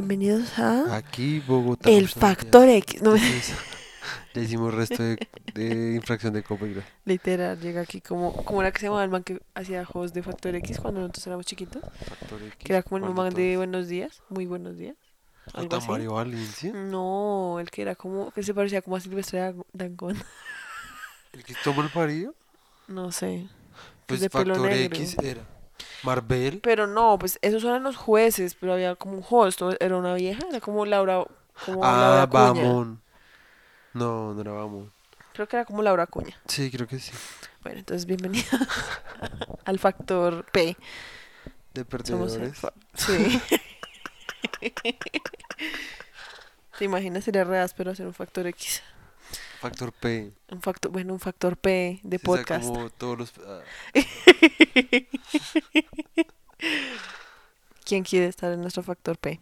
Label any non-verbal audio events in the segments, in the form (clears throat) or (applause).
Bienvenidos a Aquí Bogotá. El Factor. X. No, Entonces, (laughs) Ya hicimos resto de, de infracción de mira. literal, llega aquí como, como era que se llamaba el man que hacía host de Factor X cuando nosotros éramos chiquitos. Factor X. Que era como el ¿cuál man de? Buenos Días, muy buenos días. ¿J. así. Mario Valencia. No, el que era como, que se parecía como a Silvestre Dangond. ¿El que tomó el parido? (laughs) No sé. Pues Factor. X era. Marvel. Pero no, pues esos eran los jueces, pero había como un host, era una vieja, era como Laura, como Ah, Laura Cuña. Bamón. No, no era Bamón. Creo que era como Laura Cuña. Sí, creo que sí. Bueno, entonces bienvenida (laughs) al factor P. De perdedores. Sí. (laughs) ¿Te imaginas sería re áspero hacer un factor X? Factor P. Un factor, bueno, un factor P de Sí, sea, podcast. como todos los. ah, (laughs) ¿Quién quiere estar en nuestro factor P?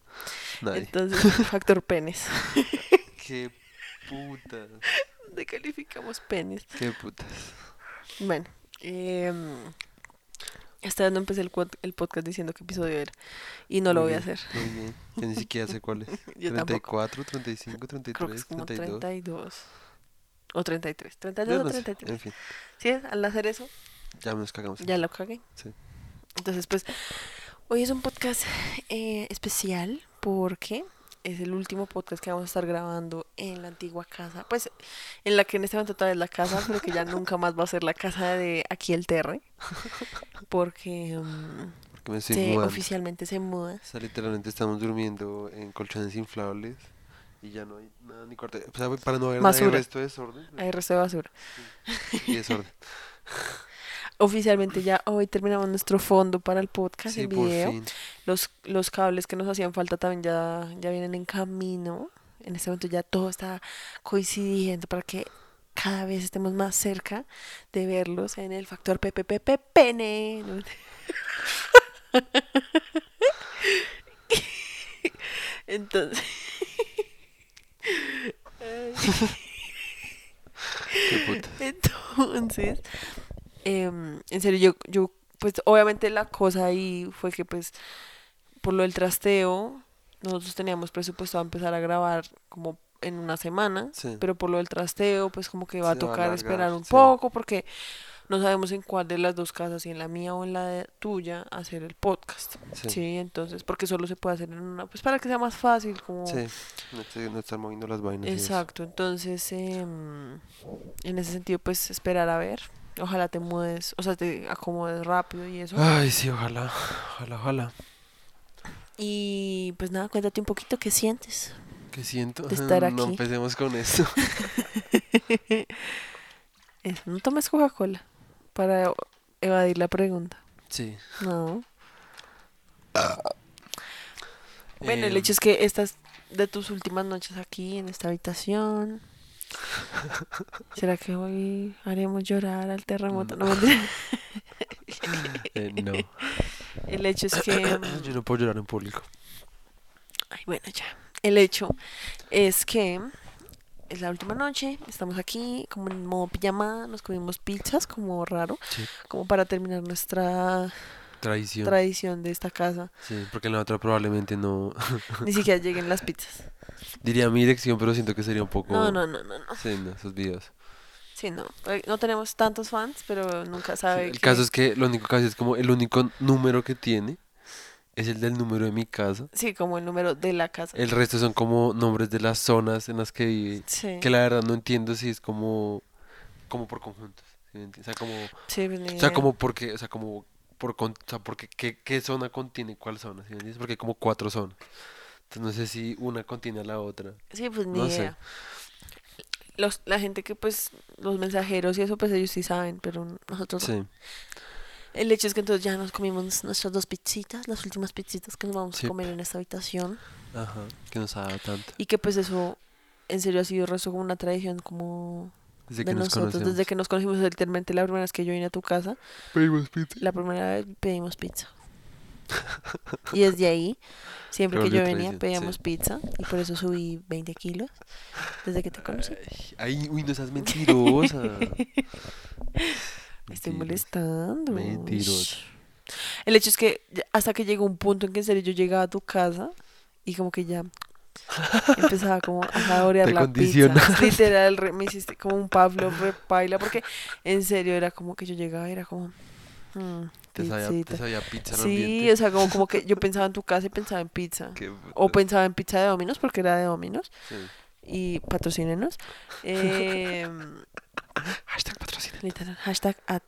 nadie. Entonces, factor penes. (laughs) Qué putas. Decalificamos penes. Qué putas. Bueno, eh, vez no empecé el, el podcast diciendo qué episodio era. Y no lo Muy voy a bien, hacer. Muy bien. Yo ni siquiera sé cuál es. (laughs) Yo tampoco. 34, 35, Creo que 33, es como 32. 32. O 33. Yo 32 o no sé, 33. En fin, Sí, al hacer eso, ya nos cagamos. ya lo cagué. Sí. Entonces, pues, hoy es un podcast eh, especial porque es el último podcast que vamos a estar grabando en la antigua casa. Pues, en la que en este momento todavía es la casa, (laughs) pero que ya nunca más va a ser la casa de aquí el Terre. Porque mm, Porque me estoy se, mudando. oficialmente se muda. O sea, literalmente estamos durmiendo en colchones inflables y ya no hay nada ni. O sea, para no haber nada Basura. resto de desorden. pues, Hay resto de basura. Y desorden. (laughs) Oficialmente ya hoy terminamos nuestro fondo para el podcast, Sí, el video. Los, los cables que nos hacían falta también ya, ya vienen en camino. En este momento ya todo está coincidiendo para que cada vez estemos más cerca de verlos en el factor PPPP pene. No, Entonces, Qué putas. (laughs) entonces, em, en serio, yo, yo, pues obviamente la cosa ahí fue que pues por lo del trasteo, nosotros teníamos presupuestado empezar a grabar como en una semana, Sí. pero por lo del trasteo, pues como que va a Se va a tocar esperar un sí. poco porque no sabemos en cuál de las dos casas, si en la mía o en la de- tuya, hacer el podcast. Sí. Sí. entonces, porque solo se puede hacer en una, pues para que sea más fácil, como... Sí, no, no estar moviendo las vainas. Exacto, entonces em, en ese sentido pues esperar a ver, ojalá te mueves, o sea, te acomodes rápido y eso. Ay, sí, ojalá, ojalá, ojalá. Y pues nada, cuéntate un poquito qué sientes. ¿Qué siento? De (laughs) estar No aquí. empecemos con esto. Eso, (laughs) no tomes Coca-Cola para evadir la pregunta. Sí. No. Bueno, el Em, hecho es que estas de tus últimas noches aquí en esta habitación. (laughs) ¿Será que hoy haremos llorar al terremoto? No, mentira. eh, no, (laughs) El hecho es que em, yo no puedo llorar en público. Ay, bueno, ya. El hecho es que es la última noche, estamos aquí como en modo pijama, nos comimos pizzas como raro, Sí. como para terminar nuestra Tradición. tradición de esta casa. Sí, porque en la otra probablemente no. (laughs) Ni siquiera lleguen las pizzas. Diría mi dirección, pero siento que sería un poco. No, no, no, no, no. Sí, no, esos videos. Sí, no. Eh, No tenemos tantos fans, pero nunca Sí, sabe el que- caso es que lo único que hace es como el único número que tiene es el del número de mi casa. Sí, como el número de la casa. El resto son como nombres de las zonas en las que vive. Sí. Que la verdad no entiendo si es como como por conjuntos. ¿sí? O sea, como Sí, pues, o sea, como porque, o sea, como por o sea, porque qué, qué zona contiene cuál zona, ¿sí me? Porque hay como cuatro zonas. Entonces no sé si una contiene a la otra. Sí, pues ni no sé. idea. Los, la gente que pues, los mensajeros y eso, pues ellos sí saben, pero nosotros no. El hecho es que entonces ya nos comimos nuestras dos pizzitas, las últimas pizzitas que nos vamos Sí. a comer en esta habitación. Ajá, que nos ha dado tanto. Y que pues eso, en serio, ha sido resto como una tradición como Desde de que nos nosotros. conocemos. Desde que nos conocimos literalmente la primera vez que yo vine a tu casa, Pedimos pizza. la primera vez pedimos pizza. (laughs) Y desde ahí, siempre que yo venía, tradición, pedíamos sí. pizza. Y por eso subí 20 kilos desde que te conocí. Ay, uy, no seas mentirosa. (laughs) Me estoy molestando. Mentirosa. Ush. El hecho es que hasta que llegó un punto en que en serio yo llegaba a tu casa y como que ya empezaba como a saborear la pizza. Literal, re- me hiciste como un Pablo repaila porque en serio era como que yo llegaba y era como... mm, Te sabía, te sabía pizza Sí, ambiente. o sea, como, como que yo pensaba en tu casa y pensaba en pizza. O pensaba en pizza de Dominos porque era de Dominos Sí. y patrocínenos. (laughs) Eh, (laughs) Hashtag patrocinio. literal, hashtag ad.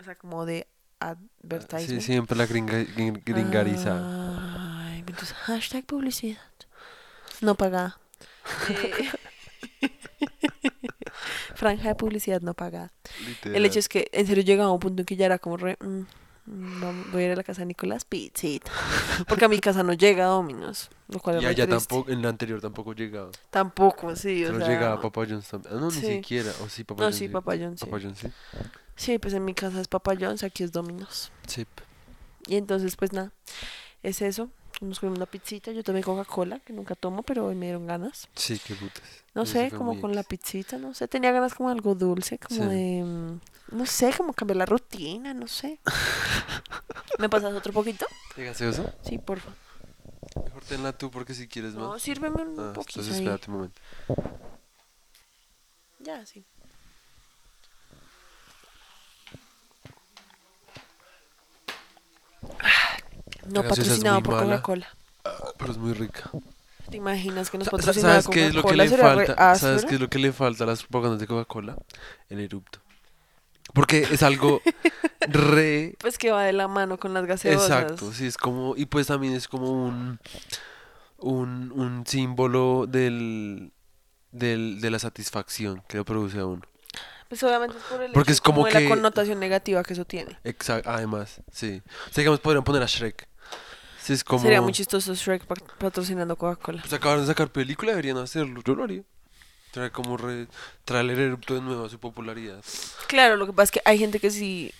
O sea, como de Sí, advertisement. siempre la gringa, gring- gringarizada. Ay, entonces, hashtag publicidad. No pagada. (laughs) Eh, (laughs) Franja de publicidad no pagada. El hecho es que en serio llegaba a un punto en que ya era como re... mm, voy a ir a la casa de Nicolás Pizzita. Porque a mi casa no llega Domino's. Lo cual Y allá tampoco, en la anterior tampoco llegaba. Tampoco, sí, o Solo sea... llegaba Papa John's también. Ah, no, sí. ni siquiera. O sí, Papa No, John's. sí, Papa John's, sí. Papa John's, sí. Sí, pues en mi casa es Papa John's, aquí es Domino's. Sí. Y entonces, pues nada, es eso. Nos comimos una pizzita, yo tomé Coca-Cola, que nunca tomo, pero hoy me dieron ganas. Sí, qué putas. No Eso sé, como con la pizzita, no sé, tenía ganas como de algo dulce, como Sí. de, mm, no sé, como cambiar la rutina, no sé. (laughs) ¿Me pasas otro poquito? ¿Qué gaseoso? Sí, porfa. Mejor tenla tú porque si quieres No, más. sírveme un Ah, poquito entonces ahí. espérate un momento. Ya, sí. No patrocinado por. Coca-Cola. Ah, Pero es muy rica. ¿Te imaginas que nos patrocinara ¿Sabes qué es lo que le falta? ¿Sabes qué es lo que le falta a las propagandas de Coca-Cola? El erupto. Porque es algo (laughs) re Pues que va de la mano con las gaseosas. Exacto, sí, es como, y pues también es como un, un, un símbolo del, del, de la satisfacción que lo produce a uno. Pues obviamente es por el Porque hecho es como que- la connotación negativa que eso tiene. Exacto, además, sí. O sea, digamos, podrían poner a Shrek. Sí, es como... Sería muy chistoso Shrek pa- patrocinando Coca-Cola. Pues acabaron de sacar película, deberían hacerlo, yo lo haría. Traer como re, traer el erupto de nuevo a su popularidad. Claro, lo que pasa es que hay gente que sí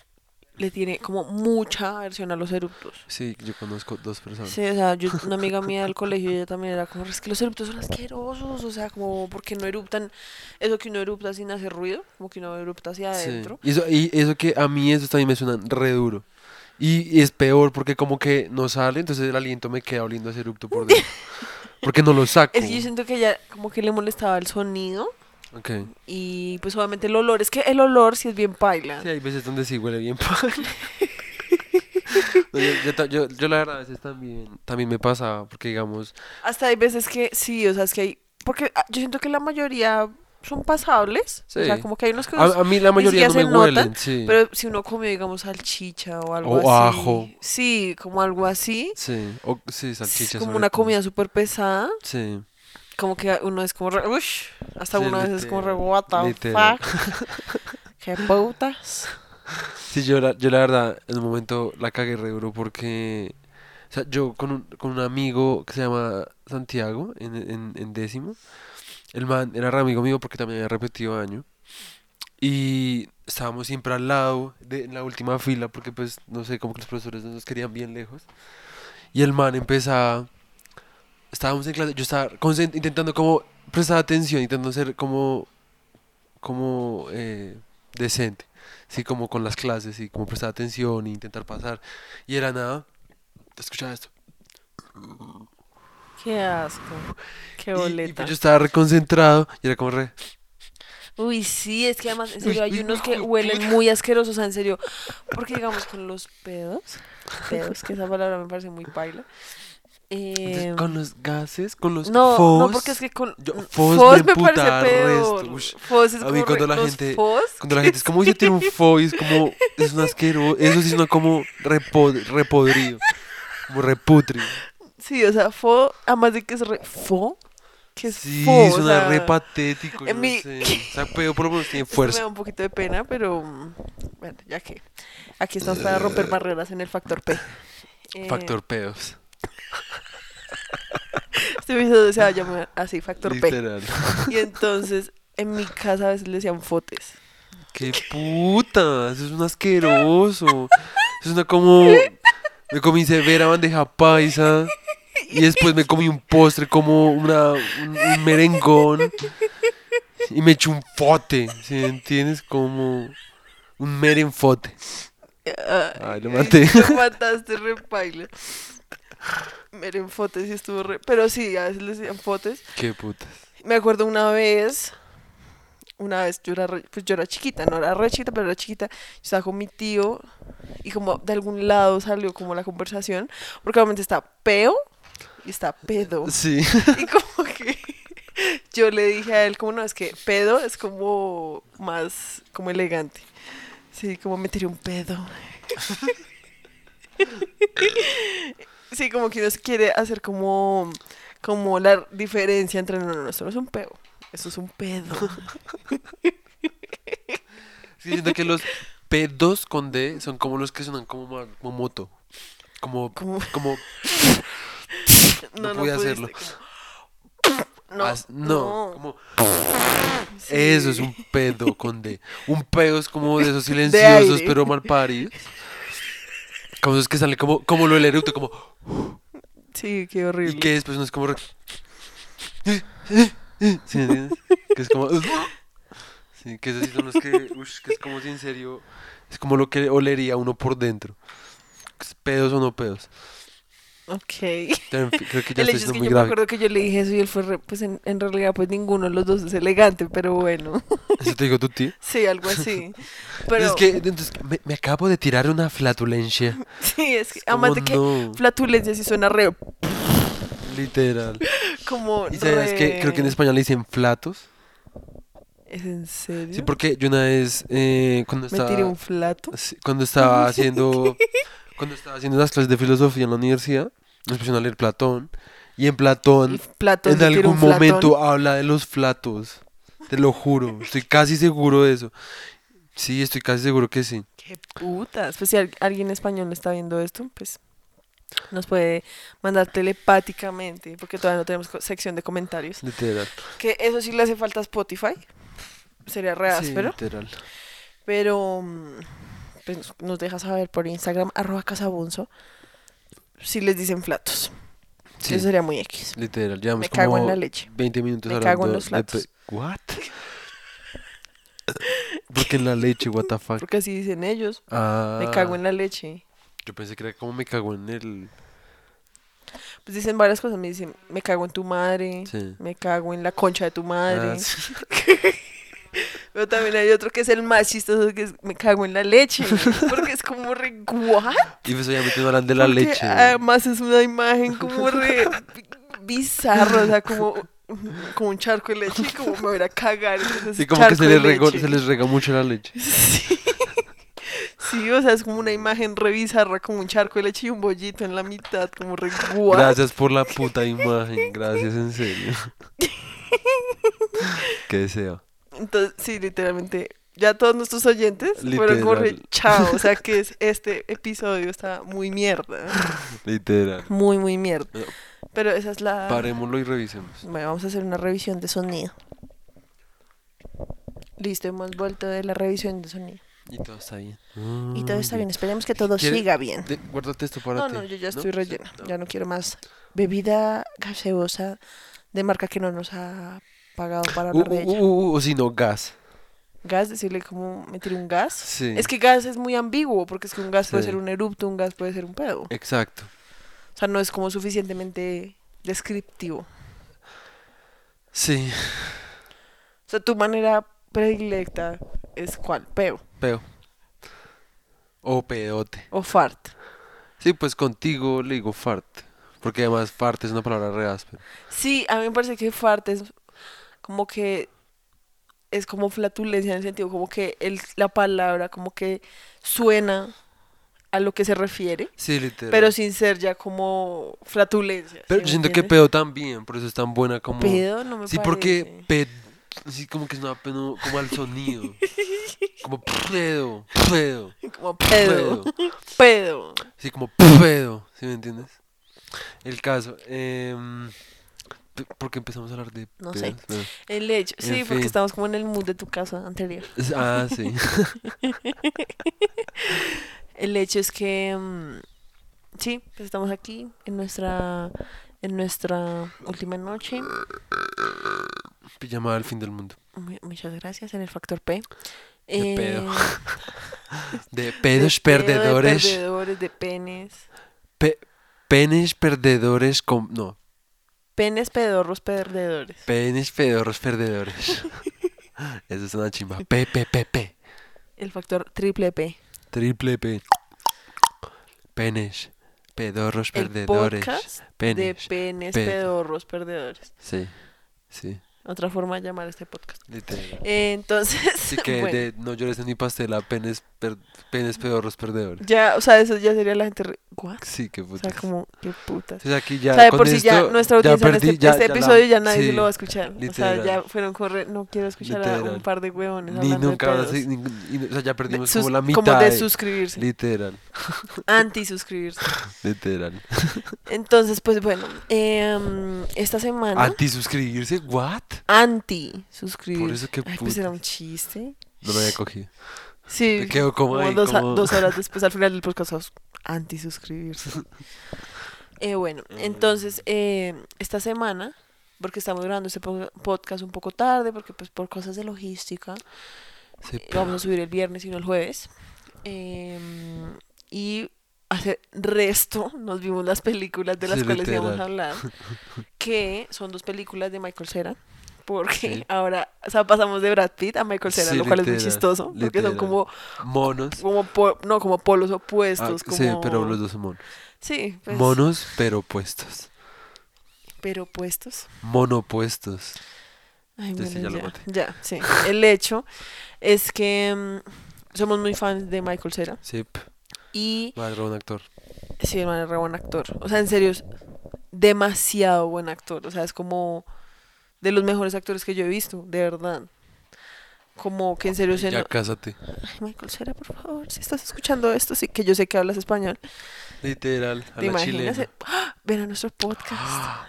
le tiene como mucha aversión a los eruptos. Sí, yo conozco dos personas. Sí, o sea, yo, una amiga (laughs) mía del colegio, ella también era como, es que los eruptos son asquerosos, o sea, como, porque no eruptan, eso que uno erupta sin hacer ruido, como que uno erupta hacia Sí. adentro. Y eso, y eso que a mí eso también me suena re duro. Y, es peor porque como que no sale, entonces el aliento me queda oliendo a ese erupto por dentro. (laughs) porque no lo saco. Es que yo siento que ella como que le molestaba el sonido Ok. y pues obviamente el olor, es que el olor sí es bien paila. Sí, hay veces donde sí huele bien padre. (laughs) No, yo, yo ta- yo- yo la verdad a veces también, también me pasa, porque digamos, Hasta hay veces que sí, o sea, es que hay, porque ah, yo siento que la mayoría son pasables, o sea, como que hay unos que a, a mí la mayoría no me notan, huelen, sí. Pero si uno come, digamos, salchicha o algo O así. ajo. Sí, como algo así. Sí, o, sí, Es salchichas. como una todo. comida súper pesada. Sí, Como que uno es como re, ush, hasta Sí, uno a veces es como re, literal, what the literal. fuck. (laughs) Qué putas. sí, yo la, yo la verdad en un momento la cagué re duro porque, o sea, yo con un, con un amigo que se llama Santiago en, en, en décimo, el man era re amigo mío porque también había repetido año. Y estábamos siempre al lado de en la última fila porque pues no sé, como que los profesores nos querían bien lejos. Y el man empezaba, estábamos en clase, yo estaba intentando como prestar atención, intentando ser como, como eh, decente, sí, como con las clases y como prestar atención e intentar pasar. Y era nada, escuchaba esto. Qué asco. Qué Y- Y, boleta. pues yo estaba reconcentrado y era como re. Uy, sí, es que además, en serio, hay unos (laughs) que huelen muy asquerosos, o sea, en serio. Porque digamos con los pedos, pedos, que esa palabra me parece muy paila. Em, con los gases, con los No, fos. no, porque es que con yo- fos fos me me parece peor. Fos es A mí como cuando re- la gente- fos, Cuando la gente es como, dice, tiene un fo y es como, es un asqueroso. Eso sí es una como repod- repodrido. Como reputri. Sí, o sea, fo, además de que es re fo, que es Sí, fo, o suena sea, re patético, en yo mi- no sé. (laughs) O sea, pero por lo menos tiene esto Me fuerza. da un poquito de pena, pero bueno, ya que aquí estamos para romper barreras en el factor P. Eh, Factor pedos. (laughs) Este episodio se va a llamar así, factor P. Literal. Y entonces, en mi casa a veces le decían fotes. ¡Qué puta! Eso es un asqueroso. (laughs) Eso es una como... Me comí severa bandeja paisa. Y después me comí un postre como una, un, un merengón. Y me eché un fote. ¿Sí me entiendes? Como un merenfote. Ay, lo maté. (laughs) Lo mataste, re paila. Miren, fotes y estuvo re... Pero sí, a veces le decían fotes. ¡Qué putas! Me acuerdo una vez, una vez yo era, re- pues yo era chiquita, no era re chiquita, pero era chiquita. Yo estaba con mi tío y como de algún lado salió como la conversación, porque obviamente está peo y está pedo. Sí. (laughs) Y como que yo le dije a él, como no, es que pedo es como más, como elegante. Sí, como me tiré un pedo. (laughs) Sí, como que nos quiere hacer como, como la diferencia entre, no, no, no, esto no es un pedo, esto es un pedo. Sí, siento que los pedos con D son como los que suenan como, como moto. Como, Como- como, (laughs) (laughs) No podía hacerlo. pudiste, como- (coughs) No, as- no, como, sí. eso es un pedo con D. Un pedo es como de esos (laughs) silenciosos pero mal paridos. Como esos que salen como, como lo del eructo, como, (laughs) Sí, qué horrible. y que después no es como, ¿Sí? Que es como, sí, que esos sí son los que, ush, que es como si en serio, es como lo que olería uno por dentro. Pedos o no pedos. Ok. Creo que (laughs) ya El estoy hecho es que muy yo me grave. acuerdo que yo le dije eso y él fue, re- pues en, en realidad pues ninguno de los dos es elegante, pero bueno. ¿Eso te digo tu tío? (laughs) Sí, algo así. (laughs) Pero Es que entonces, me, me acabo de tirar una flatulencia. sí, es que además de que flatulencia sí suena re literal. como Y sabes que creo que en re- español le dicen flatos. ¿Es en serio? Sí, porque yo una vez eh, cuando me estaba tiré un flato. cuando estaba haciendo cuando estaba haciendo las clases de filosofía en la universidad, nos pusieron a leer Platón y en Platón Y platos, en algún momento habla de los flatos. Te lo juro, estoy casi seguro de eso. Sí, estoy casi seguro que sí. Qué putas. Pues si al- alguien español está viendo esto, pues nos puede mandar telepáticamente, porque todavía no tenemos sección de comentarios. Literal. Que eso sí le hace falta a Spotify. Sería re Sí, áspero. literal. Pero mm, pues, nos deja saber por Instagram, arroba casabunzo, si les dicen flatos. Sí, Eso sería muy X. literal. Llevamos Me cago en la leche. 20 minutos Me hablando cago en los de flatos. pe- What? Porque en la leche, what the fuck. Porque así dicen ellos. Ah, Me cago en la leche. Yo pensé que era como me cago en el. Pues dicen varias cosas. Me dicen, me cago en tu madre. Sí. Me cago en la concha de tu madre. Ah, sí. (laughs) Pero también hay otro que es el más chistoso, que es me cago en la leche. Porque es como re, ¿what? Y pues obviamente no hablan de la Porque leche. Además es una imagen como re bizarra, o sea, como, como un charco de leche y como me voy a cagar. entonces, Sí, como que se les, rego- se les rega mucho la leche. Sí. Sí, o sea, es como una imagen re bizarra, como un charco de leche y un bollito en la mitad, como re guau. Gracias por la puta imagen. Gracias, en serio. (laughs) Qué deseo. Entonces, sí, literalmente, ya todos nuestros oyentes fueron como Literal. chao, o sea que (laughs) es, este episodio está muy mierda. Literal. Muy, muy mierda. Pero esa es la... Parémoslo y revisemos. Bueno, vamos a hacer una revisión de sonido. Listo, hemos vuelto de la revisión de sonido. Y todo está bien. Y todo Ah, está bien, esperemos que todo ¿Quiere- siga bien. De- guárdate esto para No, ti. no, yo ya estoy rellena. Ya no quiero más bebida gaseosa de marca que no nos ha pagado para Uh, hablar de uh, ella. uh, uh, o si no, gas. Gas, decirle como meter un gas. Sí. Es que gas es muy ambiguo, porque es que un gas puede ser un erupto, un gas puede ser un pedo. Exacto. O sea, no es como suficientemente descriptivo. Sí. O sea, tu manera predilecta es cuál, peo Peo. O pedote. o fart. Sí, pues contigo le digo fart. Porque además fart es una palabra re áspera. Sí, a mí me parece que fart es como que es como flatulencia en el sentido como que el, la palabra como que suena a lo que se refiere, Sí, literal. pero sin ser ya como flatulencia. Pero ¿sí yo siento que pedo también, por eso es tan buena como... Pedo no me Sí, parece. porque ped... Sí, como que es una pena, como al sonido. Como pedo, pedo, (laughs) Como pedo. pedo. Pedo. Sí, como pedo, ¿sí me entiendes? El caso, eh, ¿por qué empezamos a hablar de No sé. Bueno, El hecho. En Sí, fin. porque estamos como en el mood de tu casa anterior. Ah, sí. (laughs) El hecho es que mm, sí, pues estamos aquí en nuestra en nuestra última noche. Pijamada al fin del mundo. Mu- Muchas gracias en el factor P. De pedo. Eh, (laughs) De de pedos pedo, de perdedores. perdedores, de penes. pe- penes perdedores con... No, Penes pedorros perdedores. penes pedorros perdedores. (laughs) Eso es una chimba. P, P, P, P. El factor triple P. Triple P. Penes. Pedorros El perdedores. podcast de Penes. penes pe- pedorros perdedores. Sí, sí, Otra forma de llamar este podcast. literal. Eh, entonces, Así (laughs) que bueno, de no llores en mi pastel a penes, per- penes pedorros perdedores. ya, o sea, eso ya sería la gente. re- ¿What? Sí, qué O puta. sea, como, qué putas. Entonces aquí ya o sea, de por sí ya nuestra audiencia perdí, este, ya- este ya la- episodio ya nadie sí, se lo va a escuchar. O sea, literal. ya fueron correr, no quiero escuchar a un Literal. par de huevones Ni nunca de van a pedos. ser- ni- y- o sea, ya perdimos sus- como la mitad. como de suscribirse, Literal, (laughs) anti suscribirse. (laughs) literal. Entonces, pues bueno, em, esta semana Anti-suscribirse, ¿what? Anti suscribirse. Por eso que Ay, pues era un chiste. No me había cogido. Sí, Me quedo como como ahí, dos, como- dos horas (laughs) después al final del podcast anti suscribirse. (laughs) Eh, bueno, entonces eh, esta semana, porque estamos grabando este po- podcast un poco tarde, porque pues por cosas de logística, Sí, eh, vamos a subir el viernes y no el jueves. em, y hace resto nos vimos las películas de las Sí, cuales íbamos a hablar, (laughs) que son dos películas de Michael Cera. Porque Sí. (laughs) ahora, o sea, pasamos de Brad Pitt a Michael Cera, Sí, lo cual es muy chistoso, porque son como, Monos. como po- no, como polos Ah, opuestos, como... Sí, pero los dos son monos. Sí, pues, Monos, pero opuestos. pero opuestos. Monopuestos. Ay, sí, bueno, ya lo ya, maté. ya, sí. El hecho es que mm, somos muy fans de Michael Cera Sí, y madre, un actor. sí, el man es re buen actor. O sea, en serio, es demasiado buen actor. O sea, es como de los mejores actores que yo he visto, de verdad. Como que en serio se Ya no- cásate. Ay, Michael Cera, por favor, si estás escuchando esto, sí que yo sé que hablas español. Literal, a ¿Te la imaginas? chilena. ¡Ah! Ven a nuestro podcast.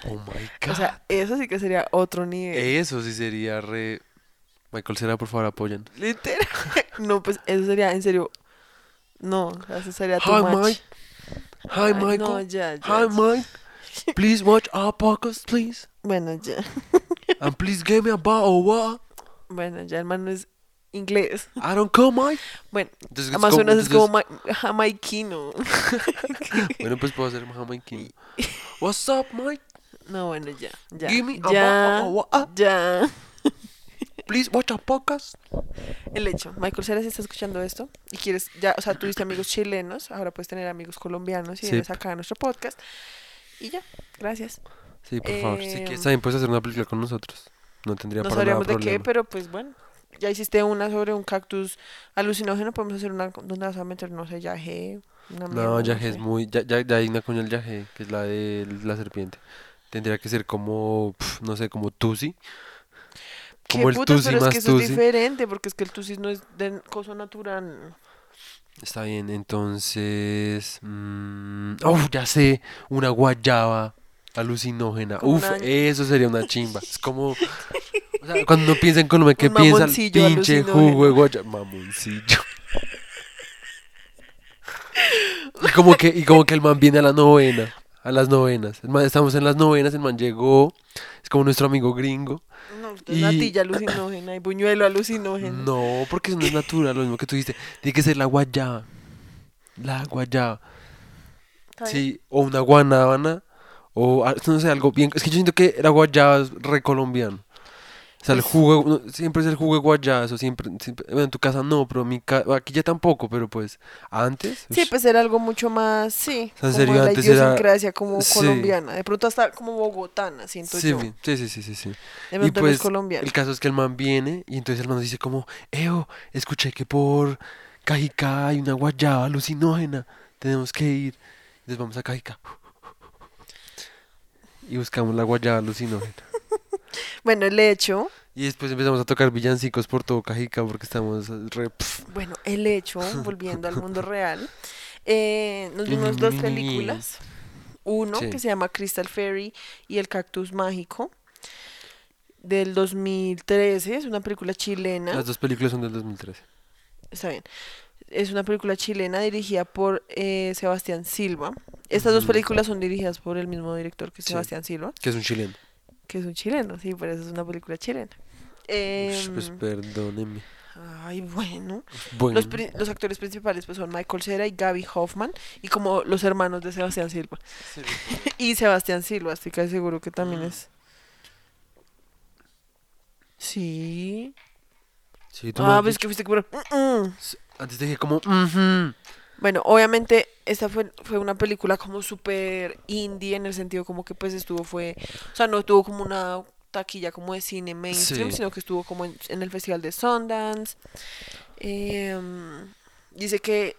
(gasps) Oh my god. O sea, eso sí que sería otro nivel. Eso sí sería re. Michael Cera, por favor, apoyan. Literal. (laughs) No, pues eso sería en serio. No, eso sería too Hi, much. Mike. Hi, Ay, Michael. No, ya, ya. Hi, Mike. Please watch our podcast, please. Bueno, ya. (laughs) And please give me a bottle of water. Bueno, ya el man no es inglés. I don't come, Mike. Bueno, Entonces, menos es como ma- jamaiquino. (laughs) Bueno, pues puedo hacer jamaiquino. What's up, Mike? No, bueno, ya. Ya. Give me a ya, bottle water. ya. Please watch our podcast. El hecho, Michael Cera, si está escuchando esto y quieres, ya, o sea, tuviste amigos chilenos, ahora puedes tener amigos colombianos y Sí. vienes acá a nuestro podcast. Y ya, gracias. Sí, por favor. Si Em, quieres, también puedes hacer una película con nosotros. No tendría No para nada sabríamos de qué, problema. pero pues bueno. Ya hiciste una sobre un cactus alucinógeno, podemos hacer una donde vas a meter, no sé, yaje, una mierda, No, yaje es sé. muy. Ya, ya, ya hay una con el yaje, que es la de la serpiente. Tendría que ser como, pf, no sé, como Tusi. ¿Qué Como el putas? tusi pero es más que eso tusi. es diferente, porque es que el tusi no es de cosa natural. Está bien, entonces. mm, oh, ya sé, una guayaba alucinógena. Como Uf, una- eso sería una chimba. Es (laughs) como. O sea, cuando uno piensa en Colombia, ¿qué Un piensa? El mamoncillo pinche jugo de guayaba. Mamoncillo. Y como que, y como que el man viene a la novena, a las novenas. El man- estamos en las novenas, el man llegó, es como nuestro amigo gringo. No, es Y- natilla alucinógena y buñuelo alucinógeno. No, porque eso no es natural, lo mismo que tú dijiste. Tiene que ser la guayaba. La guayaba. Sí, o una guanábana, o ah, no sé, algo bien. Es que yo siento que la guayaba es re colombiano. O sea, el jugo, no, siempre es el jugo de guayaba, eso siempre, siempre- bueno, en tu casa no, pero mi ca- aquí ya tampoco, pero pues antes. Sí, pues era algo mucho más, sí, sea, en como serio, la antes era- idiosincrasia como Sí. colombiana. De pronto hasta como bogotana, siento sí, yo. sí, sí, sí, sí, sí. De Y pues, es colombiana. el caso es que el man viene y entonces el man nos dice como, Eo, escuché que por Cajicá hay una guayaba alucinógena. tenemos que ir. Entonces vamos a Cajica. Y buscamos la guayaba alucinógena. (laughs) Bueno, el hecho, Y después empezamos a tocar villancicos por todo Cajica porque estamos re... pf. bueno, el hecho, (laughs) volviendo al mundo real, eh, nos vimos dos películas. Uno Sí. que se llama Crystal Fairy y El Cactus Mágico del 2013, es una película chilena. Las dos películas son del 2013. Está bien. Es una película chilena dirigida por eh, Sebastián Silva. Estas dos películas son dirigidas por el mismo director que Sí. Sebastián Silva, Que es un chileno. que es un chileno, sí, por eso es una película chilena. Em, pues perdónenme. ay, bueno. Bueno, Los, actores principales pues son Michael Cera y Gaby Hoffman, y como los hermanos de Sebastián Silva. (laughs) y Sebastián Silva, estoy casi seguro que también Mm. es. Sí. sí, Ah, ves dicho- que fuiste como... "Mm, mm". Antes te dije como... Bueno, obviamente esta fue, fue una película como súper indie en el sentido como que pues estuvo fue, o sea, no tuvo como una taquilla como de cine mainstream, Sí. sino que estuvo como en, en el festival de Sundance. Em, dice que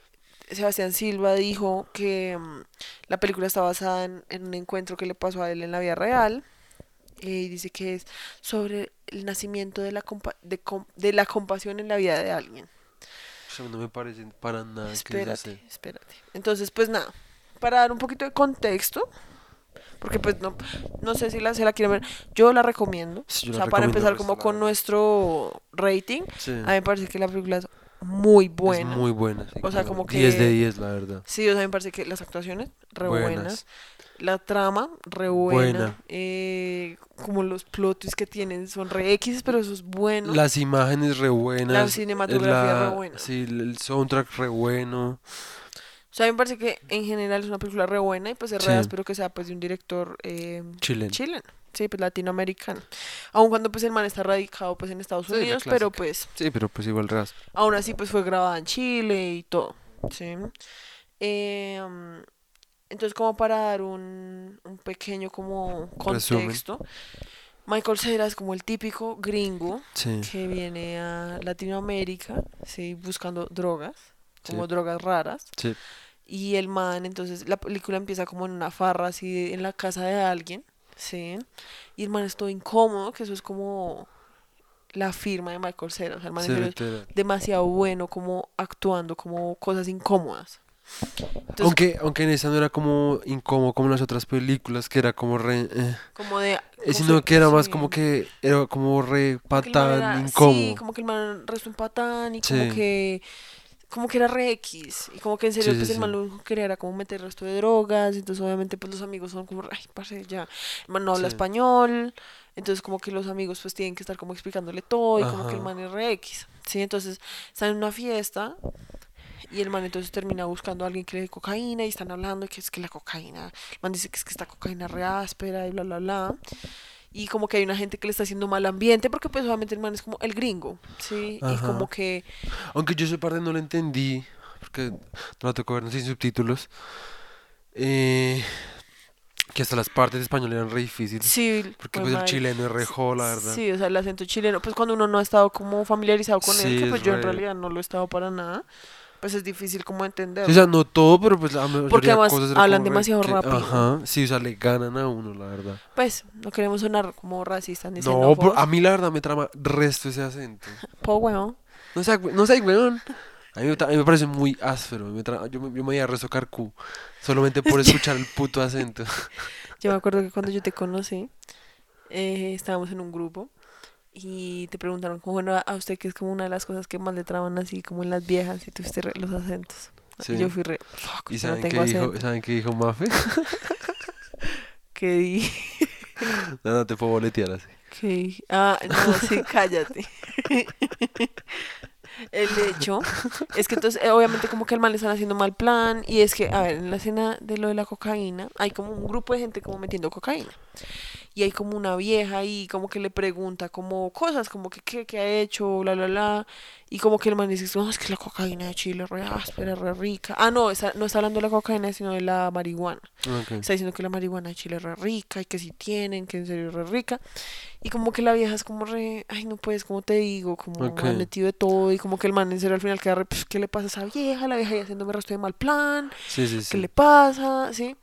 Sebastián Silva dijo que em, la película está basada en, en un encuentro que le pasó a él en la vida real. eh, Y dice que es sobre el nacimiento de la, compa- de, com- de la compasión en la vida de alguien. Eso no me parece para nada que es Espérate. Entonces, pues nada, para dar un poquito de contexto, porque pues no, no sé si la, se la quieren ver, yo la recomiendo. Sí, yo o sea, para empezar como con nuestro rating, Sí. a mí me parece que la película es muy buena. Es muy buena. sí, O sea, como 10 de que- 10, la verdad. Sí, o sea, me parece que las actuaciones, re buenas. Buenas. La trama, re buena. Buena. eh, como los plot twists que tienen son re X, pero eso es bueno. Las imágenes re buenas. La cinematografía la- re buena. Sí, el soundtrack re bueno. O sea, a mí me parece que en general es una película re buena y pues es Sí. re espero que sea pues de un director eh, Chileno. chileno, sí, pues latinoamericano. Aun cuando pues el man está radicado pues en Estados Sí, Unidos, pero pues Sí, pero pues igual ras. aún así pues fue grabada en Chile y todo, sí. Eh, entonces como para dar un, un pequeño como Resumen. contexto, Michael Cera es como el típico gringo Sí. que viene a Latinoamérica, sí, buscando drogas, como Sí. drogas raras. Sí. Y el man, entonces la película empieza como en una farra así en la casa de alguien, ¿sí? Y el man es todo incómodo, que eso es como la firma de Michael Cera. O sea, el man Sí, es demasiado bueno como actuando, como cosas incómodas. Entonces, Aunque, aunque en esa no era como incómodo como en las otras películas, que era como re... eh, como de... eh, como sino que era más como que era como re patán, era- incómodo. Sí, como que el man restó un patán y como que como que era re X y como que en serio Sí, sí, pues el man lo único que quería era como meter el resto de drogas entonces obviamente pues los amigos son como ay parce ya el man no habla español entonces como que los amigos pues tienen que estar como explicándole todo y como que el man es re X sí entonces están en una fiesta y el man entonces termina buscando a alguien que le dé cocaína y están hablando que es que la cocaína el man dice que es que esta cocaína es re áspera y bla bla bla y como que hay una gente que le está haciendo mal ambiente porque pues obviamente el man es como el gringo, ¿sí? Y Ajá. como que Aunque yo esa parte no la entendí, porque no la tocó ver sin subtítulos. Eh, que hasta las partes de español eran re difíciles. sí, Porque pues el chileno es re jo, la verdad. Sí, o sea, el acento chileno, pues cuando uno no ha estado como familiarizado con él, Sí, que pues es yo en re- realidad no lo he estado para nada, pues es difícil como entender. Sí, o sea, no todo, pero pues la mayoría Porque de además cosas hablan demasiado que- rápido. Ajá, sí, o sea, le ganan a uno, la verdad. Pues no queremos sonar como racistas ni No, pero a mí la verdad me trama resto ese acento. (laughs) Po, weón. No sé, no sé, weón. A mí, a mí me parece muy áspero. me yo, me, yo me voy a rezo carcú solamente por (laughs) escuchar el puto acento. Yo me acuerdo que cuando yo te conocí, eh, estábamos en un grupo y te preguntaron como, bueno, a- usted que es como una de las cosas que más le traban así como en las viejas y tuviste re- los acentos. Sí. Y yo fui re, fuck, ¿Y yo no saben qué, dijo, saben qué dijo Mafe? (laughs) ¿Qué di? (laughs) No, no te puedo boletear así. ¿Qué di? Ah, no, sí, cállate. (laughs) El hecho es que entonces, eh, obviamente, como que al mal le están haciendo mal plan. Y es que, a ver, en la escena de lo de la cocaína, hay como un grupo de gente como metiendo cocaína. Y hay como una vieja y como que le pregunta como cosas, como que qué, qué ha hecho, bla, bla, bla, y como que el man dice, no, es que la cocaína de Chile es re áspera, re rica. Ah, no, está- no está hablando de la cocaína, sino de la marihuana. Está diciendo que la marihuana de Chile es re rica y que si tienen, que en serio es re rica. Y como que la vieja es como re, ay, no puedes, como te digo, como Ok. han metido de todo y como que el man en serio al final queda re, "Pues, ¿qué le pasa a esa vieja? La vieja ahí haciéndome resto de mal plan. Sí, sí, ¿qué sí. le pasa? ¿Sí?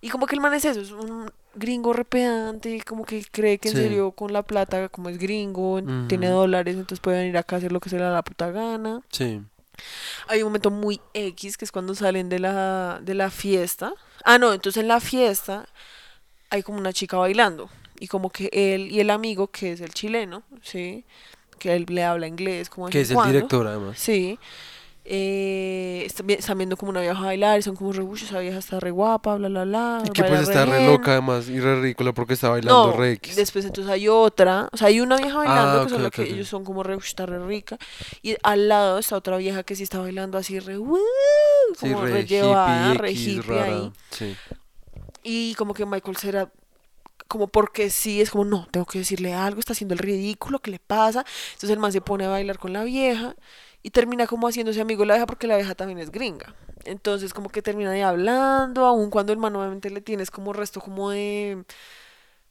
Y como que el man es eso, es un gringo repedante, como que cree que en Sí. serio con la plata, como es gringo, tiene dólares, entonces puede venir acá a hacer lo que se le da la puta gana. Sí. Hay un momento muy X, que es cuando salen de la, de la fiesta. Ah, no, entonces en la fiesta hay como una chica bailando. Y como que él y el amigo, que es el chileno, ¿sí? Que él le habla inglés, como Que es el director, además. Sí. Eh, están, vi- están viendo como una vieja bailar y son como re, "Uy, esa vieja está re guapa, bla, bla, bla. Y que pues está re bien". loca, además, y re ridícula porque está bailando No, re X. después entonces hay otra, o sea, hay una vieja bailando Ah, que son ok, la ok, que ellos son como re, "Uy, está re rica, y al lado está otra vieja que sí está bailando así re, "Woo", Sí, como re re llevada, hippie, re X, hippie rara. ahí, Sí. y como que Michael Cera, como porque sí, es como, no, tengo que decirle algo, está haciendo el ridículo, ¿qué le pasa? Entonces el man se pone a bailar con la vieja, y termina como haciéndose amigo de la vieja porque la vieja también es gringa. Entonces como que termina ahí hablando, aun cuando el man obviamente le tienes como resto como de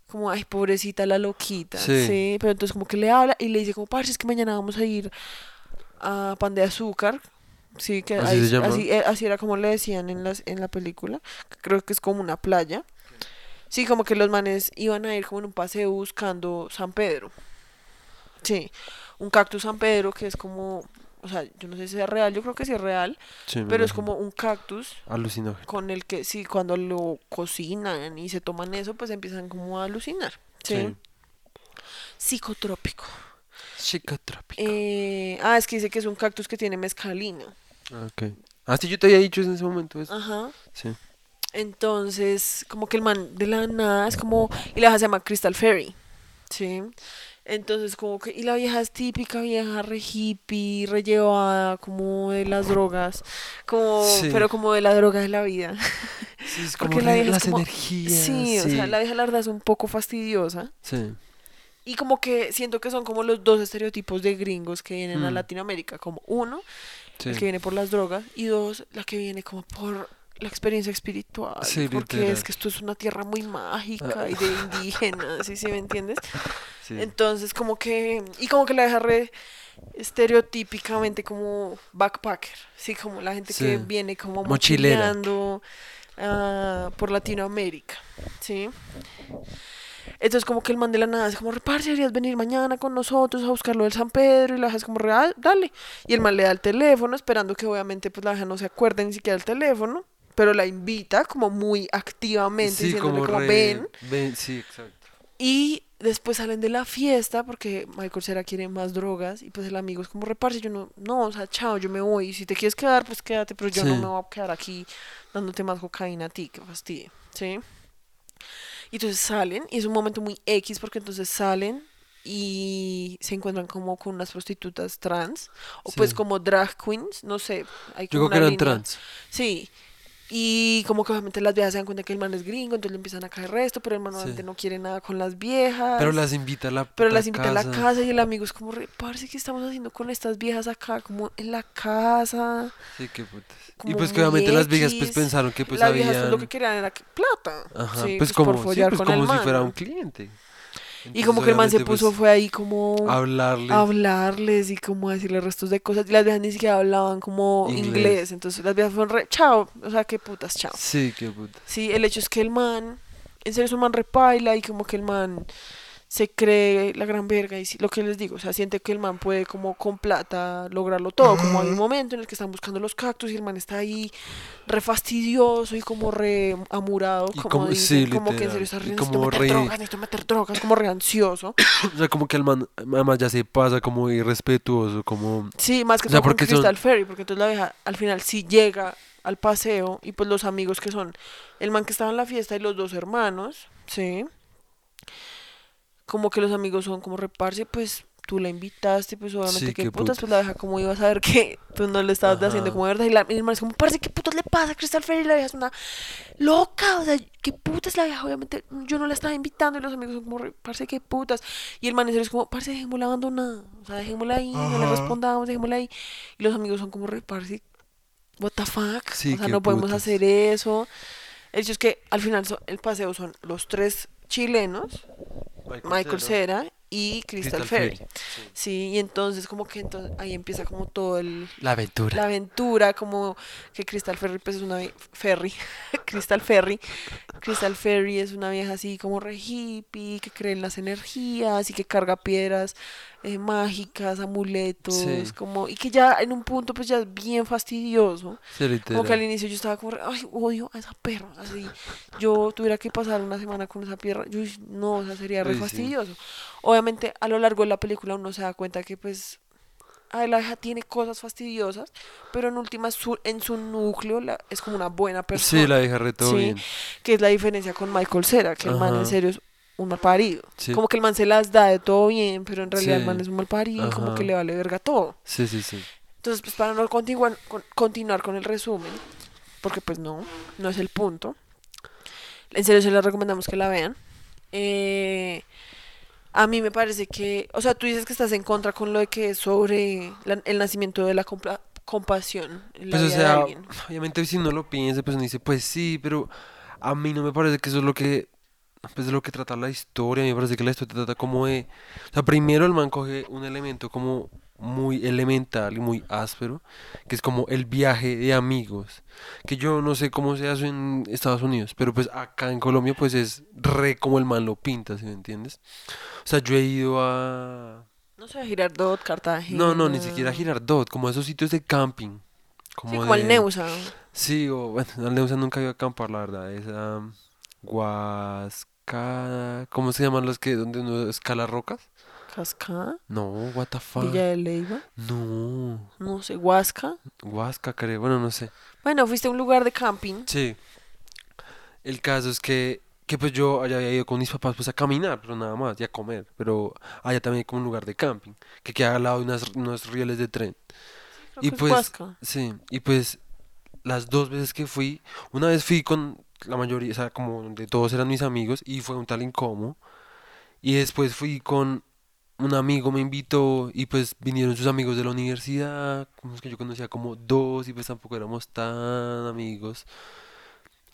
como ay pobrecita la loquita, Sí. sí, pero entonces como que le habla y le dice como parce es que mañana vamos a ir a Pan de Azúcar, sí que ¿Así ahí- se llama? así, eh, así era como le decían en las en la película, creo que es como una playa, sí como que los manes iban a ir como en un paseo buscando San Pedro, sí, un cactus San Pedro que es como o sea, yo no sé si es real, yo creo que sí es real, Sí, pero es como un cactus Alucinógeno. con el que sí, cuando lo cocinan y se toman eso, pues empiezan como a alucinar. Sí. Sí. Psicotrópico. Psicotrópico. Eh, ah, es que dice que es un cactus que tiene mescalina. Ah, Ok. Ah, sí, yo te había dicho en ese momento eso. Ajá. Sí. Entonces, como que el man de la nada es como. Y la vieja se llama Crystal Fairy. Sí. Entonces, como que. Y la vieja es típica vieja, re hippie, re llevada, como de las drogas. Como. Sí. Pero como de la droga de la vida. Sí, es (laughs) Porque como la re- vieja es las como- energías. Sí, o sea, la vieja la verdad es un poco fastidiosa. Sí. Y como que siento que son como los dos estereotipos de gringos que vienen a Mm. Latinoamérica. Como uno, Sí. el que viene por las drogas. Y dos, la que viene como por la experiencia espiritual. Sí, porque literal. es que esto es una tierra muy mágica Ah. y de indígenas, ¿sí, sí me entiendes? (laughs) Sí. Entonces como que... Y como que la deja re estereotípicamente como backpacker. Sí, como la gente que viene como mochileando ah, por Latinoamérica. ¿Sí? Entonces como que el man de la nada es como, reparse, deberías venir mañana con nosotros a buscarlo del San Pedro y la vieja es como, "Ah, dale. Y el man le da el teléfono esperando que obviamente pues la vieja no se acuerde ni siquiera del teléfono, pero la invita como muy activamente Sí, diciéndole como como, re- ven. ven, Sí, exacto. Y después salen de la fiesta porque Michael Cera quiere más drogas y pues el amigo es como, reparse, yo no, no, o sea, chao, yo me voy. Y si te quieres quedar, pues quédate, pero yo no me voy a quedar aquí dándote más cocaína a ti, que fastidio, ¿sí? Y entonces salen, y es un momento muy X porque entonces salen y se encuentran como con unas prostitutas trans, o pues como drag queens, no sé. Hay Yo como creo que una eran línea. trans. Sí. Y como que obviamente las viejas se dan cuenta que el man es gringo, entonces le empiezan a caer resto, pero el man Sí. obviamente no quiere nada con las viejas. Pero las invita a la Pero las invita a la casa. casa y el amigo es como, parce, ¿qué estamos haciendo con estas viejas acá? Como en la casa. Sí, qué putas. Y pues que obviamente las viejas pues pensaron que pues las habían... pues, lo que querían era que- plata. Ajá, Sí, pues, por como, follar pues con como el si man, fuera ¿no? un cliente. Y como que el man se puso, fue ahí como pues, a hablarles y como decirle restos de cosas. Y las viejas ni siquiera hablaban como Inglés. inglés. Entonces las viejas fueron re, chao. O sea, qué putas, chao. Sí, qué putas. Sí, el hecho es que el man, en serio es un man repaila y como que el man se cree la gran verga y lo que les digo, o sea, siente que el man puede como con plata lograrlo todo, como hay un momento en el que están buscando los cactus y el man está ahí re fastidioso y como re amurado, como, como- dicen, sí, como que en serio está re, como meter re- drogas, necesito meter drogas, como re ansioso. (coughs) O sea, como que el man, además ya se pasa como irrespetuoso, como... Sí, más que O sea, todo con porque son- Crystal Ferry, porque entonces la vieja al final sí llega al paseo y pues los amigos que son el man que estaba en la fiesta y los dos hermanos, sí. Como que los amigos son como reparse, pues tú la invitaste, pues obviamente Sí, qué qué putas, putas. pues la vieja como iba a saber que tú no le estabas haciendo como de verdad. Y la y el man es como, parce, ¿qué putas le pasa a Crystal Ferry? La vieja es una loca, o sea, ¿qué putas la vieja? Obviamente yo no la estaba invitando y los amigos son como, "Re- parce, ¿qué putas? Y el man es como, parce, dejémosla abandonada, o sea, dejémosla ahí, no le respondamos, dejémosla ahí. Y los amigos son como, "Re, parce, what the fuck? Sí, o sea, no podemos hacer eso. El hecho es que al final el paseo son los tres chilenos, Michael Cera y Crystal, Crystal Ferry. Ferry, Sí, y entonces como que entonces ahí empieza como todo el La aventura. la aventura, como que Crystal Ferry pues es una Ferry, (laughs) Crystal Ferry, Crystal Ferry es una vieja así como re hippie, que cree en las energías y que carga piedras eh, mágicas, amuletos, Sí. como y que ya en un punto pues ya es bien fastidioso. Sí, Como que al inicio yo estaba como, re, ay, odio a esa perra. Así, yo tuviera que pasar una semana con esa perra, yo no, o sea, sería re sí. Obviamente, a lo largo de la película uno se da cuenta que, pues, ay, la hija tiene cosas fastidiosas, pero en última, su- en su núcleo la- es como una buena persona. Sí, la deja re todo Sí, bien. Que es la diferencia con Michael Cera, que el man en serio es un mal parido. Sí. Como que el man se las da de todo bien, pero en realidad el man es un mal parido como que le vale verga todo. Sí, sí, sí. Entonces, pues para no continuar con, continuar con el resumen, porque pues no, no es el punto. En serio, se les recomendamos que la vean. Eh, a mí me parece que, o sea, tú dices que estás en contra con lo de que es sobre la- el nacimiento de la compla- compasión en la Pues o de sea, alguien. obviamente si no lo piensa, pues uno dice, pues sí, pero a mí no me parece que eso es lo que, pues de lo que trata la historia, a mí me parece que la historia trata como de, o sea, primero el man coge un elemento como muy elemental y muy áspero, que es como el viaje de amigos, que yo no sé cómo se hace en Estados Unidos, pero pues acá en Colombia pues es re como el man lo pinta, ¿sí me entiendes? O sea, yo he ido a... No sé, Girardot, Cartagena. No, no, ni siquiera a Girardot, como a esos sitios de camping. Como Sí, como al de- Neusa. Sí, o bueno, al Neusa nunca iba a acampar, la verdad. Es a Huasca. ¿Cómo se llaman los que donde uno escala rocas? No, what the fuck. Villa de Leyva, No, no sé, Huasca. Huasca, creo. Bueno, no sé. Bueno, fuiste a un lugar de camping. Sí. El caso es que, que pues yo allá había ido con mis papás pues a caminar, pero nada más, y a comer. Pero allá también hay como un lugar de camping, que queda al lado de unas, unos rieles de tren. Creo Y pues, Huasca. sí, y pues las dos veces que fui, una vez fui con la mayoría, o sea, como donde todos eran mis amigos y fue un tal incómodo. Y después fui con un amigo, me invitó y pues vinieron sus amigos de la universidad, como es que yo conocía como dos y pues tampoco éramos tan amigos.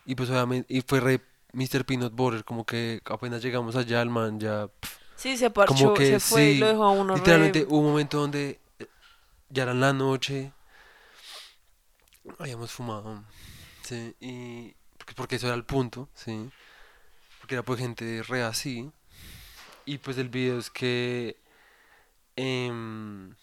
Y pues obviamente, y fue re Mr. Peanut Butter, como que apenas llegamos allá, el man ya... pf, Sí, se parchó, como que se fue y sí, lo dejó a uno re- Literalmente hubo un momento donde eh, ya era en la noche, habíamos fumado, sí, y porque, porque eso era el punto, sí, porque era pues gente re así, y pues el video es que em,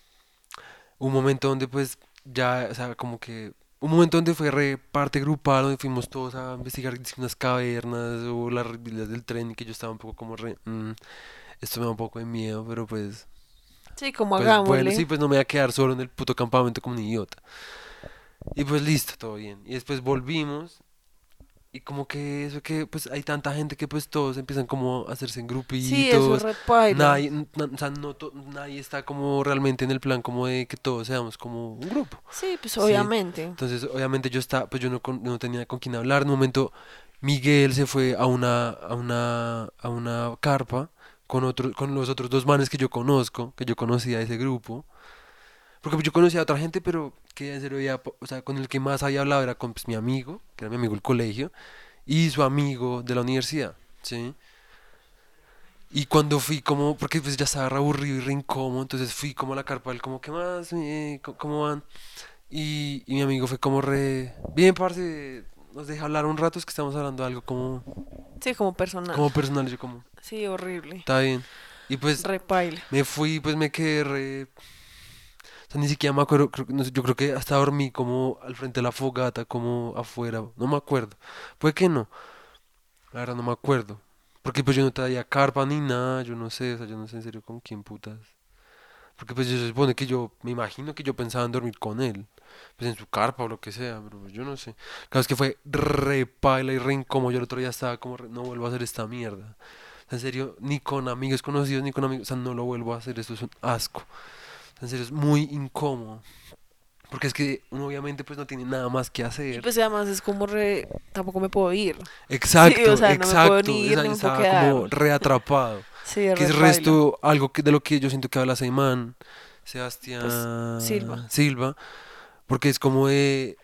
un momento donde pues ya, o sea, como que un momento donde fue re parte grupal, donde fuimos todos a investigar unas cavernas o las vías del tren y que yo estaba un poco como re, "Mm, esto me da un poco de miedo, pero pues Sí, como pues hagámosle. bueno, sí, pues no me voy a quedar solo en el puto campamento como un idiota. Y pues listo, todo bien. Y después volvimos y como que eso que pues hay tanta gente que pues todos empiezan como a hacerse en grupitos. Sí, eso es re paila. Nadie, na- o sea, no to- nadie está como realmente en el plan como de que todos seamos como un grupo. Sí, pues Sí. obviamente. Entonces, obviamente yo estaba, pues yo no, no tenía con quién hablar. En un momento, Miguel se fue a una, a una, a una carpa con otro, con los otros dos manes que yo conozco, que yo conocía de ese grupo. Porque pues, yo conocía a otra gente, pero que en serio había o sea, con el que más había hablado era con pues, mi amigo, que era mi amigo del colegio, y su amigo de la universidad, ¿sí? Y cuando fui como, porque pues ya estaba re aburrido y re incómodo, entonces fui como a la carpa, él como, ¿qué más? Eh, ¿cómo- ¿Cómo van? Y, y mi amigo fue como re, bien, parce, nos deja hablar un rato, es que estamos hablando de algo como, Sí, como personal. como personal, yo como, Sí, horrible. está bien. Y pues me fui, pues me quedé re... O sea, ni siquiera me acuerdo, creo no sé, yo creo que hasta dormí como al frente de la fogata, como afuera, no me acuerdo. Puede que no, la verdad no me acuerdo. Porque pues yo no traía carpa ni nada, yo no sé, o sea, yo no sé en serio con quién putas. Porque pues se supone que yo, me imagino que yo pensaba en dormir con él, pues en su carpa o lo que sea, pero pues, yo no sé. Claro, es que fue re paila y re incómodo, yo el otro día estaba como, re, no vuelvo a hacer esta mierda. En serio, ni con amigos conocidos, ni con amigos. O sea, no lo vuelvo a hacer. Esto es un asco. En serio, es muy incómodo. Porque es que uno obviamente pues no tiene nada más que Y hacer. pues además es como re... Tampoco me puedo ir. Exacto, o sea, no me puedo exacto. ni ir, me puedo como reatrapado. (laughs) Sí, que es resto, algo que, de lo que yo siento que habla Seimán, Sebastián Pues, Silva. Silva, porque es como de,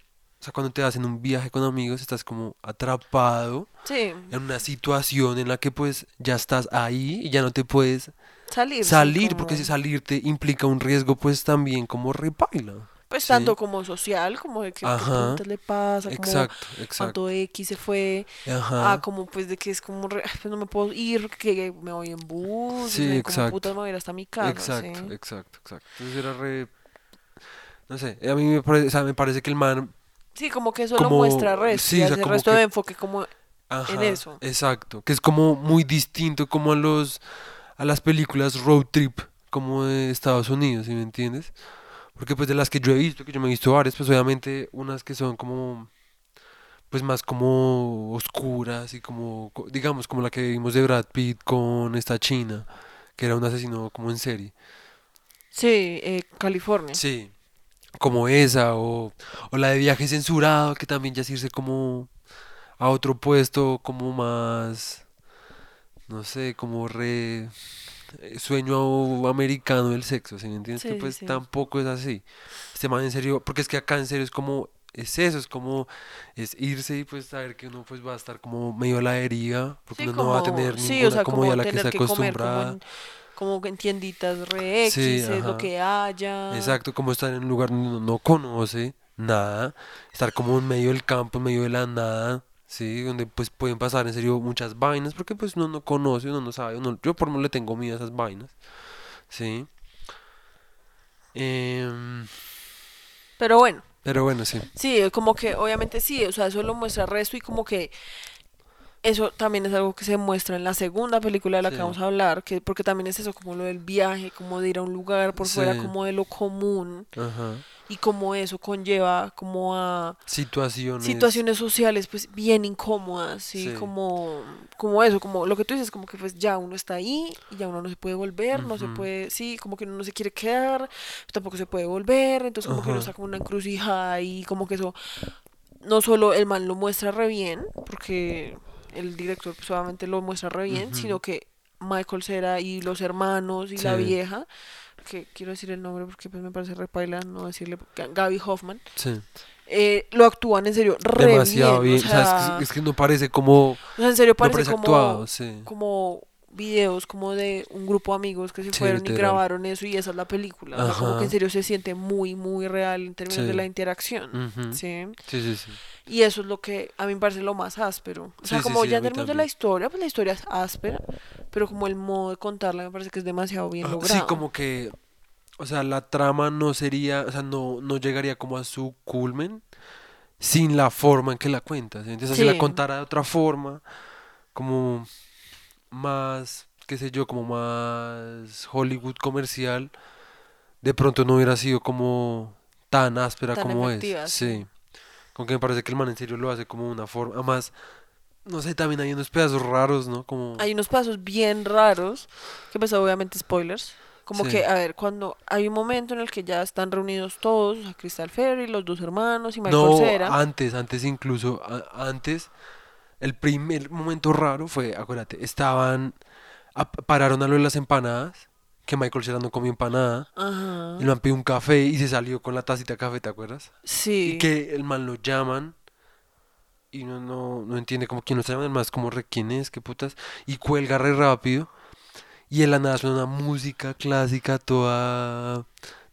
o sea, cuando te vas en un viaje con amigos, estás como atrapado Sí, en una situación en la que pues ya estás ahí y ya no te puedes salir. salir, como- porque si salirte implica un riesgo pues también como repaila. Pues sí. tanto como social, como de que qué Ajá. le pasa, como Exacto, exacto. cuánto X se fue, Ajá. ah, como pues de que es como, re- "Ay, pues no me puedo ir, que me voy en bus, Sí, sea, exacto. como putas me voy a ir hasta mi casa, Exacto, ¿sí? exacto, exacto. Entonces era re no sé, a mí me parece, o sea, me parece que el man Sí, como que eso Como- lo muestra resto, sí, y o sea, como resto que- de enfoque como Ajá, eso. Exacto, que es como muy distinto como a los a las películas road trip como de Estados Unidos, ¿sí me entiendes? Porque pues de las que yo he visto, que yo me he visto varias, pues obviamente unas que son como pues más como oscuras y como co- digamos como la que vimos de Brad Pitt con esta china, que era un asesino como en serie. Sí, eh, California. Sí, como esa, o, o la de viaje censurado, que también ya es irse como a otro puesto, como más, no sé, como re eh, sueño americano del sexo, ¿sí me entiendes? Sí, que pues sí. tampoco es así. Este man en serio, porque es que acá en serio es como, es eso, es como, es irse y pues saber que uno pues va a estar como medio a la deriva, porque Sí, uno no va a tener ninguna o sea, comodidad a la que está comer como en, tienditas re X, Sí, es lo que haya. Exacto, como estar en un lugar donde uno no conoce nada, estar como en medio del campo, en medio de la nada, sí, donde pues pueden pasar en serio muchas vainas, porque pues uno no conoce, uno no sabe, uno, yo por no le tengo miedo a esas vainas, sí. Em, Pero bueno, pero bueno, sí. sí, como que obviamente sí, o sea, eso lo muestra resto y como que eso también es algo que se muestra en la segunda película de la que vamos a hablar, que porque también es eso, como lo del viaje, como de ir a un lugar por fuera como de lo común Ajá. y como eso conlleva como a Situaciones. situaciones sociales pues bien incómodas, ¿sí? Sí. Como, como eso, como lo que tú dices, como que pues ya uno está ahí y ya uno no se puede volver, no se puede, sí, como que uno no se quiere quedar, tampoco se puede volver, entonces como que uno está como una encrucijada y como que eso, no solo el man lo muestra re bien, porque el director pues obviamente lo muestra re bien, Ujú. sino que Michael Cera y los hermanos y la Sí. vieja, que quiero decir el nombre porque pues me parece re paila no decirle, Gaby Hoffman, Sí. eh, lo actúan en serio re Demasiado bien. bien. O O sea, es sea, que, es que no parece como, o sea, en serio no parece, parece como, actuado, sí. como videos como de un grupo de amigos que se Sí, fueron y grabaron eso y esa es la película. O sea, como que en serio se siente muy, muy real en términos de la interacción. ¿sí? Sí, sí, sí. Y eso es lo que a mí me parece lo más áspero. O sea, como ya en términos de la historia, pues la historia es áspera, pero como el modo de contarla me parece que es demasiado bien Ah, logrado. Sí, como que, o sea, la trama no sería, o sea, no, no llegaría como a su culmen sin la forma en que la cuentas. Entonces, si la contara de otra forma, como más, qué sé yo, como más Hollywood comercial, de pronto no hubiera sido como tan áspera Tan como efectiva, es. sí. Como que me parece que el man en serio lo hace como una forma. Además, no sé, también hay unos pedazos raros, ¿no? Como. Hay unos pasos bien raros, que pues obviamente spoilers. Como Sí. que, a ver, cuando hay un momento en el que ya están reunidos todos, o sea, Crystal Ferry, los dos hermanos y Michael No, Cera. antes, antes incluso, a- antes, el primer momento raro fue, acuérdate, estaban, a- pararon a lo de las empanadas, que Michael Cera no comió empanada, Ajá. el man pidió un café y se salió con la tacita de café, ¿te acuerdas? Sí. Y que el man lo llaman y no, no, no entiende como quién lo está llamando, el man es como re quién es, qué putas, y cuelga re rápido y en la nada suena una música clásica toda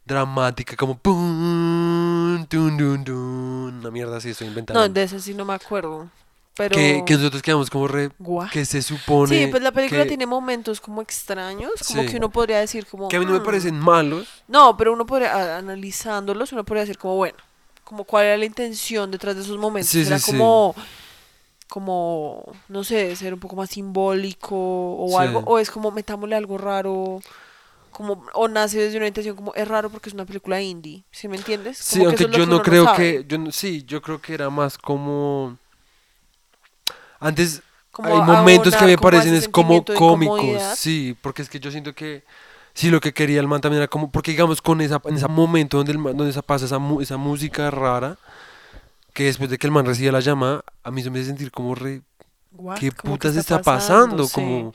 dramática, como pum, tun, dun, dun, una mierda así, estoy inventando. No, de ese sí no me acuerdo. Pero. que, que nosotros quedamos como re, que se supone Sí, pues la película que, tiene momentos como extraños, como Sí. que uno podría decir como... que a mí no me "Mm". parecen malos, No, pero uno podría, analizándolos, uno podría decir como, bueno, como cuál era la intención detrás de esos momentos. Sí, era sí, como, como, no sé, ser un poco más simbólico o algo, o es como metámosle algo raro, como, o nace desde una intención como, es raro porque es una película indie, ¿sí me entiendes? Sí, Como aunque yo no creo que, yo sí, yo creo que era más como, antes, Como hay momentos que me parecen es como cómicos, sí, porque es que yo siento que sí lo que quería el man también era como, porque digamos con esa, en ese momento donde el man- donde esa pasa esa, esa música rara, que después de que el man recibe la llamada, a mí se me hace sentir como re, What? ¿qué putas está pasando? Sí. Como,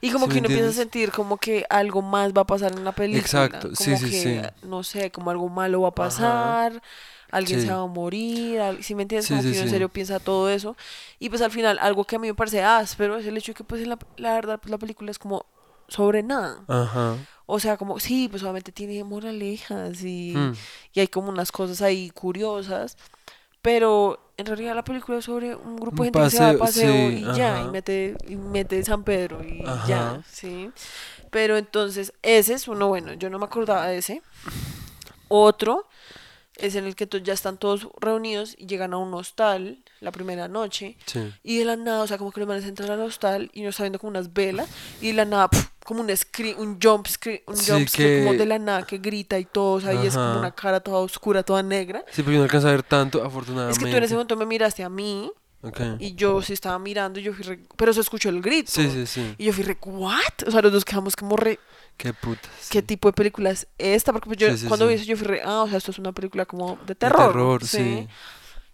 Y como ¿Sí que uno empieza a entiendes? sentir como que algo más va a pasar en la película. Exacto, como sí, sí, que, sí. No sé, como algo malo va a pasar, alguien Sí. se va a morir, ¿sí me entiendes? Como que uno en serio piensa todo eso. Y pues al final, algo que a mí me parece áspero es el hecho de que pues la, la verdad pues, la película es como sobre nada. ajá, O sea, como, sí, pues obviamente tiene moralejas y, mm, y hay como unas cosas ahí curiosas, pero en realidad la película es sobre un grupo de gente que se va de paseo, paseo sí, y ya, y ajá. mete, y mete San Pedro y ya, Ajá. ¿sí? Pero entonces, ese es uno bueno, yo no me acordaba de ese. Otro es en el que ya están todos reunidos y llegan a un hostal la primera noche sí, y de la nada, o sea, como que los manes entran al hostal y uno está viendo como unas velas y de la nada, como un screen, un jump screen, un Sí, jump como que- de la nada que grita y todo, o sea, y es como una cara toda oscura, toda negra. sí, pero yo no alcanza a ver tanto, afortunadamente, Es que tú en ese momento me miraste a mí Y yo sí estaba mirando y yo fui re... Pero se escuchó el grito. sí, sí, sí, Y yo fui re, ¿what? O sea, los dos quedamos como re... qué putas, ¿Qué sí. tipo de película es esta? Porque pues yo Sí, sí, cuando vi eso yo fui re, ah, o sea, esto es una película como de De terror. terror, sí,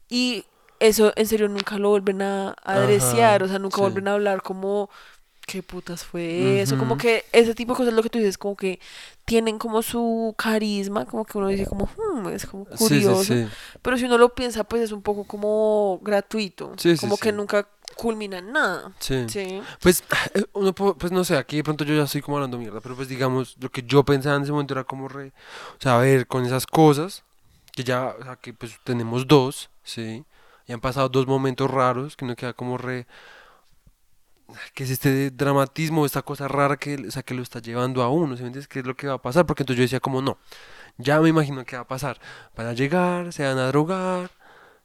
Y eso en serio nunca lo vuelven a Ajá, adreciar, o sea, nunca vuelven a hablar como qué putas fue eso, como que ese tipo de cosas lo que tú dices, como que tienen como su carisma, como que uno dice como, "Hmm, es como sí, sí, curioso, sí, pero si uno lo piensa, pues es un poco como gratuito, como que nunca culmina en nada. sí. Pues, eh, uno, pues no sé, aquí de pronto yo ya estoy como hablando mierda, pero pues digamos, lo que yo pensaba en ese momento era como re, o sea, a ver, con esas cosas, que ya, o sea, que pues tenemos dos, ¿sí? Y han pasado dos momentos raros, que uno queda como re, que es este dramatismo, esta cosa rara que, o sea, que lo está llevando a uno, ¿sí me entiendes? ¿Qué es lo que va a pasar? Porque entonces yo decía como, no, ya me imagino qué va a pasar, van a llegar, se van a drogar,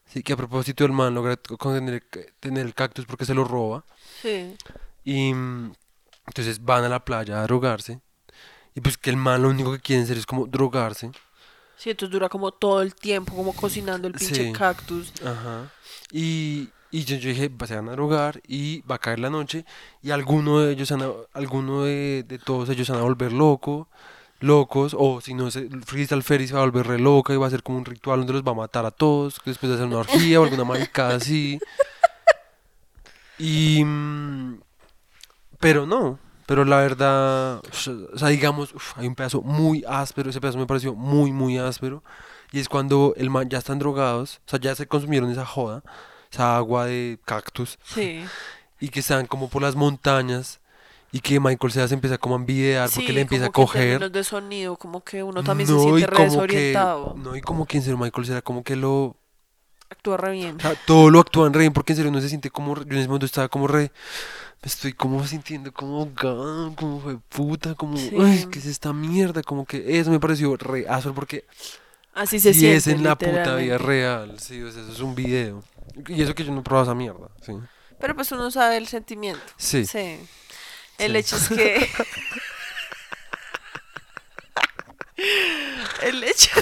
sí, que a propósito el man logra tener el cactus porque se lo roba. Sí. Y entonces van a la playa a drogarse. Y pues que el man lo único que quieren hacer es como drogarse. Sí, entonces dura como todo el tiempo, como cocinando el pinche Sí. cactus. Ajá. Y, y yo, yo dije, "Va- se van a drogar y va a caer la noche. Y alguno de ellos, van a- alguno de, de todos ellos van a volver loco, locos. O si no, Crystal Fairy se va a volver re loca y va a ser como un ritual donde los va a matar a todos. Después de hacer una orgía o alguna maricada así. Y... mm, Pero no, pero la verdad, o sea, digamos, uf, hay un pedazo muy áspero, ese pedazo me pareció muy, muy áspero, y es cuando el man ya están drogados, o sea, ya se consumieron esa joda, esa agua de cactus, Sí. y que están como por las montañas, y que Michael Cera se empieza como a envidiar porque le empieza a como que coger. términos de sonido, como que uno también No, se y siente re como que, desorientado. no, y como que en serio Michael Cera como que lo, Actúa re bien. o sea, todo lo actúan re bien porque en serio no se siente como, yo en ese momento estaba como re, me estoy como sintiendo como como fue puta, como, Sí. ay, ¿qué es esta mierda? Como que eso me pareció re áspero porque Así se si siente. es en la puta vida real, sí, o sea, eso es un video. Y eso que yo no he probado esa mierda, sí. Pero pues uno sabe el sentimiento. Sí, Sí. El Sí. hecho es que. (laughs) el hecho. (laughs)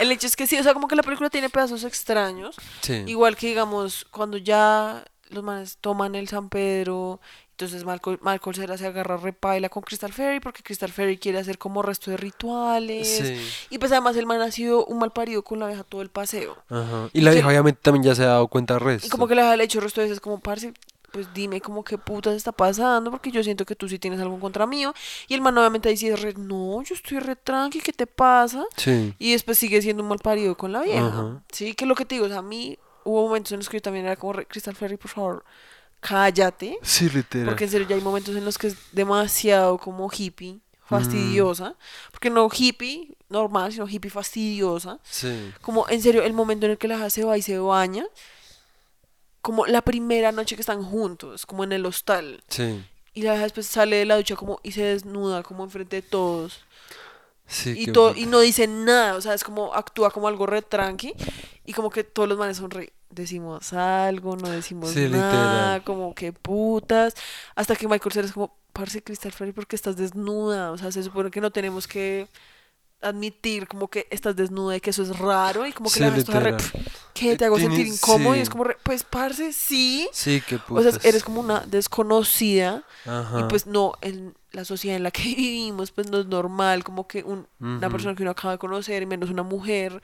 el hecho es que sí, o sea, como que la película tiene pedazos extraños. sí. Igual que, digamos, cuando ya los manes toman el San Pedro, entonces Malcolm, Malcolm Cera se agarra repaila con Crystal Fairy porque Crystal Fairy quiere hacer como resto de rituales. Sí, Y pues además el man ha sido un mal parido con la vieja todo el paseo. ajá. Y la vieja obviamente también ya se ha dado cuenta resto. Y como que le ha hecho resto de veces como, parce, pues dime como qué putas está pasando, porque yo siento que tú sí tienes algo contra mío. Y el man obviamente es re, no, yo estoy re tranqui, ¿qué te pasa? Sí, Y después sigue siendo un mal parido con la vieja. Ajá. Sí, que es lo que te digo, o sea, a mí hubo momentos en los que yo también era como, re, Crystal Ferry, por favor, cállate. sí, literal. Porque en serio ya hay momentos en los que es demasiado como hippie, fastidiosa. Porque no hippie normal, sino hippie fastidiosa. Sí, Como en serio, el momento en el que la se va y se baña. Como la primera noche que están juntos, como en el hostal. sí, Y la después sale de la ducha como y se desnuda como enfrente de todos. sí. Y, qué to- puta. y no dice nada, o sea, es como actúa como algo re tranqui. Y como que todos los manes son re, decimos algo, no decimos Sí, nada, literal. como que putas. Hasta que Michael Cera es como, parce Crystal Ferry, porque estás desnuda? O sea, se supone que no tenemos que admitir como que estás desnuda y que eso es raro y como que Sí, la toda re, que Eh, te hago tiene- sentir incómodo y es como re, pues parce, sí. Sí, qué O putas. sea, eres como una desconocida Ajá. y pues no, en la sociedad en la que (laughs) vivimos pues no es normal como que un- una persona que uno acaba de conocer y menos una mujer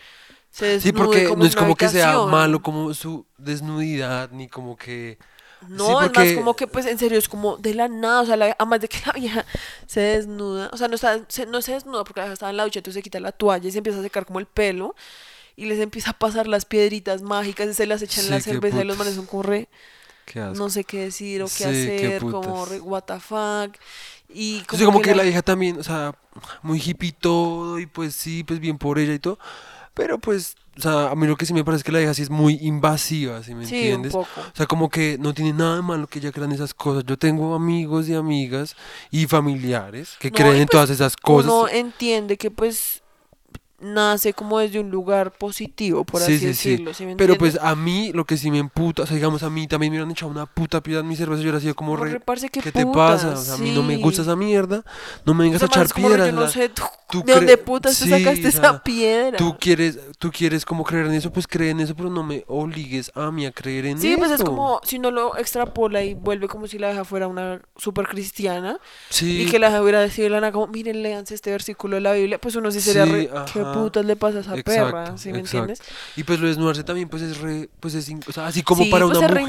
se Sí, porque como no es como que sea malo como su desnudidad, ni como que... No, Sí, es más porque- como que pues en serio es como de la nada, o sea, la, además de que la (laughs) vieja se desnuda, o sea, no está, se- no se desnuda porque la vieja estaba en la ducha, entonces se quita la toalla y se empieza a secar como el pelo y les empieza a pasar las piedritas mágicas y se las echan en la Sí, cerveza y los manes son como re, no sé qué decir o qué Sí, qué hacer, como re, what the fuck. Y Entonces como que la vieja también, o sea, muy hippie todo, y pues sí, pues bien por ella y todo. Pero pues, o sea, a mí lo que sí me parece es que la vieja sí es muy invasiva, ¿sí me Sí, un entiendes? poco. O sea, como que no tiene nada de malo que ella crean esas cosas. Yo tengo amigos y amigas y familiares que No, creen y en pues todas esas cosas. Uno entiende que pues nace como desde un lugar positivo, por Sí, así sí, sí. decirlo. ¿sí me Pero pues a mí lo que sí me emputa, o sea, digamos, a mí también me hubieran echado una puta piedra en mi cerveza yo hubiera sido como re... qué ¿Qué te pasa? O sea, a mí no me gusta sí. esa mierda. No me vengas a Esa man echar piedras. Yo no o sea, sé tú- tú de dónde putas te sí, sacaste o sea, esa piedra. Tú quieres, tú quieres como creer en eso, pues cree en eso, pero no me obligues a mí a creer en Sí, eso. pues es como si uno lo extrapola y vuelve como si la vieja fuera una super cristiana Sí, y que la vieja hubiera decidido de la nada como, miren, léanse este versículo de la Biblia, pues uno sí sería Sí, re, ¿qué. Putas le pasa a esa Exacto, perra? ¿Sí me exacto. entiendes? y pues lo de desnudarse también, pues es re, pues es, o sea, así como sí, para pues una es mujer,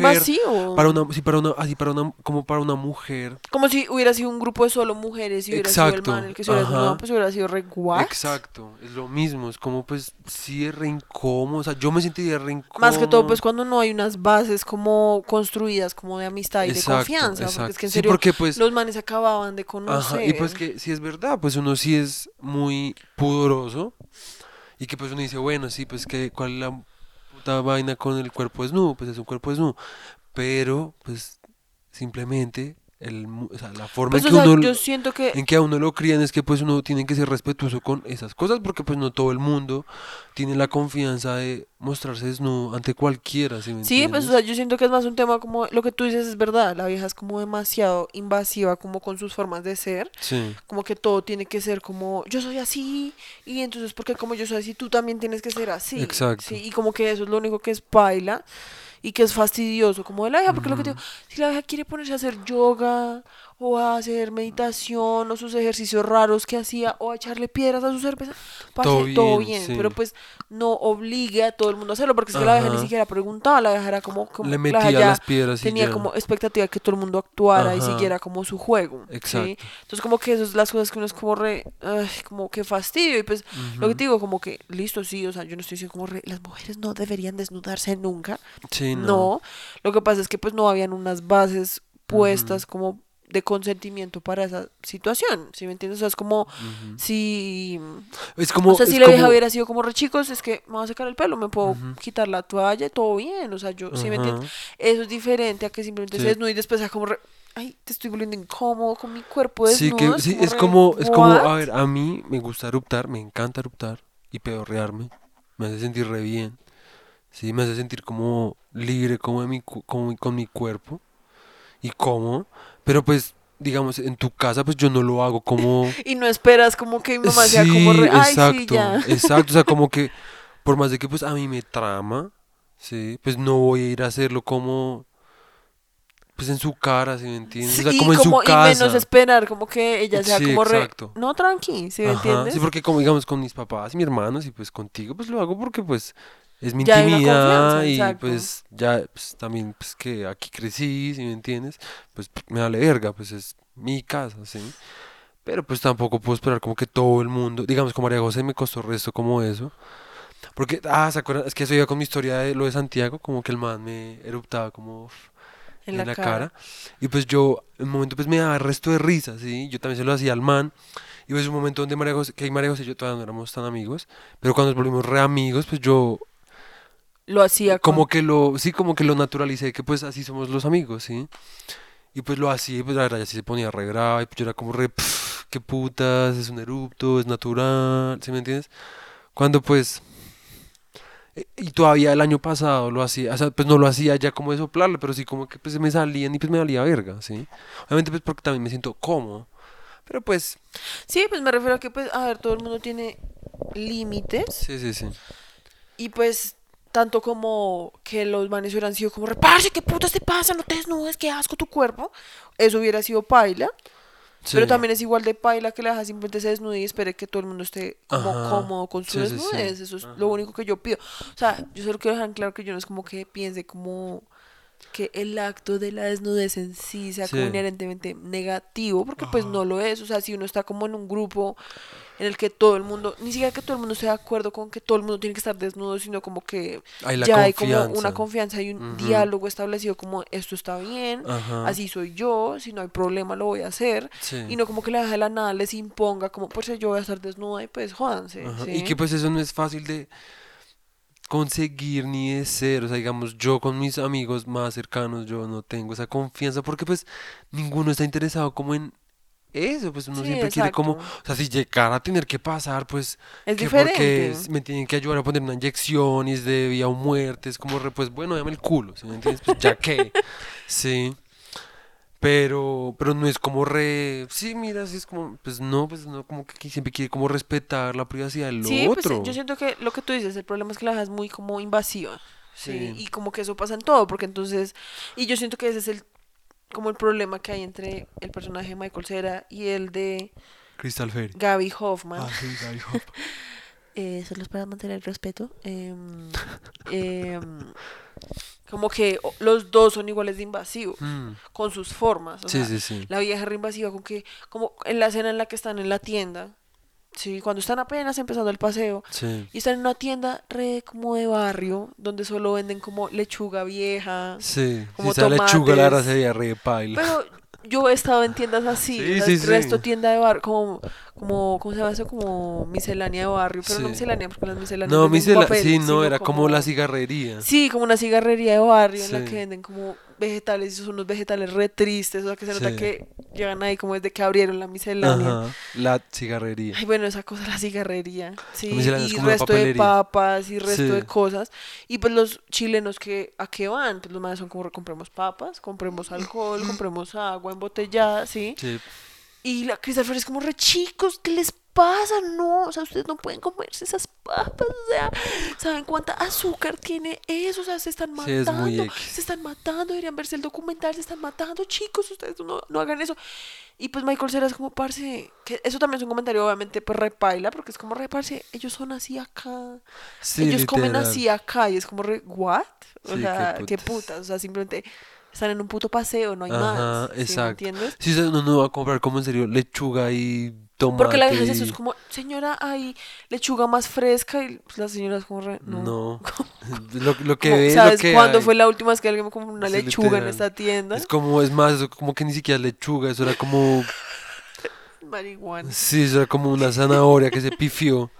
para una, sí, para una, así para una, como para una mujer, Como si hubiera sido un grupo de solo mujeres y hubiera sido el man el que se hubiera desnudado, pues hubiera sido re what? exacto, es lo mismo, es como pues sí es re incómodo, o sea, yo me sentiría re incómodo. Más que todo, pues cuando no hay unas bases como construidas como de amistad y de confianza, porque es que en Sí, serio porque, pues, los manes acababan de conocer. Ajá, y pues que si es verdad, pues uno sí es muy pudoroso y que pues uno dice, bueno, sí, pues que cuál es la puta vaina con el cuerpo desnudo, pues es un cuerpo desnudo, pero pues simplemente el, mu- o sea, la forma Pues, en o que sea, uno yo siento que en que a uno lo crían es que pues uno tiene que ser respetuoso con esas cosas porque pues no todo el mundo tiene la confianza de mostrarse desnudo ante cualquiera, ¿sí me Sí, pues o sea, yo siento que es más un tema como lo que tú dices es verdad, la vieja es como demasiado invasiva como con sus formas de ser, Sí, como que todo tiene que ser como yo soy así y entonces porque como yo soy así tú también tienes que ser así. Exacto. Sí, y como que eso es lo único que es paila y que es fastidioso como de la vieja, porque lo que te digo, si la vieja quiere ponerse a hacer yoga o a hacer meditación o sus ejercicios raros que hacía o a echarle piedras a su cerveza, parce, Todo todo bien, sí. pero pues no obligue a todo el mundo a hacerlo, porque es que la vieja ni siquiera preguntaba, la vieja era como, como le la metía ya las piedras y tenía ya. como expectativa de que todo el mundo actuara y siguiera como su juego. ¿sí? Exacto. Entonces como que esas son las cosas que uno es como re, ay, como que fastidio y pues lo que te digo como que listo sí, o sea, yo no estoy diciendo como re, las mujeres no deberían desnudarse nunca. Sí, no. No, lo que pasa es que pues no habían unas bases puestas como de consentimiento para esa situación, ¿sí me entiendes? O sea, es como si Es como o sea, si la vieja hubiera sido como re chicos, es que me voy a sacar el pelo, me puedo quitar la toalla, todo bien, o sea, yo, ¿sí me entiendes? Eso es diferente a que simplemente Sí. se desnude y después sea como re, ay, te estoy volviendo incómodo con mi cuerpo Sí, desnudo. que, sí, como es como, es como, a ver, a mí me gusta eruptar, me encanta eruptar y pedorrearme, me hace sentir re bien, sí, me hace sentir como libre, como, de mi, como con mi cuerpo y cómodo, pero pues, digamos, en tu casa, pues yo no lo hago como... (laughs) Y no esperas como que mi mamá sea como Sí, re, ay, sí, exacto, ya. (laughs) exacto, o sea, como que, (laughs) por más de que pues a mí me trama, sí, pues no voy a ir a hacerlo como... Pues en su cara, ¿sí me entiendes? O sea, Sí, como en como- su casa. Y menos esperar como que ella sea Sí, como re, exacto. no, tranqui, ¿sí me Ajá, entiendes? Sí, porque como digamos con mis papás y mis hermanos y pues contigo pues lo hago porque pues es mi Ya intimidad y exacto. pues ya pues, también pues que aquí crecí, si me entiendes, pues me vale verga, pues es mi casa, ¿sí? Pero pues tampoco puedo esperar como que todo el mundo, digamos como María José me costó resto como eso. Porque, ah, ¿se acuerdan? Es que eso iba con mi historia de lo de Santiago, como que el man me eruptaba como en en la, la cara. cara. Y pues yo, en un momento pues me daba resto de risa, ¿sí? Yo también se lo hacía al man. Y pues un momento donde María José, que María José y yo todavía no éramos tan amigos, pero cuando nos volvimos re amigos, pues yo Lo hacía como que lo, sí, como que lo naturalicé, que pues así somos los amigos, ¿sí? Y pues lo hacía, y pues la verdad ya sí se ponía re grave, y pues yo era como re, "Pff, qué putas, es un erupto, es natural, ¿sí me entiendes? Cuando pues, eh, y todavía el año pasado lo hacía, o sea, pues no lo hacía ya como de soplarle, pero sí como que pues se me salían y pues me valía verga, ¿sí? Obviamente pues porque también me siento cómodo, pero pues, Sí, pues me refiero a que, pues, a ver, todo el mundo tiene límites Sí, sí, sí. y pues tanto como que los manes hubieran sido como reparse, ¿qué putas te pasa? No te desnudes, qué asco tu cuerpo. Eso hubiera sido paila. Sí. Pero también es igual de paila que la deja simplemente se desnude y espere que todo el mundo esté como Ajá. cómodo con su Sí, sí, sí. desnudez. Eso es lo único que yo pido. O sea, yo solo quiero dejar claro que yo no es como que piense como que el acto de la desnudez en sí sea como inherentemente negativo, porque pues no lo es. O sea, si uno está como en un grupo en el que todo el mundo, ni siquiera que todo el mundo esté de acuerdo con que todo el mundo tiene que estar desnudo, sino como que Hay ya hay como una confianza y un diálogo establecido como esto está bien, Ajá. así soy yo, si no hay problema lo voy a hacer. Sí. Y no como que la de la nada les imponga, como pues yo voy a estar desnuda y pues jódanse. ¿sí? Y que pues eso no es fácil de conseguir ni de ser, o sea, digamos, yo con mis amigos más cercanos, yo no tengo esa confianza porque pues ninguno está interesado como en eso, pues uno Sí, siempre quiere como, o sea, si llegara a tener que pasar, pues Es que porque diferente. s- me tienen que ayudar a poner una inyección y es de vida o muerte, es como, re, pues bueno, dame el culo, ¿sí me entiendes? Pues ya que, (laughs) sí. Pero, pero no es como re, sí, mira, sí es como, pues no, pues no, como que siempre quiere como respetar la privacidad del Sí, pues otro. yo siento que lo que tú dices, el problema es que la dejas muy como invasiva. Sí, Sí. y como que eso pasa en todo, porque entonces, y yo siento que ese es el como el problema que hay entre el personaje de Michael Cera y el de Crystal Ferry. Gaby Hoffman. Ah, sí, Gaby (laughs) Hop. eh, solo es para mantener el respeto. em, em, como que los dos son iguales de invasivos, Mm, con sus formas. O Sí, sea, sí, sí. la vieja re invasiva, con que, como en la escena en la que están en la tienda, sí, cuando están apenas empezando el paseo, Sí. y están en una tienda re como de barrio, donde solo venden como lechuga vieja. Sí. Como si esa lechuga la tomates. verdad sería re paila. Pero yo he estado en tiendas así, Sí, sí, el resto tienda de barrio, como, como, ¿cómo se llama eso? Como miscelánea de barrio, pero no Sí. miscelánea, porque las misceláneas No, papel, sí, no, era como la cigarrería. Sí, como una cigarrería de barrio en la Sí. que venden como vegetales, y son unos vegetales re tristes, o sea, que se nota Sí. que llegan ahí como desde que abrieron la miscelánea. Ajá, la cigarrería. Ay, bueno, esa cosa, la cigarrería, sí, miscelánea es y como resto de papas y resto Sí. de cosas. Y pues los chilenos que a qué van, pues los más son como compremos papas, compremos alcohol, (clears throat) compremos agua embotellada, ¿sí? Sí. Y la Cristal es como re chicos, ¿qué les pasa? No, o sea, ustedes no pueden comerse esas papas, o sea, ¿saben cuánta azúcar tiene eso? O sea, se están Sí, es matando, se están matando, deberían verse el documental, se están matando, chicos, ustedes no, no hagan eso. Y pues Michael Cera es como, parce, que eso también es un comentario obviamente pues repaila, porque es como, re, parce, ellos son así acá, Sí, ellos comen así acá, y es como, re, ¿what? O Sí, qué sea, qué putas. putas, o sea, simplemente están en un puto paseo, no hay Ajá, más, ¿sí me exacto. entiendes? Sí, o sea, uno no va a comprar como en serio lechuga y tomate. Porque la vieja y- es como, señora, hay lechuga más fresca y pues, la señora es como, re, no. No. (laughs) (laughs) lo, lo que Como, ve, ¿Sabes lo que cuándo hay. fue la última vez que alguien me compró una Sí, lechuga en esta tienda? Es como, es más, como que ni siquiera lechuga, eso era como, (laughs) Marihuana. sí, eso era como una zanahoria que se pifió.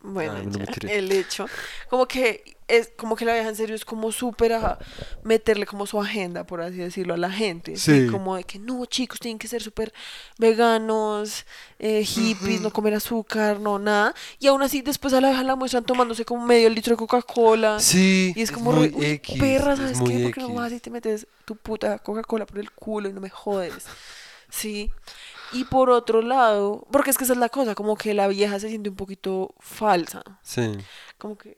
Bueno, Ay, no ya, me el hecho. Como que es como que la vieja en serio es como súper a meterle como su agenda, por así decirlo, a la gente. ¿sí? Sí. Como de que no, chicos, tienen que ser súper veganos, eh, hippies, no comer azúcar, no nada. Y aún así después a la vieja la muestran tomándose como medio litro de Coca-Cola. Sí, Y es como, muy X, perra, es ¿sabes muy qué? Porque no X. vas y te metes tu puta Coca-Cola por el culo y no me jodes. Sí. Y por otro lado, porque es que esa es la cosa, como que la vieja se siente un poquito falsa. Sí, Como que...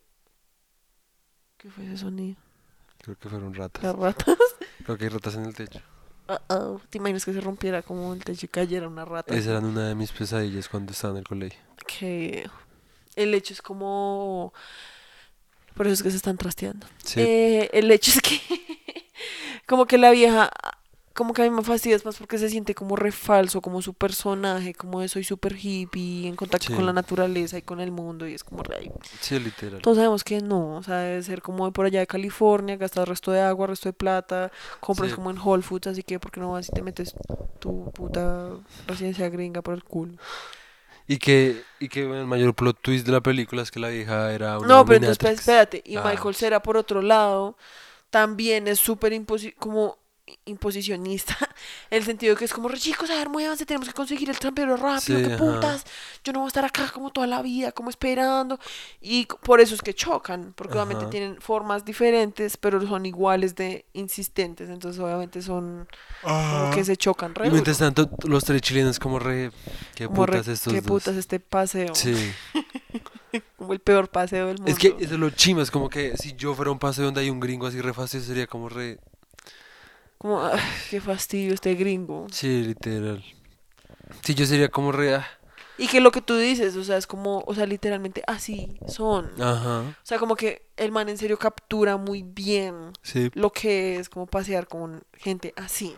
¿Qué fue ese sonido? creo que fueron ratas. Las ratas. (laughs) Creo que hay ratas en el techo. Uh-oh. ¿Te imaginas que se rompiera como el techo y cayera una rata? Esa era una de mis pesadillas cuando estaba en el colegio. Que el hecho es como... Por eso es que se están trasteando. Sí, Eh, el hecho es que (laughs) como que la vieja, como que a mí me fastidia es más porque se siente como refalso, como su personaje, como de soy súper hippie, en contacto Sí. con la naturaleza y con el mundo, y es como re... ay, sí, literal. Todos sabemos que no, o sea, debe ser como de por allá de California, gastas resto de agua, resto de plata, compras Sí. como en Whole Foods, así que ¿por qué no vas y te metes tu puta residencia gringa por el culo? Y que, y que el mayor plot twist de la película es que la vieja era una No, pero entonces espérate, y Ah. Michael Cera por otro lado también es súper imposi- como imposicionista, en (laughs) el sentido que es como, re chicos, a ver, muévanse, tenemos que conseguir el trampero rápido, Sí, qué ajá. putas, yo no voy a estar acá como toda la vida, como esperando, y por eso es que chocan, porque obviamente tienen formas diferentes, pero son iguales de insistentes, entonces obviamente son como que se chocan re Y mientras tanto, los tres chilenos como re... ¿Qué como re, putas estos qué dos? putas este paseo. Sí. (laughs) Como el peor paseo del mundo. Es que es lo chima, es como que si yo fuera un paseo donde hay un gringo así re fácil, sería como re... Como, "Ay, qué fastidio este gringo. Sí, literal. Sí, yo sería como re... ah, Y que lo que tú dices, o sea, es como, o sea, literalmente así son. Ajá, O sea, como que el man en serio captura muy bien sí. lo que es como pasear con gente así.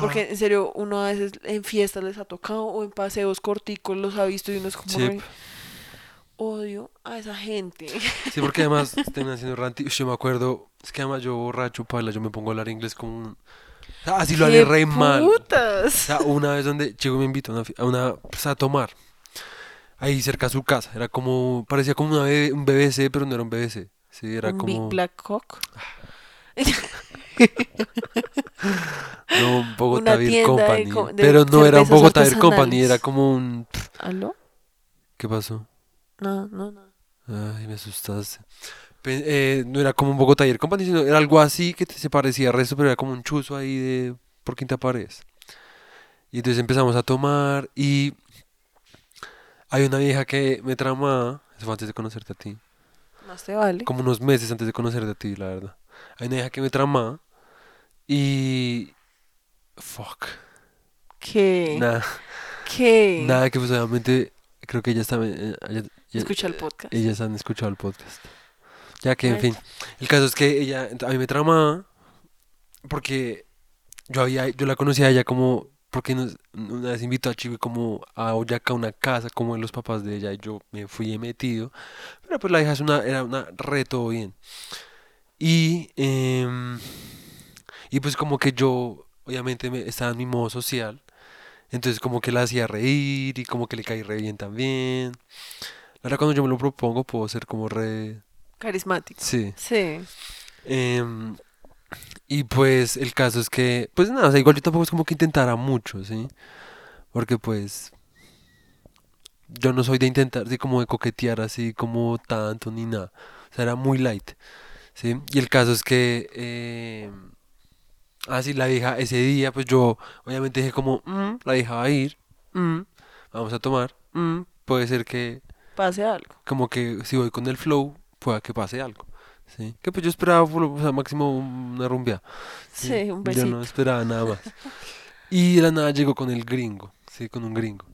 Porque en serio, uno a veces en fiestas les ha tocado o en paseos corticos los ha visto y uno es como Sí. re, odio a esa gente. Sí, porque además (laughs) terminan siendo ranti. Yo me acuerdo, es que además yo borracho, pala, yo me pongo a hablar inglés como un... Así lo ¡Qué re mal. O putas! sea, una vez donde Chico me invitó a una, a una pues, a tomar. Ahí cerca a su casa. Era como, parecía como una B- un BBC, pero no era un BBC. Sí, era Un como... Big Black Cock. (laughs) No, un Bogotá Una Beer de Company. co- de pero no era un Bogotá Beer Company, era como un... ¿Aló? ¿Qué pasó? No, no, no. Ay, me asustaste. Eh, no era como un Bogotá Beer Company, sino era algo así que se parecía a resto, pero era como un chuzo ahí de por quinta paredes. Y entonces empezamos a tomar y hay una vieja que me tramaba, eso fue antes de conocerte a ti, Más te vale. como unos meses antes de conocerte a ti, la verdad. Hay una vieja que me tramaba y... Fuck. ¿Qué? Nada, ¿Qué? nada que pues obviamente creo que ella está... eh, ella- ella- Escucha el podcast. Ellas han escuchado el podcast. Ya que, en fin. El caso es que ella a mí me tramaba porque yo había, yo la conocía a ella como, porque nos- una vez invitó a Chico como a Boyacá a una casa como de los papás de ella y yo me fui metido. Pero pues la hija es una, era una re todo bien. Y, em, y pues como que yo, obviamente me, estaba en mi modo social. Entonces como que la hacía reír y como que le caí re bien también. Ahora cuando yo me lo propongo puedo ser como re... Carismático. Sí. Sí. Em, y pues el caso es que, pues nada, o sea, igual yo tampoco es como que intentara mucho, ¿sí? Porque pues yo no soy de intentar, así como de coquetear así como tanto ni nada. O sea, era muy light, ¿sí? Y el caso es que, em, así la vieja ese día, pues yo obviamente dije como, "Mm", la dejaba ir, "Mm, vamos a tomar, "Mm", puede ser que Pase algo. como que si voy con el flow, pueda que pase algo. ¿sí? Que pues yo esperaba, o sea, máximo una rumbia. Sí, un Yo besito. no esperaba nada más. Y de la nada llegó con el gringo, sí, con un gringo.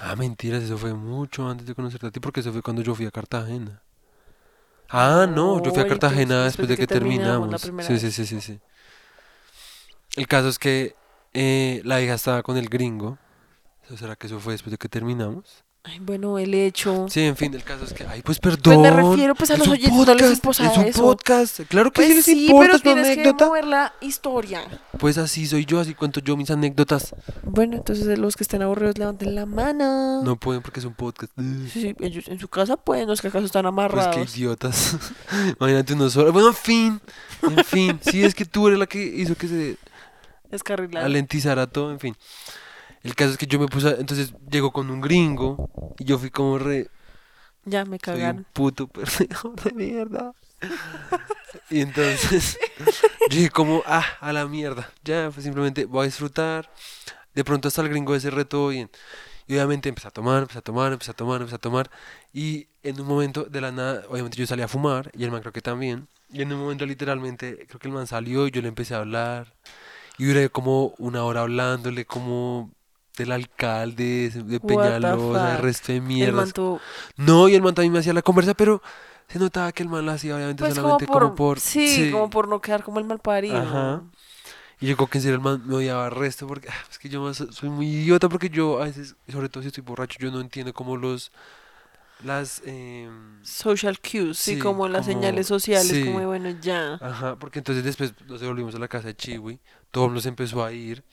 Ah, mentiras, eso fue mucho antes de conocerte a ti, porque eso fue cuando yo fui a Cartagena. Ah, no, yo fui a Cartagena después de que terminamos terminamos. Sí, sí, sí, sí, sí. El caso es que eh, la hija estaba con el gringo. ¿O ¿Será que eso fue después de que terminamos? Ay, bueno, el hecho. Sí, en fin, el caso es que, ay, pues Pues perdón. me refiero pues a los oyentes, no les podcast, importa es un eso. podcast. Claro que Pues sí les sí, importa, pero tienes que anécdota. mover la historia. Pues así soy yo, así cuento yo mis anécdotas. Bueno, entonces los que estén aburridos levanten la mano. No pueden porque es un podcast. Sí, sí, ellos en su casa pueden, los que acaso están Pues amarrados. qué idiotas. (laughs) Imagínate uno solo. Bueno, en fin. En fin. Sí, es que tú eres la que hizo que se Descarrilados. alentizara todo, en fin. El caso es que yo me puse, a- entonces llegó con un gringo y yo fui como re, Ya me soy un cagaron. puto perdedor de mierda. (laughs) Y entonces yo dije como, ah, a la mierda, ya, pues simplemente voy a disfrutar. De pronto hasta el gringo ese reto bien. Y obviamente empecé a tomar, empecé a tomar, empecé a tomar, empecé a tomar. Y en un momento de la nada, obviamente yo salí a fumar y el man creo que también. Y en un momento literalmente, creo que el man salió y yo le empecé a hablar. Y duré como una hora hablándole como del alcalde, de Peñalosa, fuck. resto de El mierdas. No, y el man también me hacía la conversa, pero se notaba que el man la hacía obviamente Pues como solamente por, como por... sí, como por no quedar como el mal parido. Ajá. Y yo creo que en serio el man me odiaba el resto porque ah, es que yo más soy muy idiota porque yo a veces, sobre todo si estoy borracho, yo no entiendo como los... Las... em, Social cues, sí, Sí, como las como- señales sociales, sí. como de bueno, ya. Ajá, porque entonces después nos volvimos a la casa de Chiwi, todo nos empezó a ir.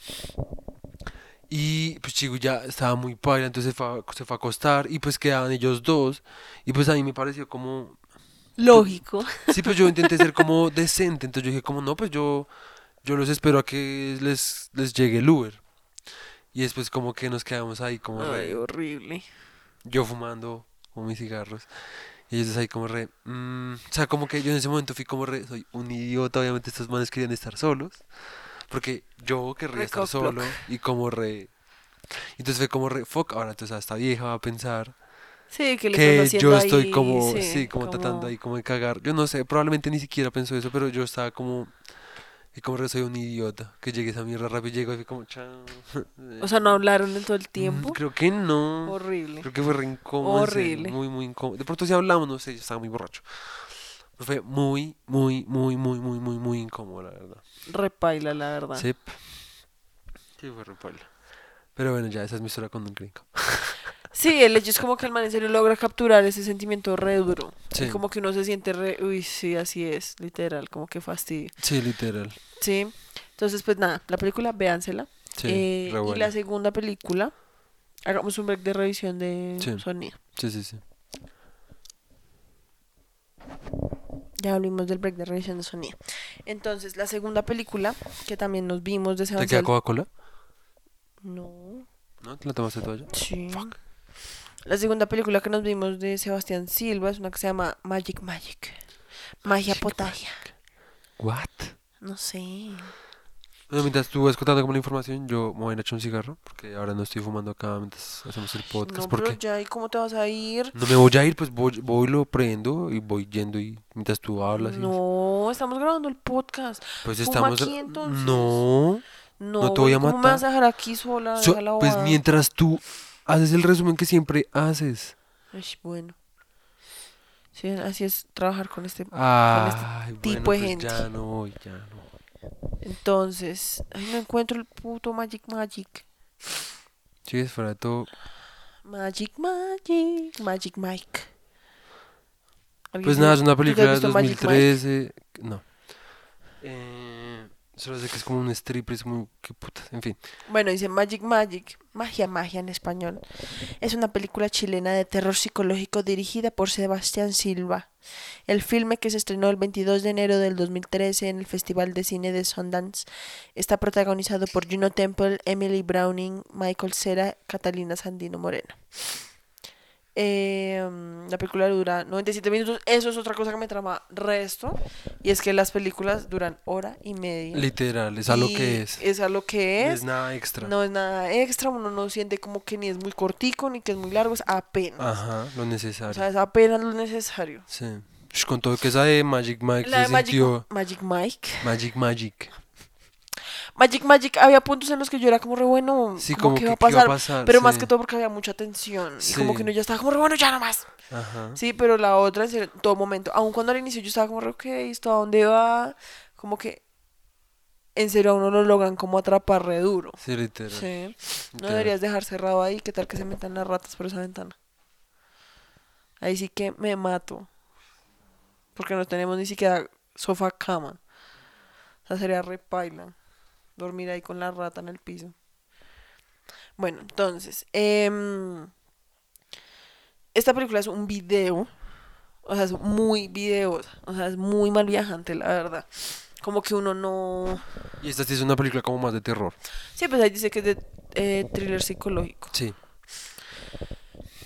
Y pues Chiwi ya estaba muy paila, entonces se fue, a, se fue a acostar y pues quedaban ellos dos. Y pues a mí me pareció como... Lógico. Sí, pues yo intenté ser como (laughs) decente, entonces yo dije como no, pues yo, yo los espero a que les, les llegue el Uber. Y después como que nos quedamos ahí como Ay, re, horrible. yo fumando como mis cigarros. Y ellos ahí como re, mm, o sea, como que yo en ese momento fui como re, soy un idiota, obviamente estos manes querían estar solos. Porque yo querría Re estar cock block. solo y como re... Entonces fue como re, fuck, ahora entonces a esta vieja va a pensar Sí, que, que yo estoy ahí, como, sí, sí, como, tratando ahí como de cagar. Yo no sé, probablemente ni siquiera pensó eso, pero yo estaba como, y como que soy un idiota, que llegue esa mierda rápido y llego así como, chao. O sea, no hablaron en todo el Mm, tiempo. Creo que no. Horrible. Creo que fue re incómodo. Horrible. Muy, muy incómodo. De pronto si hablamos, no sé, yo estaba muy borracho. Fue muy, muy, muy, muy, muy, muy, muy incómodo, la verdad. Repaila, la verdad. Sí. Sí, fue re paila. Pero bueno, ya, esa es mi historia con un gringo. (laughs) Sí, el hecho es como que el man en serio logra capturar ese sentimiento re duro. Sí. Y como que uno se siente re, uy, sí, así es, literal, como que fastidio. Sí, literal. Sí. Entonces, pues nada, la película, véansela. Sí, Eh, re y la segunda película, hagamos un break de revisión de Sí. sonido. Sí, sí, sí. Ya hablamos del break de revisión de sonido. Entonces, la segunda película, que también nos vimos de ¿Te queda Sebastián. Coca-Cola? No, ¿No? ¿Te la tomaste toalla? sí. La segunda película que nos vimos de Sebastián Silva es una que se llama Magic Magic. Magia potagia. ¿What? No sé. Bueno, mientras tú vas contando como la información, yo me voy a echar un cigarro, porque ahora no estoy fumando acá mientras hacemos el podcast, no, pero ya, ¿y cómo te vas a ir? no me voy a ir, pues voy, voy lo prendo y voy yendo y mientras tú hablas y No, estamos grabando el podcast. pues fuma estamos aquí, entonces. no, No, No te voy a ¿cómo me matar. vas a dejar aquí sola? So- pues bobada. mientras tú haces el resumen que siempre haces. Ay, bueno. Sí, así es trabajar con este. Ay, tipo bueno, de pues gente. ya no ya no. Entonces, ay, no encuentro el puto Magic Magic. Sí, es de todo. Magic Magic. Magic Mike. ¿Alguien Pues nada, es una película de visto Magic Mike? 2013. No. Eh, solo sé que es como un stripper, es como. ¿Qué puta? En fin. Bueno, dice Magic Magic, magia, magia en español. Es una película chilena de terror psicológico dirigida por Sebastián Silva. El filme que se estrenó el 22 de enero del 2013 en el Festival de Cine de Sundance está protagonizado por Juno Temple, Emily Browning, Michael Cera, Catalina Sandino Moreno. Eh, mm, la película dura 97 minutos. Eso es otra cosa que me trama resto. Y es que las películas duran hora y media. Literal, es a lo que es. Es a lo que No es. es nada extra. No es nada extra, uno no siente como que ni es muy cortico ni que es muy largo, es apenas. Ajá, lo O necesario. sea, es apenas lo necesario. Sí. Ush, Con todo que esa de Magic Mike La se Magic, sintió Magic Mike. Magic Magic. Magic Magic, había puntos en los que yo era como re bueno, Sí, como, como que que a pasar, pero más que todo porque había mucha tensión y como que uno ya estaba como re bueno, ya nomás. Ajá. Sí, pero la otra en todo momento, aun cuando al inicio yo estaba como re ok, ¿esto a dónde va? Como que en serio a uno lo logran como atrapar re duro. Sí, literal. Sí. No literal. deberías dejar cerrado ahí, ¿qué tal que se metan las ratas por esa ventana? Ahí sí que me mato. Porque no tenemos ni siquiera sofá cama. O sea, sería repaila. Dormir ahí con la rata en el piso. Bueno, entonces. em, esta película es un video. O sea, es muy video. O sea, es muy mal viajante, la verdad. Como que uno no. Y esta sí es una película como más de terror. Sí, pues ahí dice que es de eh, thriller psicológico. Sí.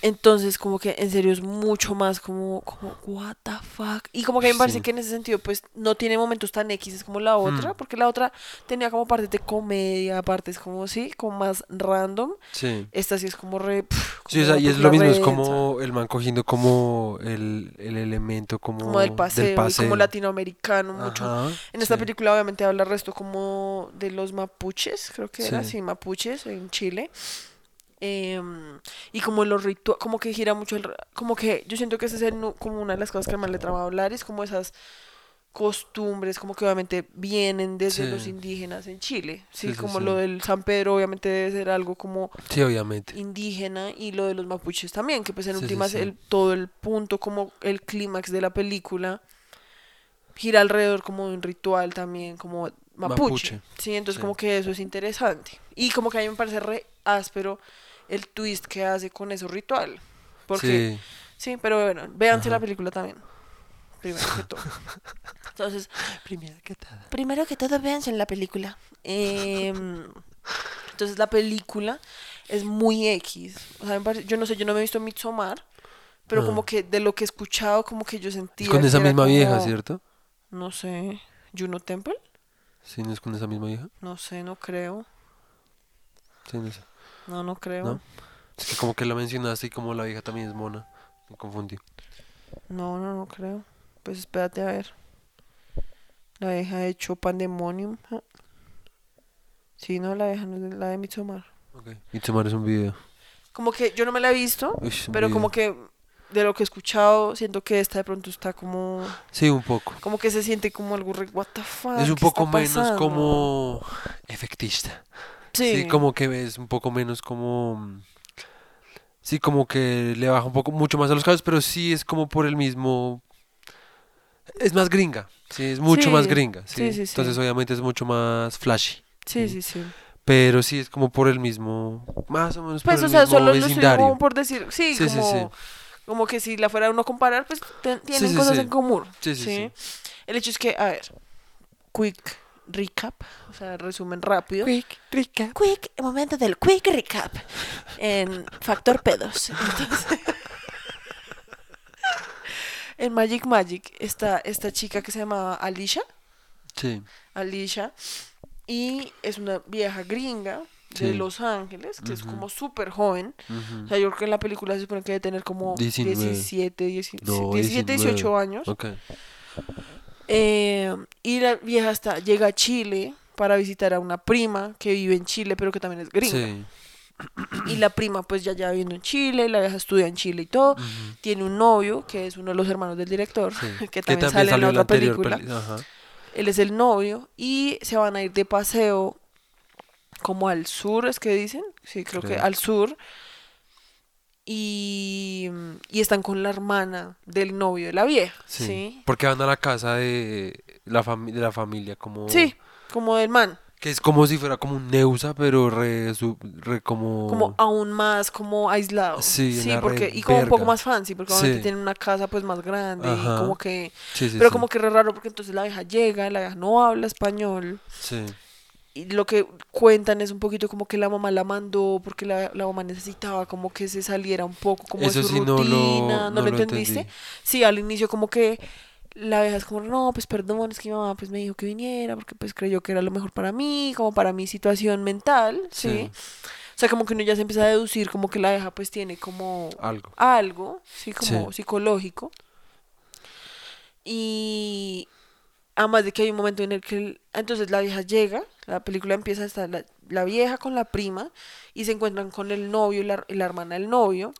Entonces, como que en serio es mucho más como, como, what the fuck. Y como que me parece Sí. que en ese sentido, pues no tiene momentos tan X como la otra, Mm. porque la otra tenía como partes de comedia, partes como, sí, como más random. Sí. Esta sí es como re. Sí, o sea, y es lo mismo, es como el man cogiendo como el, el elemento como, como del paseo, y paseo. como latinoamericano, mucho. En esta sí. película obviamente habla el resto como de los mapuches, creo que era, sí, mapuches en Chile. Em, y como los rituales, como que gira mucho el... Como que yo siento que esa es el como una de las cosas que más le traba hablar, es como esas costumbres, como que obviamente vienen desde los Sí. indígenas en Chile, ¿sí? Como sí. lo del San Pedro obviamente debe ser algo como Sí, obviamente. indígena y lo de los mapuches también, que pues en últimas el, todo el punto, como el clímax de la película gira alrededor como de un ritual también, como mapuche. Mapuche, Sí, entonces como que eso es interesante. Y como que a mí me parece re áspero el twist que hace con ese ritual. Porque, sí, Sí. pero bueno, véanse la Ajá. película también. Primero que todo. Entonces, (laughs) Primera que todo. Primero que todo, véanse en la película. Em, entonces, la película es muy X. O sea, yo no sé, yo no me he visto Midsommar, pero Ah. como que de lo que he escuchado, como que yo sentía. Es con esa misma vieja, como- ¿cierto? No sé. ¿Juno Temple? Sí, no es con esa misma vieja. No sé, no creo. Sí, no sé. No, no creo. ¿No? Es que como que la mencionaste y como la vieja también es mona. Me confundí. No, no, no creo. Pues espérate a ver. La vieja ha hecho Pandemonium. Sí, no, la vieja no es de- la de Midsommar. Ok. Midsommar es un video. Como que yo no me la he visto, Uy, pero como que de lo que he escuchado, siento que esta de pronto está como... Sí, un poco. Como que se siente como algo re... What the fuck, es un ¿qué poco menos como efectista. Sí, Sí. como que ves un poco menos como... Sí, como que le baja un poco mucho más a los casos, pero sí es como por el mismo... Es más gringa, sí, es mucho más Sí, gringa, sí. sí, sí, sí. Entonces obviamente es mucho más flashy. Sí, sí, sí. Pero sí es como por el mismo, más o menos Pues, por o el sea, mismo solo lo vecindario. como por decir, sí, Sí, sí, como, sí. como que si la fuera uno a comparar, pues tienen sí, cosas sí. en común. Sí, sí, sí. El hecho es que, a ver, quick recap, o sea, resumen rápido. Quick, rica. Quick, momento del quick recap en Factor Pedos. Entonces, en Magic Magic está esta chica que se llama Alicia. Sí, Alicia. Y es una vieja gringa de Sí. Los Ángeles, que es como súper joven. O sea, yo creo que en la película se supone que debe tener como 19. 17, 17, No, 17, 18 años. Ok. Eh, y la vieja está, llega a Chile para visitar a una prima que vive en Chile, pero que también es gringa. Sí. Y la prima pues ya ya viviendo en Chile, la vieja estudia en Chile y todo. Tiene un novio que es uno de los hermanos del director, Sí. (laughs) que también sale en la otra anterior película. peli- Ajá. Él es el novio y se van a ir de paseo como al sur, es que dicen, sí, creo que al sur. Y, y están con la hermana del novio de la vieja, Sí. ¿sí? Porque van a la casa de la, fami- de la familia como... Sí, como del man, Que es como si fuera como un Neusa, pero re, su- re como... como aún más como aislado. Sí, la porque y como un poco más fancy, porque obviamente Sí. tienen una casa pues más grande y Ajá. como que Sí, sí, pero sí. como que re raro porque entonces la vieja llega, la vieja no habla español Sí. Y lo que cuentan es un poquito como que la mamá la mandó porque la, la mamá necesitaba como que se saliera un poco como Eso de su sí no lo- rutina, ¿no, no lo lo entendiste? entendí. Sí, al inicio como que la vieja es como, no, pues perdón, es que mi mamá pues me dijo que viniera porque pues creyó que era lo mejor para mí, como para mi situación mental, ¿sí? Sí. O sea, como que uno ya se empieza a deducir como que la vieja pues tiene como Algo. algo, sí, como Sí. psicológico. Y además de que hay un momento en el que el- entonces la vieja llega, la película empieza a estar la, la vieja con la prima y se encuentran con el novio y la, y la hermana del novio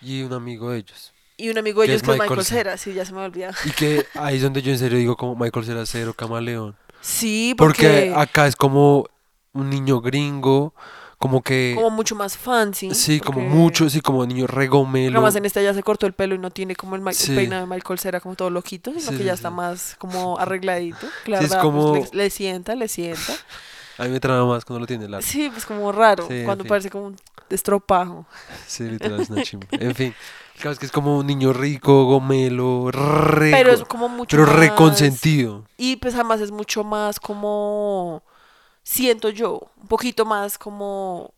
Y un amigo de ellos. y un amigo de ellos es que es Michael Michael Cera. Cera, sí, ya se me olvidado. Y que (laughs) ahí es donde yo en serio digo como Michael será cero camaleón. Sí, Porque porque, acá es como un niño gringo, como que... como mucho más fancy. sí, como mucho, sí, como niño regomelo. Además en esta ya se cortó el pelo y no tiene como el, ma- el Sí. peinado de Michael Cera como todo loquito, sino Sí, que ya está más como arregladito. (laughs) Claro, es como- le, le sienta, le sienta. (laughs) A mí me traba más cuando lo tiene largo. Sí, pues como raro, cuando fin. parece como un estropajo. Sí, literal, es una (laughs) chimba. En fin, claro, es que es como un niño rico, gomelo, re... Pero es como mucho pero más... reconsentido. Y pues además es mucho más como... Siento yo, un poquito más como...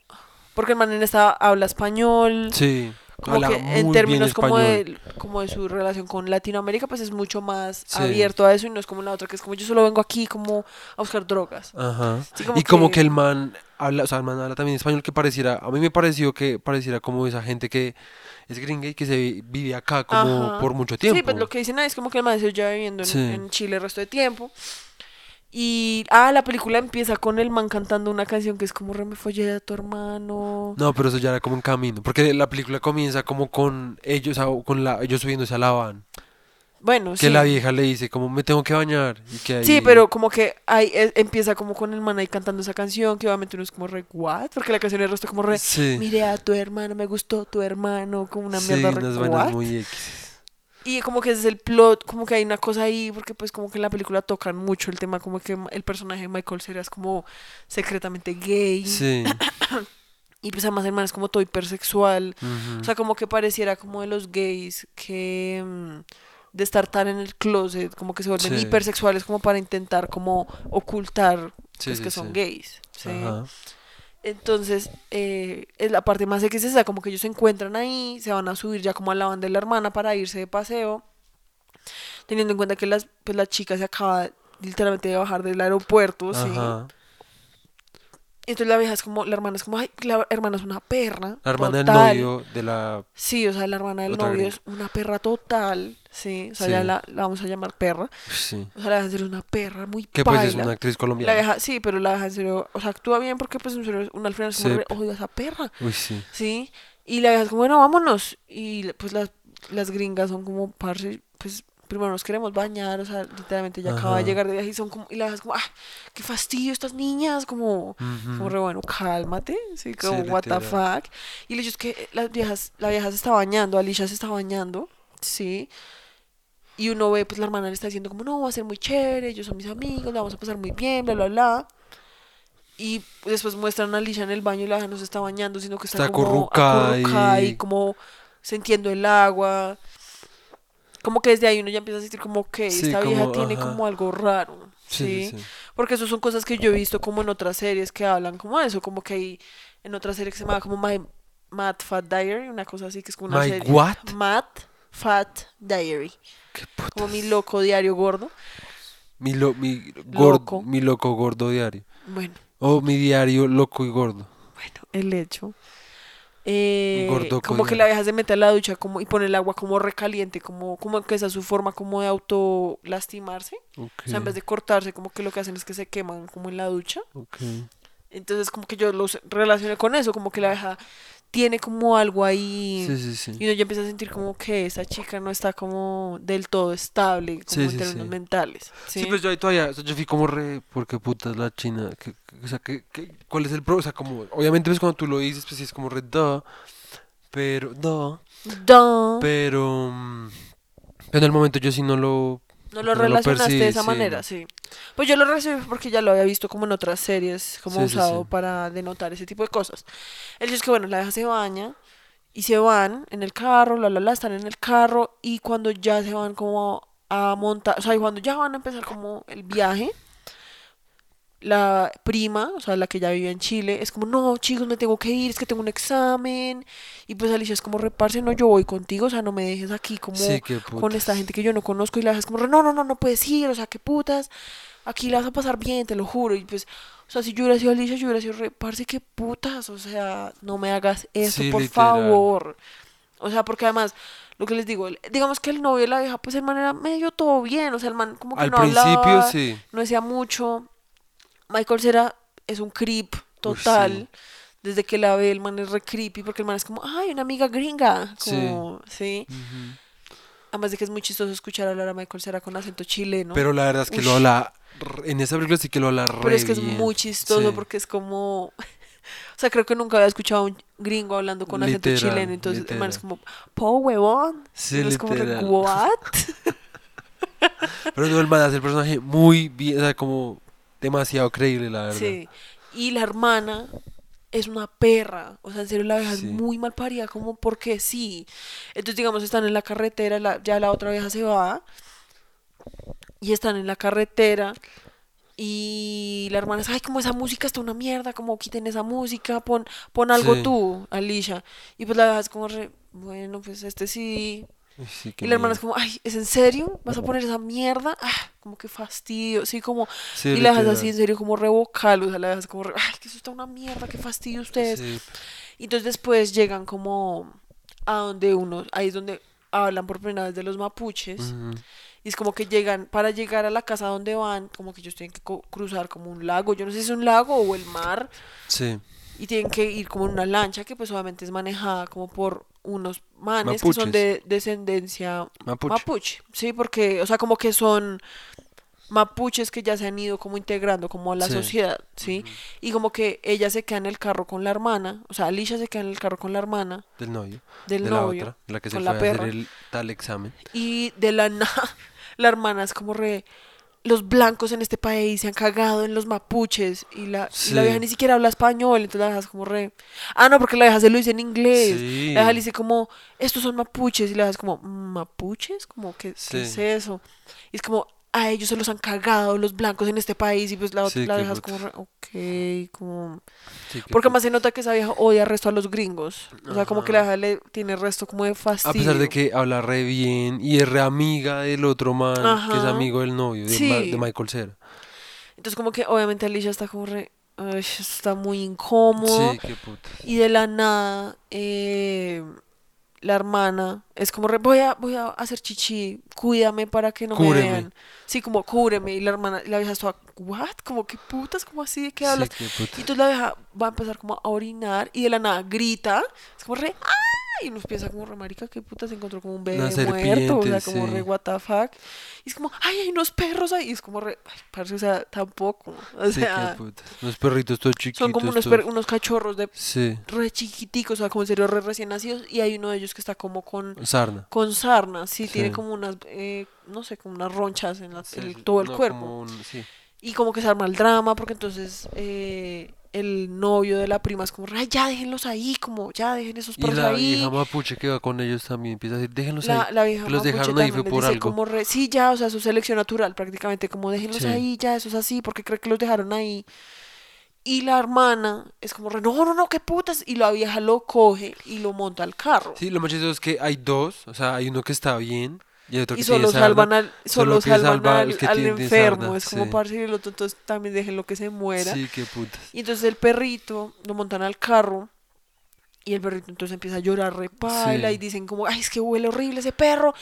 Porque el man en esta habla español, Sí. como habla que en términos bien como de, como de su relación con Latinoamérica, pues es mucho más Sí. abierto a eso y no es como la otra, que es como yo solo vengo aquí como a buscar drogas. Ajá. Sí, como y como que- el man habla, o sea, el man habla también español que pareciera, a mí me pareció que pareciera como esa gente que es gringa y que se vi- vive acá como Ajá. por mucho tiempo. Sí, pues lo que dicen ahí es como que el maestro ya viviendo en, Sí. en Chile el resto de tiempo. Y, ah, la película empieza con el man cantando una canción que es como Re me follé a tu hermano. No, pero eso ya era como en camino, porque la película comienza como con ellos, con la, ellos subiéndose a la van, Bueno, que sí. la vieja le dice como me tengo que bañar y que ahí... Sí, pero como que ahí eh, empieza como con el man ahí cantando esa canción, que obviamente uno es como re, ¿what? Porque la canción es resto como re, Sí. mire a tu hermano, me gustó tu hermano, como una sí, mierda re, unas ¿what? muy X. Y como que ese es el plot, como que hay una cosa ahí, porque pues como que en la película tocan mucho el tema, como que el personaje de Michael Cera es como secretamente gay. Sí. (coughs) Y pues además el man es como todo hipersexual. O sea, como que pareciera como de los gays que mm, de estar tan en el closet, como que se vuelven Sí. hipersexuales como para intentar como ocultar Sí, pues, sí, que son gays. ¿sí? Ajá. Entonces, eh, es la parte más X como que ellos se encuentran ahí, se van a subir ya como a la banda de la hermana para irse de paseo, teniendo en cuenta que las, pues, la chica se acaba literalmente de bajar del aeropuerto, ¿sí? Entonces la vieja es como, la hermana es como, ay, la hermana es una perra. La hermana total. del novio de la... Sí, o sea, la hermana del novio es una perra total, sí, o sea, Sí. ya la, la vamos a llamar perra. Sí. O sea, la dejan ser una perra muy Que pues es una actriz La colombiana. vieja, sí, pero la deja en serio, o sea, actúa bien porque pues en serio, una al final es como, Sí. re, odio a esa perra, Uy, sí. ¿sí? Y la vieja es como, bueno, vámonos. Y pues las, las gringas son como, parce, pues primero nos queremos bañar, o sea, literalmente ya acaba de llegar de viaje y son como, y la vieja es como, ah, qué fastidio estas niñas, como, como Ujú. re bueno, cálmate, sí, como Sí, what the fuck. Y el hecho es que las viejas, la vieja se está bañando, Alicia se está bañando, sí. Y uno ve, pues la hermana le está diciendo como, no, va a ser muy chévere, ellos son mis amigos, la vamos a pasar muy bien, bla, bla, bla. Y después muestran a Alicia en el baño y la vieja no se está bañando, sino que está, Está como acurrucada y... y- como sintiendo el agua. Como que desde ahí uno ya empieza a sentir como que Sí, esta vieja tiene ajá. como algo raro. Sí, ¿sí? sí, sí. Porque eso son cosas que yo he visto como en otras series que hablan como eso, como que hay en otra serie que se llama como My Mad Fat Diary, una cosa así que es como una My serie. what? Mad Fat Diary, Qué puta. como mi loco diario gordo. Mi, lo- mi, gordo, Loco. mi loco gordo diario. Bueno, O mi diario loco y gordo. bueno, el hecho. Eh, como que la vieja se mete a la ducha como y pone el agua como recaliente, como, como que esa es su forma como de auto lastimarse. Ok. O sea, en vez de cortarse, como que lo que hacen es que se queman como en la ducha. Entonces, como que yo los relacioné con eso, como que la vieja tiene como algo ahí. Sí, sí, sí. Y uno ya empieza a sentir como que esa chica no está como del todo estable, como en términos mentales. Sí, pues yo ahí todavía, o sea, yo fui como re, ¿por qué putas la China? ¿Qué- qué- o sea, ¿qué, qué- cuál es el pro? O sea, como, obviamente pues cuando tú lo dices, pues sí es como re, duh, pero, duh, Duh. pero, mm, pero en el momento yo sí no lo, no lo relacionaste percibí, de esa sí. manera, sí. Pues yo lo recibí porque ya lo había visto como en otras series, como Sí, usado sí. para denotar ese tipo de cosas. El es que, bueno, la vieja se baña y se van en el carro, la, la, la, están en el carro y cuando ya se van como a montar, o sea, y cuando ya van a empezar como el viaje, la prima, o sea, la que ya vivía en Chile, es como, no, chicos, me tengo que ir, es que tengo un examen. Y pues Alicia es como, reparse, no, yo voy contigo, o sea, no me dejes aquí como sí, con esta gente que yo no conozco y la dejas como, no, no, no, no puedes ir, o sea, qué putas, aquí la vas a pasar bien, te lo juro. Y pues, o sea, si yo hubiera sido Alicia, yo hubiera sido, reparse, qué putas, o sea, no me hagas eso, Sí, por literal. favor. O sea, porque además, lo que les digo, digamos que el novio de la vieja, pues el man era medio todo bien, o sea, el man como que Al no principio hablaba, sí, no decía mucho. Michael Cera es un creep total. sí. Desde que la ve, el man es re creepy porque el man es como, ay, una amiga gringa. Sí. Como, sí. Además de que es muy chistoso escuchar hablar a Michael Cera con acento chileno. pero la verdad es que lo habla, en esa película sí que lo habla re Pero es que es muy chistoso Sí. porque es como. (laughs) O sea, creo que nunca había escuchado a un gringo hablando con acento chileno. Entonces el man es como, po huevón. Sí, es como. ¿what? (laughs) Pero no, el man hace el personaje muy bien, o sea, como demasiado creíble, la verdad. Sí. Y la hermana es una perra. O sea, en serio, la vieja Sí. es muy mal parida, como porque sí. Entonces, digamos, están en la carretera, la- ya la otra vieja se va. Y están en la carretera. Y la hermana es, ay, como esa música está una mierda, como quiten esa música, pon, pon algo Sí. tú, Alicia. Y pues la vieja es como, re, bueno, pues este sí. Sí, Y la hermana es como, ay, ¿es en serio? ¿Vas a poner esa mierda? Ah, como que fastidio. Sí, como, Sí, y la dejas así en serio como revocal, o sea, la dejas como, re- ay, que eso está una mierda, qué fastidio ustedes. Sí, Y entonces después llegan como a donde uno, ahí es donde hablan por primera vez de los mapuches. Y es como que llegan, para llegar a la casa donde van, como que ellos tienen que cruzar como un lago, yo no sé si es un lago o el mar, sí. y tienen que ir como en una lancha que pues obviamente es manejada como por unos manes que son de descendencia Mapuche. mapuche, sí, porque, o sea, como que son mapuches que ya se han ido como integrando como a la Sí. sociedad, ¿sí? Y como que ella se queda en el carro con la hermana, o sea, Alicia se queda en el carro con la hermana Del novio. del de novio la otra, la que se con fue la a hacer el tal examen. y de la (laughs) nada la hermana es como re los blancos en este país se han cagado en los mapuches y la, y la vieja ni siquiera habla español, entonces la dejas como re... Ah, no, porque la vieja se lo dice en inglés. Sí. La vieja le dice como, estos son mapuches y la dejas como, ¿mapuches? Como, ¿qué, qué es eso? Y es como, a ellos se los han cagado los blancos en este país y pues la, Sí, la dejas como, re, ok, como... Sí, Porque más se nota que esa vieja odia resto a los gringos. O sea, como que la vieja le tiene resto como de A fastidio. pesar de que habla re bien y es re amiga del otro man, que es amigo del novio, de, Sí. Ma- de Michael Cera. Entonces como que obviamente Alicia está como re, "Ay, esto está muy incómodo. Sí, qué puta. Y de la nada, eh, la hermana es como, re, voy a, voy a hacer chichi, cuídame para que no me vean. Sí, como, cúbreme. Y la hermana, la vieja está, ¿what? Como, ¿qué putas? como así? ¿De qué Sí, hablas? qué Y entonces la vieja va a empezar como a orinar y de la nada grita. Es como re, ¡ay! Y uno piensa como re, marica, ¿qué puta? Se encontró como un bebé Una muerto. O sea, como sí. re, what the fuck. Y es como, ¡ay, hay unos perros ahí! Y es como re, ay, parce, o sea, tampoco. O Sí, sea, qué puta. Unos perritos todos chiquitos. son como unos, per- unos cachorros de Sí, re chiquiticos, o sea, como en serio re recién nacidos. Y hay uno de ellos que está como con, sarna. con sarna, sí, tiene Sí. como unas, eh, no sé, como unas ronchas en la- Sí, el- sí, todo el no, cuerpo. como un- sí. Y como que se arma el drama, porque entonces eh, el novio de la prima es como, ay, ya déjenlos ahí, como ya dejen esos Y perros la ahí. vieja mapuche que va con ellos también empieza a decir, déjenlos La, ahí. la vieja que los mapuche dejaron ahí fue por dice algo. como re- sí, ya, o sea, su selección natural prácticamente, como déjenlos Sí. ahí, ya, eso es así, porque cree que los dejaron ahí. Y la hermana es como, re, no, no, no, qué putas. Y la vieja lo coge y lo monta al carro. Sí, lo más chistoso es que hay dos, o sea, hay uno que está bien y hay otro que y solo salvan al, solo salvan salva al, al enfermo. sarna, es como, sí. parce, y el otro, entonces también déjenlo que se muera. Sí, qué putas. Y entonces el perrito lo montan al carro y el perrito entonces empieza a llorar repaila Sí. y dicen como, ay, es que huele horrible ese perro.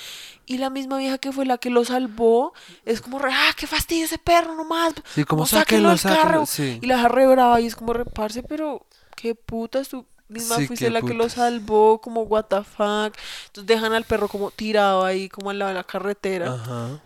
Y la misma vieja que fue la que lo salvó es como, ah, qué fastidio ese perro nomás. Sí, como sáquenlo carro. Sí. Y la deja re brava y es como, reparse, pero qué putas, tú misma Sí, fuiste la que lo salvó, como what the fuck. Entonces dejan al perro como tirado ahí, como al lado de la carretera. Ajá.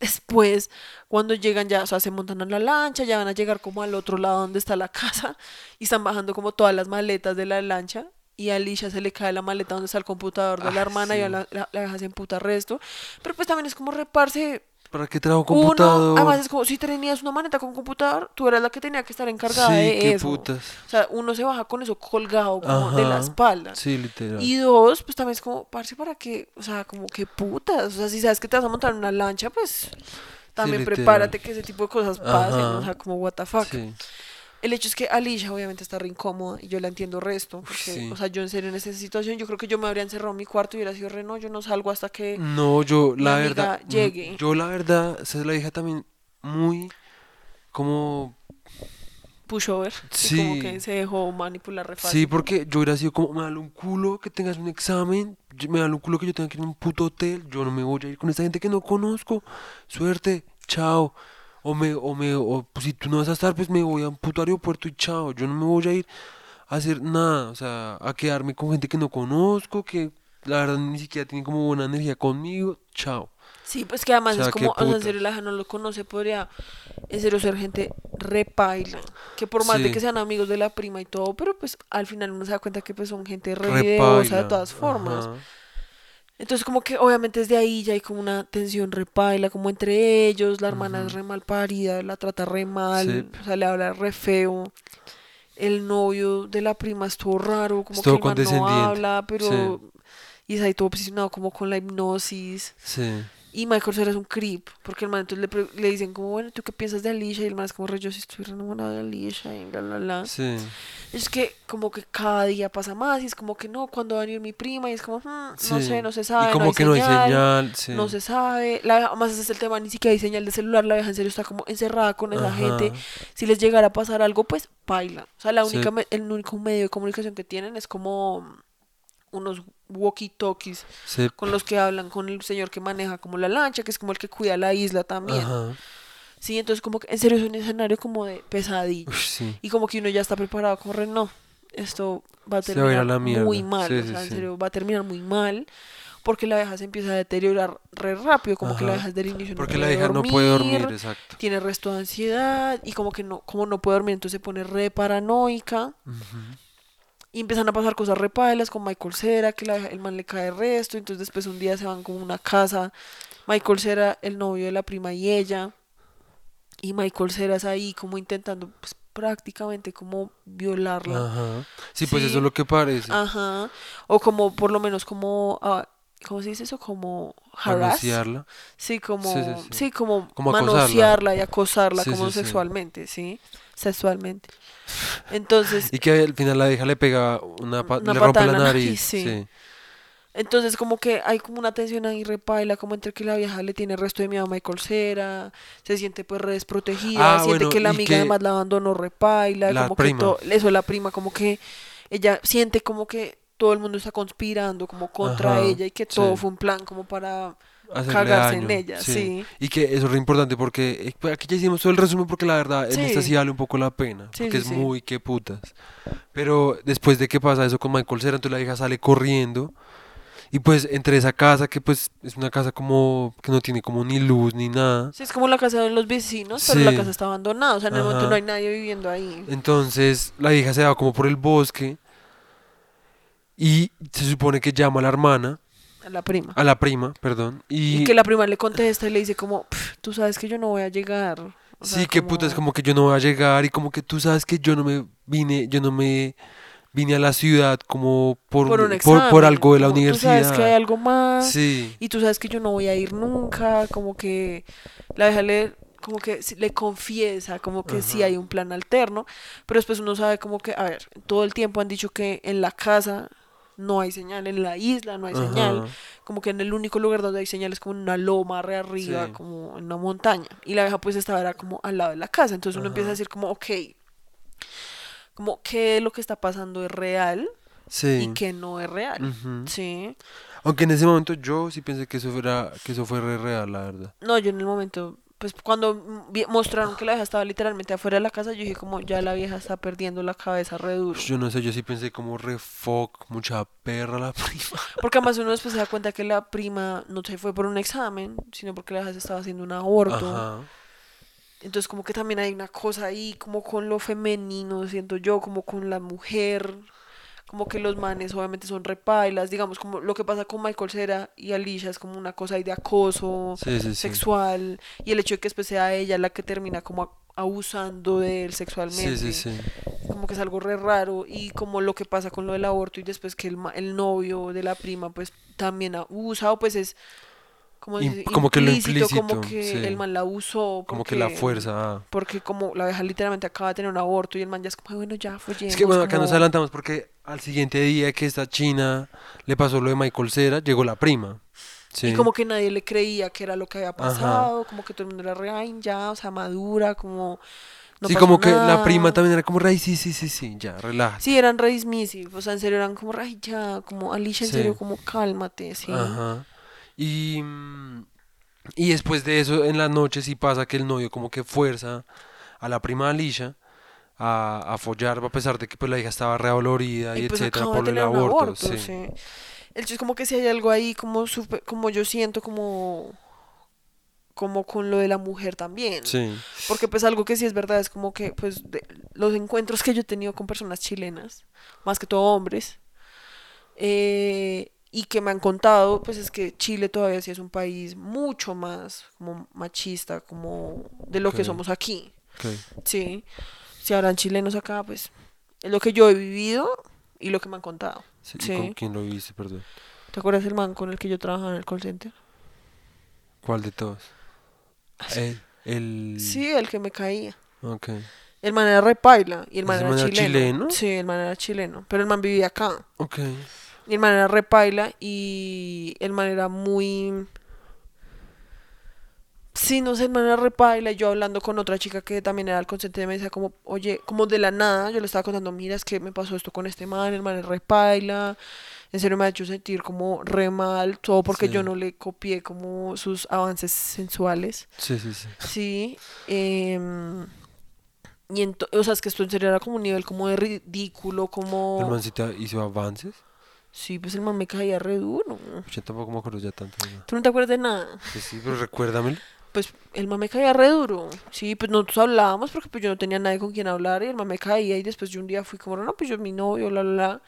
Después, cuando llegan ya, o sea, se montan en la lancha, ya van a llegar como al otro lado donde está la casa (laughs) y están bajando como todas las maletas de la lancha y a Alicia se le cae la maleta donde está el computador de la Ah, hermana y a la, la, la se emputa resto. Pero pues también es como reparse ¿Para qué trajo uno, computador? además es como si tenías una maleta con computador, tú eras la que tenía que estar encargada sí, de qué eso. putas. O sea, uno se baja con eso colgado como de la espalda. Sí, literal. Y dos, pues también es como, parce, ¿para qué? O sea, como que putas. O sea, si sabes que te vas a montar en una lancha, pues también prepárate que ese tipo de cosas pasen. Ajá. O sea, como, what the fuck. Sí. El hecho es que Alicia obviamente está re incómoda y yo la entiendo resto. Porque, sí. o sea, yo en serio en esa situación, yo creo que yo me habría encerrado en mi cuarto y hubiera sido re, no, yo no salgo hasta que. No, yo mi la amiga verdad, llegue. yo la verdad, se la dije también muy como pushover. Sí. Como que se dejó manipular re Sí, porque yo hubiera sido como, me da un culo que tengas un examen, me da un culo que yo tenga que ir a un puto hotel, yo no me voy a ir con esta gente que no conozco, suerte, chao. O me, o me, o pues, si tú no vas a estar, pues me voy a un puto aeropuerto y chao. Yo no me voy a ir a hacer nada, o sea, a quedarme con gente que no conozco, que la verdad ni siquiera tiene como buena energía conmigo, chao. Sí, pues que además O sea, es como, o sea, en serio la no lo conoce, podría en serio ser gente repaila, que por más de que sean amigos de la prima y todo, pero pues al final uno se da cuenta que pues son gente re Repaila, videosa de todas formas. ajá. Entonces como que obviamente desde ahí ya hay como una tensión repaila, como entre ellos, la hermana es re mal parida, la trata re mal, Sí. o sea, le habla re feo. El novio de la prima es todo raro, como que el no habla, pero... Y está ahí todo obsesionado como con la hipnosis. Sí. Y Michael Cera es un creep, porque el man entonces le, le dicen como, bueno, ¿tú qué piensas de Alicia? Y el man es como, yo sí estoy re enamorado de Alicia y bla, bla, bla. Sí. Es que como que cada día pasa más y es como que no, cuando va a venir mi prima y es como, "Hmm, no sé, no se sabe, Y como no hay que no hay señal, sí. no se sabe. La además ese es el tema, ni siquiera hay señal de celular, la vieja en serio está como encerrada con esa Ajá. gente. Si les llegara a pasar algo, pues baila. O sea, la única, el único medio de comunicación que tienen es como unos walkie-talkies Sí. con los que hablan con el señor que maneja como la lancha, que es como el que cuida la isla también. Ajá. Sí, entonces como que en serio es un escenario como de pesadilla. Ush, sí. Y como que uno ya está preparado como no, esto va a va a a terminar muy mal, Sí, o sea, en serio va a terminar muy mal. Porque la vieja se empieza a deteriorar re rápido, como que la Ajá. vieja desde el inicio Porque no la puede hija no puede dormir, exacto. tiene resto de ansiedad y como que no, como no puede dormir, entonces se pone re paranoica Ujú. Y empiezan a pasar cosas re pailas con Michael Cera, que la, el man le cae resto, entonces después un día se van como a una casa, Michael Cera, el novio de la prima y ella, y Michael Cera es ahí como intentando pues, prácticamente como violarla. Ajá. Sí, pues Sí. eso es lo que parece. Ajá. O como, por lo menos como, ah, ¿cómo se dice eso? Como harass. Manosearla. Sí, como, Sí, sí, sí, sí. como, Como manosearla y acosarla como sexualmente, ¿sí? Sexualmente. Entonces, Y que al final la hija le pega una, pa- Una le rompe patada la nariz. nariz, sí. sí. Entonces como que hay como una tensión ahí repaila, como entre que la vieja le tiene resto de miedo a Michael Cera, se siente pues re desprotegida, Ah, siente bueno, que la amiga que además la abandonó repaila, la como prima. que eso la prima como que ella siente como que todo el mundo está conspirando como contra Ajá, ella y que todo sí. fue un plan como para cagarse daño, en ella, sí. Y que eso es re importante porque eh, pues, aquí ya hicimos todo el resumen porque la verdad en esta sí vale un poco la pena, Sí, porque es muy que putas. Pero después de que pasa eso con Michael Cera, entonces la hija sale corriendo y pues entre esa casa que pues es una casa como que no tiene como ni luz ni nada. Sí, es como la casa de los vecinos, pero la casa está abandonada, o sea, en el momento no hay nadie viviendo ahí. Entonces la hija se va como por el bosque y se supone que llama a la hermana, A la prima. a la prima, perdón, y, Y que la prima le contesta y le dice como, "Pf, tú sabes que yo no voy a llegar. O sea, sí, que puta, es como que yo no voy a llegar y como que tú sabes que yo no me vine, yo no me vine a la ciudad como por, por un por, examen. por algo de la como, Tú universidad. sabes que hay algo más. Sí, Y tú sabes que yo no voy a ir nunca. Como que la vieja le, como que sí- le confiesa, como que sí hay un plan alterno. Pero después uno sabe como que, a ver, todo el tiempo han dicho que en la casa no hay señal, en la isla no hay señal. Como que en el único lugar donde hay señal es como en una loma re arriba, Sí. como en una montaña. Y la vieja pues estaba era como al lado de la casa. Entonces uno empieza a decir como, ok, como qué es lo que está pasando es real sí. y qué no es real. Sí. Aunque en ese momento yo sí pensé que eso fuera, que eso fue re real, la verdad. No, yo en el momento, pues cuando mostraron que la vieja estaba literalmente afuera de la casa, yo dije como ya la vieja está perdiendo la cabeza re duro. Yo no sé, yo sí pensé como re fuck, mucha perra la (laughs) prima. Porque además uno después se da cuenta que la prima no se fue por un examen, sino porque la vieja se estaba haciendo un aborto. Ajá. Entonces como que también hay una cosa ahí como con lo femenino, siento yo, como con la mujer, como que los manes obviamente son repailas, digamos como lo que pasa con Michael Cera y Alicia es como una cosa ahí de acoso Sí, sí, sí. sexual y el hecho de que después sea ella la que termina como abusando de él sexualmente, Sí, sí, sí. como que es algo re raro y como lo que pasa con lo del aborto y después que el, el novio de la prima pues también abusa o pues es como, dice, como que lo implícito, como que sí. el man la abusó Como que la fuerza. ah. porque como la vieja literalmente acaba de tener un aborto y el man ya es como, "Ay, bueno, ya follemos. Es que bueno, acá nos adelantamos porque al siguiente día que esta china le pasó lo de Michael Cera, llegó la prima. Sí. Y como que nadie le creía que era lo que había pasado, como que todo el mundo era re, "Ay, ya, o sea, madura, como... no sí, como que la nada". prima también era como, ay, sí, sí, sí, sí, ya, relájate. Sí, eran re dismissive, o sea, en serio eran como, ay, ya, como, Alicia, en Sí. serio, como, cálmate, sí. Ajá. Y, mm, y después de eso, en la noche sí pasa que el novio como que fuerza a la prima Alicia a, a follar, a pesar de que pues la hija estaba reolorida y, Y pues etcétera por el aborto. aborto, sí. sí. El hecho es como que si hay algo ahí como súper- como yo siento como como con lo de la mujer también. Sí. Porque pues algo que sí es verdad es como que pues de- los encuentros que yo he tenido con personas chilenas, más que todo hombres, eh, y que me han contado, pues es que Chile todavía sí es un país mucho más como machista, como de lo que somos aquí. Sí. Si habrán chilenos acá, pues es lo que yo he vivido y lo que me han contado. Sí, ¿y Sí. ¿Con quién lo viste, perdón? ¿Te acuerdas el man con el que yo trabajaba en el call center? ¿Cuál de todos? El, el... Sí, el que me caía. Ok. El man era repaila y el man ¿Ese era man era chileno. chileno? Sí, el man era chileno, pero el man vivía acá. Ok. Y el man era repaila y el man era muy... Sí, no sé, el man era repaila y yo hablando con otra chica que también era al consciente me decía como, oye, como de la nada, yo le estaba contando, mira, es que me pasó esto con este man, el man es repaila, en serio me ha hecho sentir como re mal, todo porque yo no le copié como sus avances sensuales. Sí, sí, sí. Sí, em, y o sea, es que esto en serio era como un nivel como de ridículo, como... ¿El man sí te hizo avances? Sí, pues el man me caía re duro. Yo tampoco me acuerdo ya tanto. ¿no? ¿Tú no te acuerdas de nada? Sí, sí, pero recuérdamelo. Pues el man me caía re duro. Sí, pues nosotros hablábamos porque pues yo no tenía nadie con quien hablar y el man me caía y después yo un día fui como, no, pues yo mi novio, la, la, la.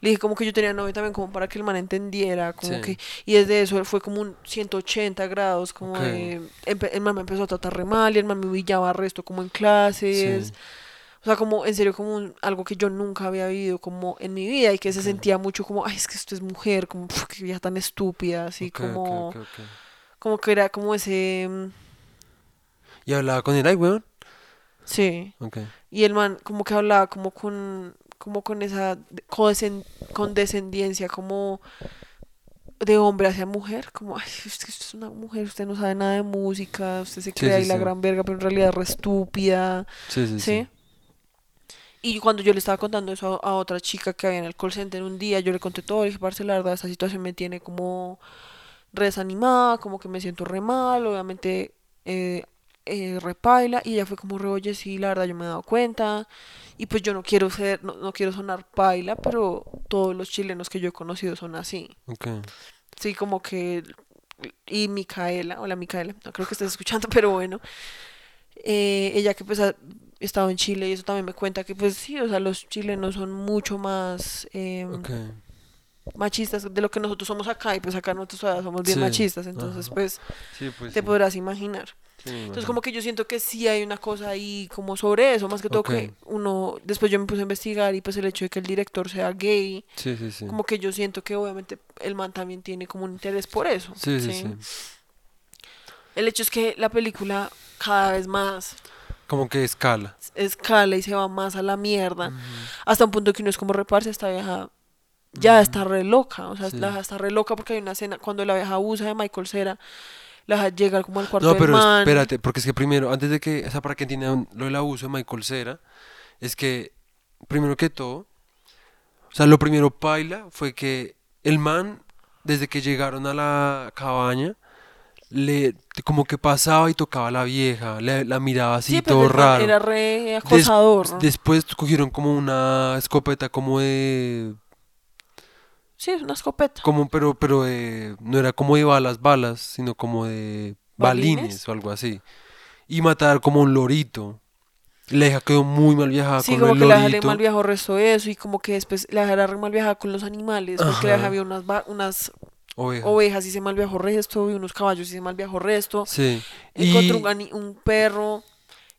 Le dije como que yo tenía novio también como para que el man entendiera, como Sí. que... Y desde eso fue como un 180 grados, como Ok. de... El man me empezó a tratar re mal y el man me humillaba resto como en clases. Sí. O sea, como en serio, como un- algo que yo nunca había vivido como en mi vida y que se sentía mucho como, ay, es que esto es mujer, como, "Puf, qué vieja tan estúpida, así Ok, ok, como, ok, ok. como que era como ese, mm, ¿Y hablaba con él, ay, weón? sí. Y el man como que hablaba como con, como con esa de- condescen- condescendencia, como de hombre hacia mujer, como, ay, es que usted es una mujer, usted no sabe nada de música, usted se cree sí, ahí la sí. gran verga, pero en realidad es re estúpida, ¿sí? sí. Y cuando yo le estaba contando eso a, a otra chica que había en el call center un día, yo le conté todo, le dije, parce, la verdad, esta situación me tiene como desanimada, como que me siento re mal, obviamente eh, eh, repaila, y ella fue como re, oye, sí, la verdad, yo me he dado cuenta, y pues yo no quiero ser, no, no quiero sonar paila, pero todos los chilenos que yo he conocido son así. Ok. Sí, como que. Y Micaela, hola Micaela, no creo que estés escuchando, (laughs) pero bueno. eh, ella que pues estado en Chile y eso también me cuenta que pues sí, o sea, los chilenos son mucho más eh, Ok. machistas de lo que nosotros somos acá y pues acá nosotros somos bien Sí, machistas, entonces pues Sí, pues. te sí. podrás imaginar. Entonces como que yo siento que sí hay una cosa ahí como sobre eso, más que todo que uno, después yo me puse a investigar y pues el hecho de que el director sea gay, como que yo siento que obviamente el man también tiene como un interés por eso. ¿sí? sí. El hecho es que la película cada vez más Como que escala. escala y se va más a la mierda, Ujú. hasta un punto que uno es como reparse esta vieja ya está re loca, o sea, Sí. la vieja está re loca porque hay una escena cuando la vieja abusa de Michael Cera, la vieja llega como al cuarto No, del pero man. espérate, porque es que primero, antes de que, o sea, para que entiendan lo del abuso de Michael Cera, es que, primero que todo, o sea, lo primero paila fue que el man, desde que llegaron a la cabaña, le, como que pasaba y tocaba a la vieja, le- la miraba así, Sí, todo raro. era re Des- acosador. ¿no? Después cogieron como una escopeta como de Sí, una escopeta. como pero pero de- no era como de balas balas sino como de balines, ¿Balines? o algo así y matar como un lorito la hija quedó muy mal viajada Sí, con como el que la mal viajó resto de eso y como que después la era re mal viajada con los animales, porque la vieja había unas, unas oveja. ovejas y se mal viajó resto y unos caballos y se mal viajó resto. sí encontró y un, perro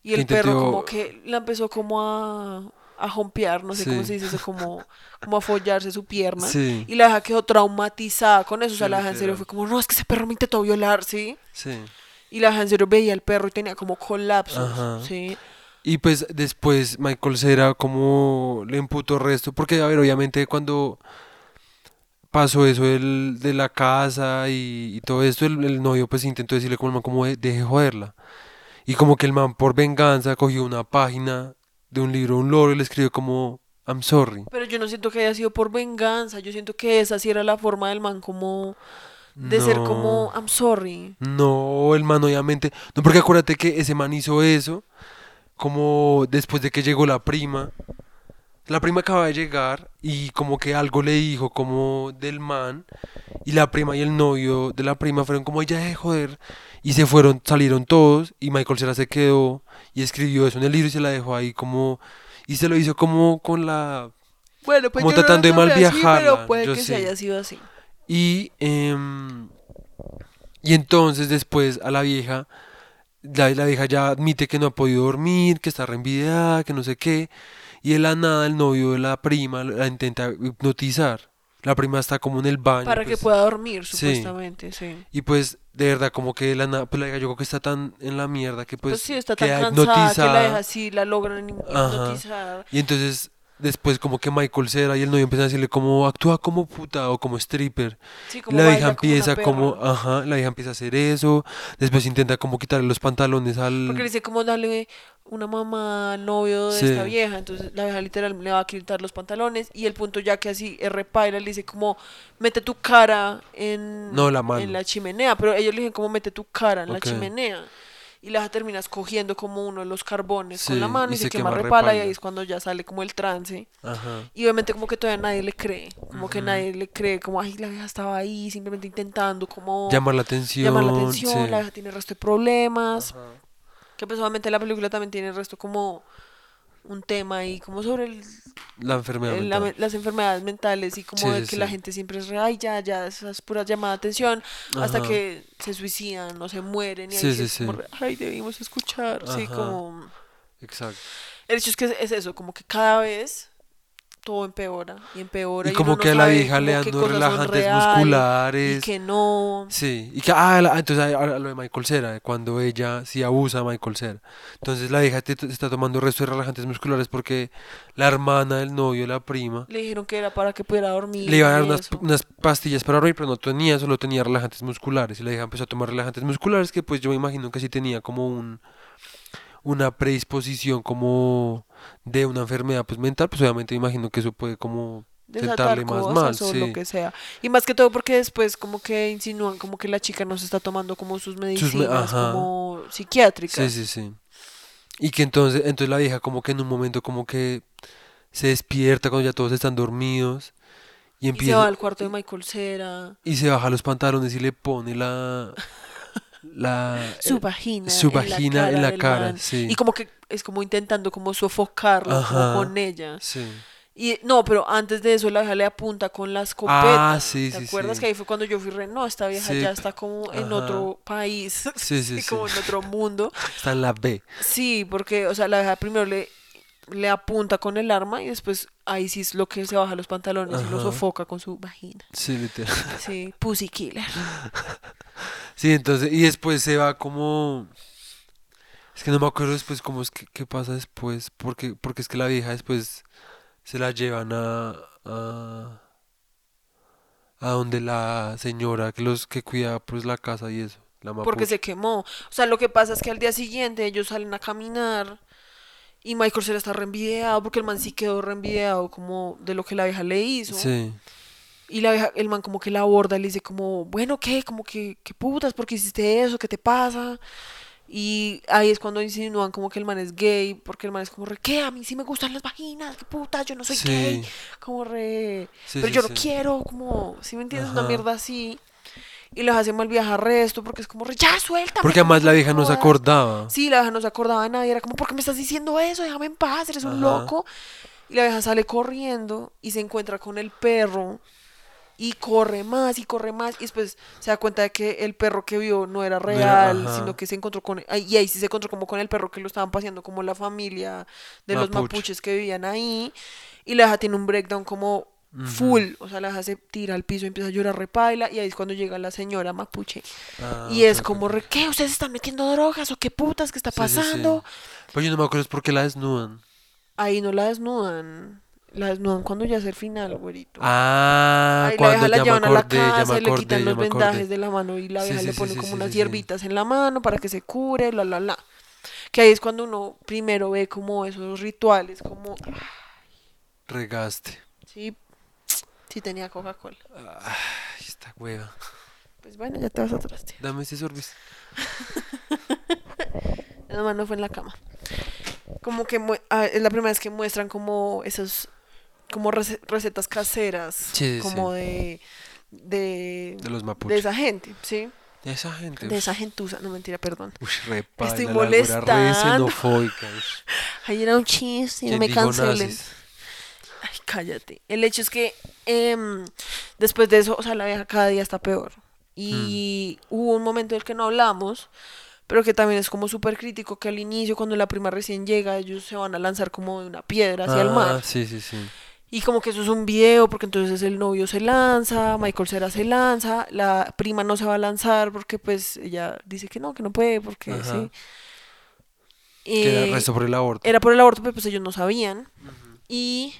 y el perro como que la empezó como a, a jompear, no sé cómo se dice eso, como, como a follarse su pierna. sí Y la hija quedó traumatizada con eso, o sea, Sí, la hija en serio fue como, no, es que ese perro me intentó violar, ¿sí? sí Y la hija en serio veía al perro y tenía como colapsos, Ajá. ¿sí? y pues después Michael Cera como le imputó resto porque a ver obviamente cuando pasó eso del- de la casa y, y todo esto el, el novio pues intentó decirle como el man como de, deje joderla y como que el man por venganza cogió una página de un libro un loro y le escribió como I'm sorry Pero yo no siento que haya sido por venganza, yo siento que esa sí era la forma del man como de ser como, I'm sorry. No, el man obviamente. No, porque acuérdate que ese man hizo eso como después de que llegó la prima. La prima acaba de llegar y como que algo le dijo como del man. Y la prima y el novio de la prima fueron como, ya de joder. Y se fueron, salieron todos. Y Michael Cera se quedó y escribió eso en el libro y se la dejó ahí como... Y se lo hizo como con la... Bueno, pues Como yo no tratando de lo tomé así, malviajarla, pero puede yo que sé. se haya sido así. Y, em, y entonces después a la vieja, la, la vieja ya admite que no ha podido dormir, que está reenvidiada, que no sé qué. Y de la nada el novio de la prima la intenta hipnotizar. La prima está como en el baño. Para que pues, pueda dormir, supuestamente, sí. Y pues de verdad como que la nada, pues la yo creo que está tan en la mierda que pues, Pues, sí, está tan cansada que la hipnotizada. deja así, la logran Ajá. hipnotizar. Y entonces después como que Michael Cera y el novio empiezan a decirle como actúa como puta o como stripper. Sí, Y como la como una empieza como, ajá, la vieja empieza a hacer eso, después intenta como quitarle los pantalones al... Porque le dice como darle una mamá al novio de Sí. esta vieja, entonces la vieja literal le va a quitar los pantalones y el punto ya que así es repaira le dice como mete tu cara en, No, la mano. en la chimenea, pero ellos le dicen como mete tu cara en la chimenea y la vieja terminas cogiendo como uno de los carbones con la mano y y, se, se quema quema repala y ahí es cuando ya sale como el trance Ajá. y obviamente como que todavía nadie le cree, como que nadie le cree, como ay la vieja estaba ahí simplemente intentando como Llamar la atención. llamar la atención, sí. la vieja tiene el resto de problemas. Ajá. Que pues obviamente la película también tiene el resto como un tema ahí como sobre el- La enfermedad el- la mental. me- las enfermedades mentales y como Sí, de sí, que la sí. gente siempre es ay ya, ya, esas puras llamadas de atención hasta que se suicidan o se mueren y ahí Sí, sí sí, es como sí. ay debimos escuchar, sí, Ajá. como... Exacto. El hecho es que es eso, como que cada vez todo empeora y empeora. Y como uno no que a la vieja le como dan relajantes musculares. Y que no. Sí, y que, ah, la- entonces ahora lo de Michael Cera, cuando ella sí abusa a Michael Cera. Entonces la vieja te- te está tomando resto de relajantes musculares porque la hermana del novio, la prima, Le dijeron que era para que pudiera dormir. le iban a dar y unas, unas pastillas para dormir, pero no tenía, solo tenía relajantes musculares. Y la vieja empezó a tomar relajantes musculares que pues yo me imagino que sí tenía como un una predisposición como de una enfermedad pues mental, pues obviamente me imagino que eso puede como sentarle más mal, o sí. lo que sea. Y más que todo porque después como que insinúan como que la chica no se está tomando como sus medicinas como psiquiátricas. Sí, sí, sí. Y que entonces, entonces la vieja como que en un momento como que se despierta cuando ya todos están dormidos y Y se empieza va al cuarto de Michael Cera, y se baja los pantalones y le pone la (laughs) la su eh, vagina, su en la vagina en cara la cara, sí. Y como que es como intentando como sofocarlo como con ella. Sí. Y no, pero antes de eso la vieja le apunta con la escopeta. Ah, sí, ¿Te sí, acuerdas sí. que ahí fue cuando yo fui re, no, esta vieja ya está como en Ajá. otro país, sí. (laughs) como en otro mundo. (laughs) Está en la B. Sí, porque, o sea, la vieja primero le, le apunta con el arma y después ahí sí es lo que se baja los pantalones y lo sofoca con su vagina. Sí, literal. Sí, pussy killer. Sí, entonces, y después se va como... Es que no me acuerdo después cómo es que qué pasa después, porque, porque es que la vieja después se la llevan a, a, a donde la señora que los que cuida pues la casa y eso, la Porque se quemó. O sea, lo que pasa es que al día siguiente ellos salen a caminar y Michael se está reenvideado porque el man sí quedó reenvideado como de lo que la vieja le hizo. Sí, Y la vieja, el man como que la aborda y le dice como, bueno, ¿qué? Como que, ¿qué putas? ¿Por qué hiciste eso? ¿Qué te pasa? Y ahí es cuando insinúan como que el man es gay, porque el man es como re, ¿qué? A mí sí me gustan las vaginas, ¿qué putas? Yo no soy Sí. gay. Como re, Sí, pero sí, yo no quiero, como, ¿sí me entiendes? Una Ajá. mierda así. Y les hace mal viajar resto porque es como ya, suéltame. porque además la vieja no se jodas". acordaba. Sí, la vieja no se acordaba de nadie, era como, ¿por qué me estás diciendo eso? Déjame en paz, eres un loco. Y la vieja sale corriendo y se encuentra con el perro y corre más y corre más y después se da cuenta de que el perro que vio no era real, ajá. sino que se encontró con y ahí sí se encontró como con el perro que lo estaban paseando como la familia de los Mapuche. mapuches que vivían ahí y la vieja tiene un breakdown como full, o sea, la vieja se tira al piso y empieza a llorar repaila y ahí es cuando llega la señora mapuche Ah, y es como, ok. re, ¿qué? ¿Ustedes están metiendo drogas o qué putas? ¿Qué está Sí, sí, sí. pasando? Pero yo no me acuerdo es porque la desnudan. Ahí no la desnudan. La desnudan cuando ya es el final, güerito. Ah, Ahí la cuando la ya me llevan a la acordé, casa, y le acordé, quitan los acordé. vendajes de la mano y la vieja le pone como unas hierbitas en la mano para que se cure, la, la, la. Que ahí es cuando uno primero ve como esos rituales, como, Regaste. sí, sí tenía Coca-Cola. Ay, esta hueva. Pues bueno, ya te vas a traste. Dame ese sorbis. (laughs) Nada más no fue en la cama. Como que ah, es la primera vez que muestran como esos, como rece- recetas caseras, Sí, sí, como de, de, De los de mapuches. esa gente, ¿sí? De esa gente. De esa gentuza, no mentira, perdón. Uy, re paila, Estoy la güera re molestando. xenofóbica, uy. (laughs) Ahí era un chiste, no ¿Quién me dijo cancelen. nazis? Ay, cállate. El hecho es que em, después de eso, o sea, la vieja cada día está peor. Y Hmm. hubo un momento del que no hablamos, pero que también es como súper crítico, que al inicio, cuando la prima recién llega, ellos se van a lanzar como de una piedra hacia el Ah, mar. sí, sí, sí. Y como que eso es un video, porque entonces el novio se lanza, Michael Cera se lanza, la prima no se va a lanzar porque pues ella dice que no, que no puede, porque Ajá. sí. Que era Eh, resto por el aborto. era por el aborto, pero pues ellos no sabían. Y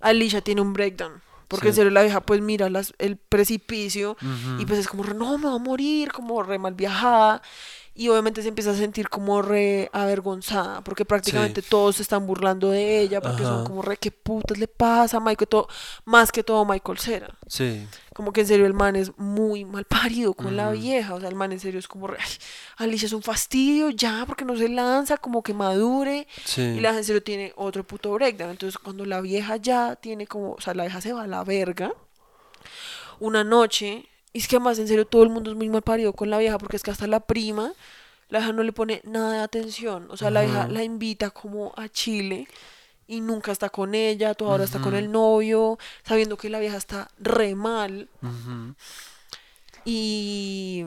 Alicia tiene un breakdown. Porque en Sí. serio la vieja pues mira las, el precipicio y pues es como, no, me va a morir, como re mal viajada. Y obviamente se empieza a sentir como re avergonzada, porque prácticamente todos se están burlando de ella, porque son como re, ¿qué putas le pasa a Michael? Todo, más que todo Michael Cera. Sí. Como que en serio el man es muy mal parido con la vieja. O sea, el man en serio es como, re, "Ay, Alicia es un fastidio, ya, porque no se lanza, como que madure. Sí. Y la en serio tiene otro puto breakdown. Entonces, cuando la vieja ya tiene como, o sea, la vieja se va a la verga, una noche, y es que además en serio todo el mundo es muy mal parido con la vieja, porque es que hasta la prima, la vieja no le pone nada de atención. O sea, la vieja la invita como a Chile y nunca está con ella, toda hora está con el novio, sabiendo que la vieja está re mal. Y,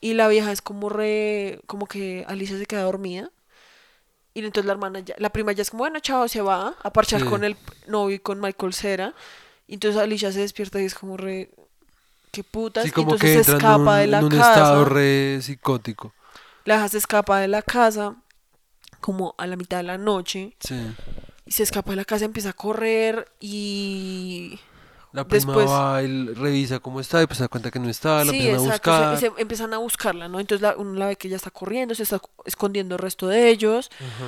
y la vieja es como re, como que Alicia se queda dormida. Y entonces la hermana ya, la prima ya es como, bueno, chao, se va a parchar Sí. con el novio y con Michael Cera. Y entonces Alicia se despierta y es como re, qué putas. Sí, como entonces que se en escapa un, de la en un casa. estado re psicótico. La hija se escapa de la casa como a la mitad de la noche. Sí. Y se escapa de la casa, empieza a correr y... La prima Después- va y l- revisa cómo está y pues se da cuenta que no está, la Sí, empiezan a exacto, buscar. se empiezan a buscarla, ¿no? Entonces la, uno la ve que ella está corriendo, se está escondiendo el resto de ellos Ajá,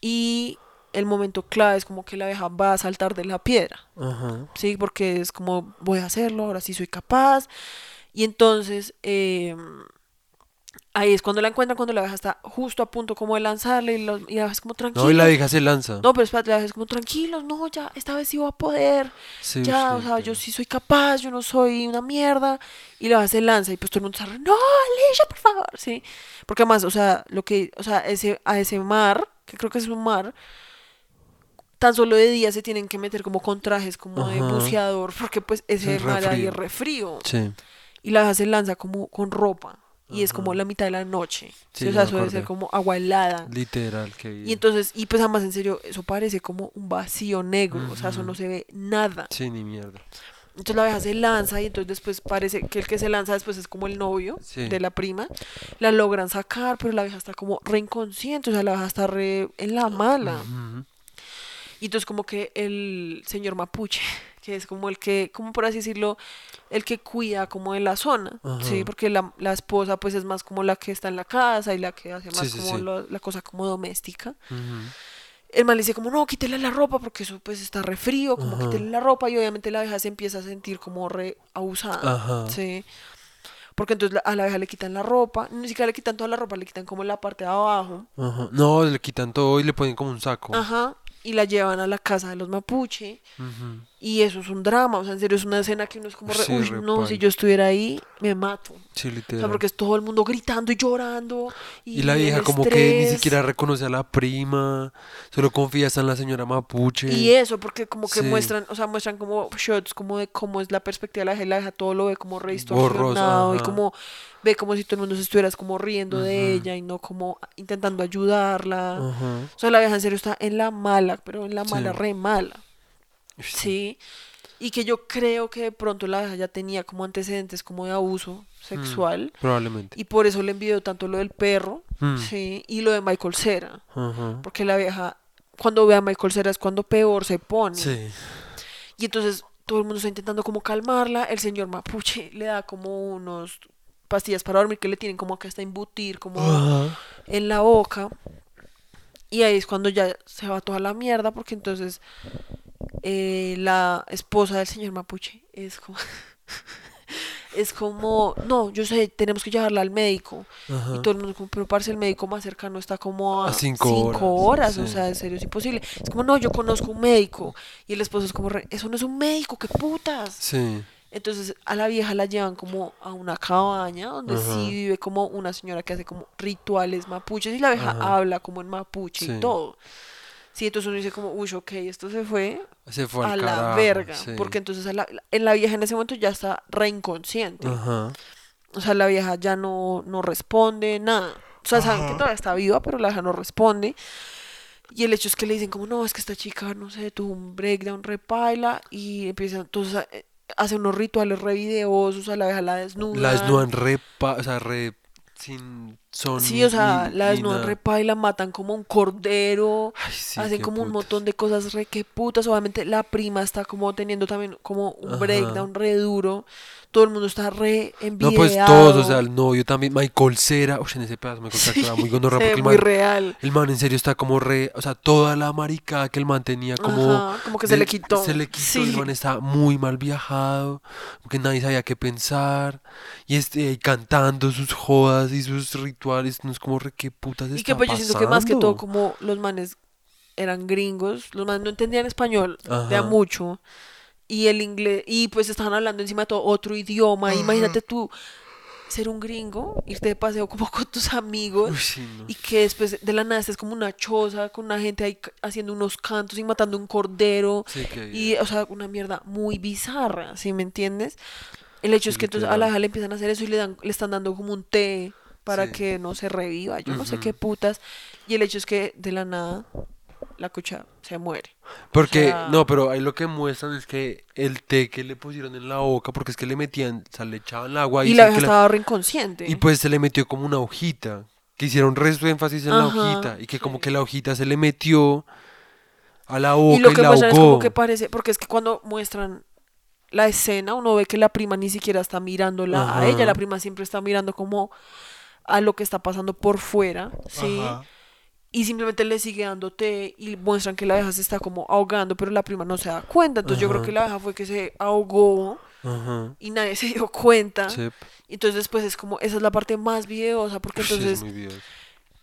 y el momento clave es como que la abeja va a saltar de la piedra, ajá. ¿sí? Porque es como, voy a hacerlo, ahora sí soy capaz. Y entonces eh, ahí es cuando la encuentran, cuando la abeja está justo a punto como de lanzarle y, los- y la abeja es como tranquila. No, y la vieja se lanza. No, pero espérate, la abeja es como tranquilos, no, ya, esta vez sí voy a poder. Sí, ya, o usted, sea, pero- yo sí soy capaz, yo no soy una mierda. Y la se lanza y pues todo el mundo se re, no, Alicia, por favor, sí. Porque además, o sea, lo que, o sea, ese, a ese mar, que creo que es un mar, tan solo de día se tienen que meter como con trajes como de buceador, porque pues ese Es mar ahí es re frío. Sí. Y la se lanza como con ropa. Y es como la mitad de la noche. Sí, o sea, eso debe ser como agua helada. Literal, que Y entonces, y pues además en serio, eso parece como un vacío negro, o sea, eso no se ve nada. Sí, ni mierda. Entonces la abeja se lanza y entonces después parece que el que se lanza después es como el novio Sí. de la prima. La logran sacar, pero la abeja está como re inconsciente, o sea, la abeja está re en la mala. Ujú. Y entonces como que el señor mapuche, (laughs) que es como el que, como por así decirlo, el que cuida como de la zona, ¿sí? Porque la, la esposa pues es más como la que está en la casa y la que hace más Sí, como sí. la cosa como doméstica. El man le dice como, no, quítele la ropa porque eso pues está re frío, como Ajá. quítele la ropa y obviamente la abeja se empieza a sentir como re abusada, Ajá. ¿sí? Porque entonces a la abeja le quitan la ropa, ni siquiera le quitan toda la ropa, le quitan como la parte de abajo, Ajá. No, le quitan todo y le ponen como un saco. ajá, y la llevan a la casa de los mapuche. Y eso es un drama, o sea, en serio es una escena que uno es como, re, Sí, uy, re no, si yo estuviera ahí, me mato. Sí, O sea, porque es todo el mundo gritando y llorando. Y, Y la vieja como que ni siquiera reconoce a la prima, solo confía hasta en la señora Mapuche. Y eso, porque como que Sí. muestran, o sea, muestran como shots como de cómo es la perspectiva de la gente, la deja todo lo ve como re distorsionado y como ve como si todo el mundo se estuviera como riendo de ella y no como intentando ayudarla. Ajá. O sea, la vieja en serio está en la mala, pero en la Sí. mala, re mala. Sí. Y que yo creo que de pronto la vieja ya tenía como antecedentes como de abuso sexual. Probablemente. Y por eso le envidió tanto lo del perro, Mm. sí, y lo de Michael Cera. Porque la vieja, cuando ve a Michael Cera es cuando peor se pone. Sí. Y entonces todo el mundo está intentando como calmarla. El señor Mapuche le da como unos pastillas para dormir que le tienen como que hasta embutir como en la boca. Y ahí es cuando ya se va toda la mierda porque entonces eh, la esposa del señor Mapuche es como... (laughs) es como, no, yo sé, tenemos que llevarla al médico. Ajá. Y todo el mundo como, pero parce, el médico más cercano está como a, A cinco cinco horas, horas, o sea, en serio es imposible. Es como, no, yo conozco un médico. Y el esposo es como, "Re- eso no es un médico, qué putas. Sí. Entonces a la vieja la llevan como a una cabaña donde Ajá. sí vive como una señora que hace como rituales mapuches y la vieja Ajá. habla como en mapuche Sí. y todo. Sí, entonces uno dice como, uy, ok, esto se fue Se fue a la verga. sí. Porque entonces a la, en la vieja en ese momento ya está re inconsciente. Ajá. O sea, la vieja ya no, no responde, nada. O sea, saben que todavía está viva, pero la vieja no responde. Y el hecho es que le dicen como, no, es que esta chica, no sé, tuvo un breakdown, repaila, y empiezan, entonces, a- eh, hace unos rituales re videosos, a la vieja la desnudan. La desnudan re, pa- o sea, re sin son Sí, o sea, ni- la desnudan nada. repaila, matan como un cordero, Ay, sí, hacen como un montón de cosas re que putas. Obviamente la prima está como teniendo también como un Ajá. breakdown re duro. Todo el mundo está re No, envidiado. pues todos, o sea, el novio también, Michael Cera, uy, en ese pedazo Michael Cera estaba muy ve porque el muy man, real. el man en serio está como re, o sea, toda la maricada que el man tenía como... Ajá, como que se le quitó. Se le quitó, Sí. el man está muy mal viajado, que nadie sabía qué pensar, y este, ahí cantando sus jodas y sus rituales, no es como re, qué putas Y está que pues yo siento que más que todo pasando? como los manes eran gringos, los manes no entendían español de a Ajá. mucho y el inglés y pues estaban hablando encima de todo otro idioma. Imagínate tú ser un gringo, irte de paseo como con tus amigos Uy, sí, no. y que después de la nada estés como una choza con una gente ahí haciendo unos cantos y matando un cordero Sí, y o sea, una mierda muy bizarra, ¿sí me entiendes? El hecho Sí, es que entonces a la hija le empiezan a hacer eso y le dan le están dando como un té para que no se reviva, yo no sé qué putas. Y el hecho es que de la nada la cucha se muere. Porque, sea- no, pero ahí lo que muestran es que el té que le pusieron en la boca, porque es que le metían, o sea, le echaban el agua y y, la vieja la- estaba re inconsciente. y pues se le metió como una hojita, que hicieron resto de énfasis en la hojita, y que como que la hojita se le metió a la boca y y, lo que la muestran es como que parece, porque es que cuando muestran la escena, uno ve que la prima ni siquiera está mirándola a ella, la prima siempre está mirando como a lo que está pasando por fuera, ¿sí? Ajá. Y simplemente le sigue dando té y muestran que la vieja se está como ahogando, pero la prima no se da cuenta. Entonces yo creo que la vieja fue que se ahogó Ajá. y nadie se dio cuenta. Sí, Entonces después es como, esa es la parte más videosa, porque entonces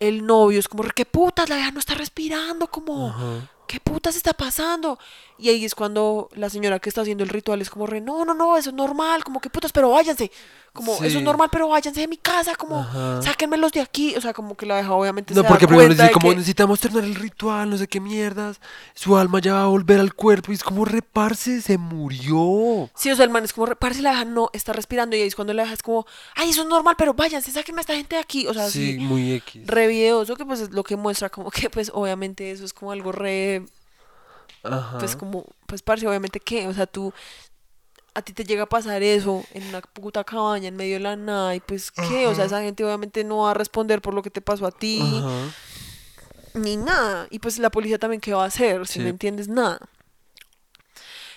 el novio es como, ¿qué putas? La vieja no está respirando, como... Ajá. ¿qué putas está pasando? Y ahí es cuando la señora que está haciendo el ritual es como re, no, no, no, eso es normal, como que putas, pero váyanse, como eso es normal, pero váyanse de mi casa, como Ajá. sáquenmelos de aquí, o sea, como que la deja obviamente No, se da porque primero les dice como que- necesitamos terminar el ritual, no sé qué mierdas. Su alma ya va a volver al cuerpo y es como reparse, se murió. Sí, o sea, el man es como, parece la deja no está respirando y ahí es cuando la deja es como, ay, eso es normal, pero váyanse, sáquenme a esta gente de aquí, o sea, sí, sí, muy X. re videoso, que pues es lo que muestra como (laughs) que pues obviamente eso es como algo re Ajá. pues como, pues parce, obviamente que, o sea, tú, a ti te llega a pasar eso en una puta cabaña en medio de la nada y pues qué, o sea, esa gente obviamente no va a responder por lo que te pasó a ti, Ajá. ni nada, y pues la policía también qué va a hacer, si Sí. no entiendes nada.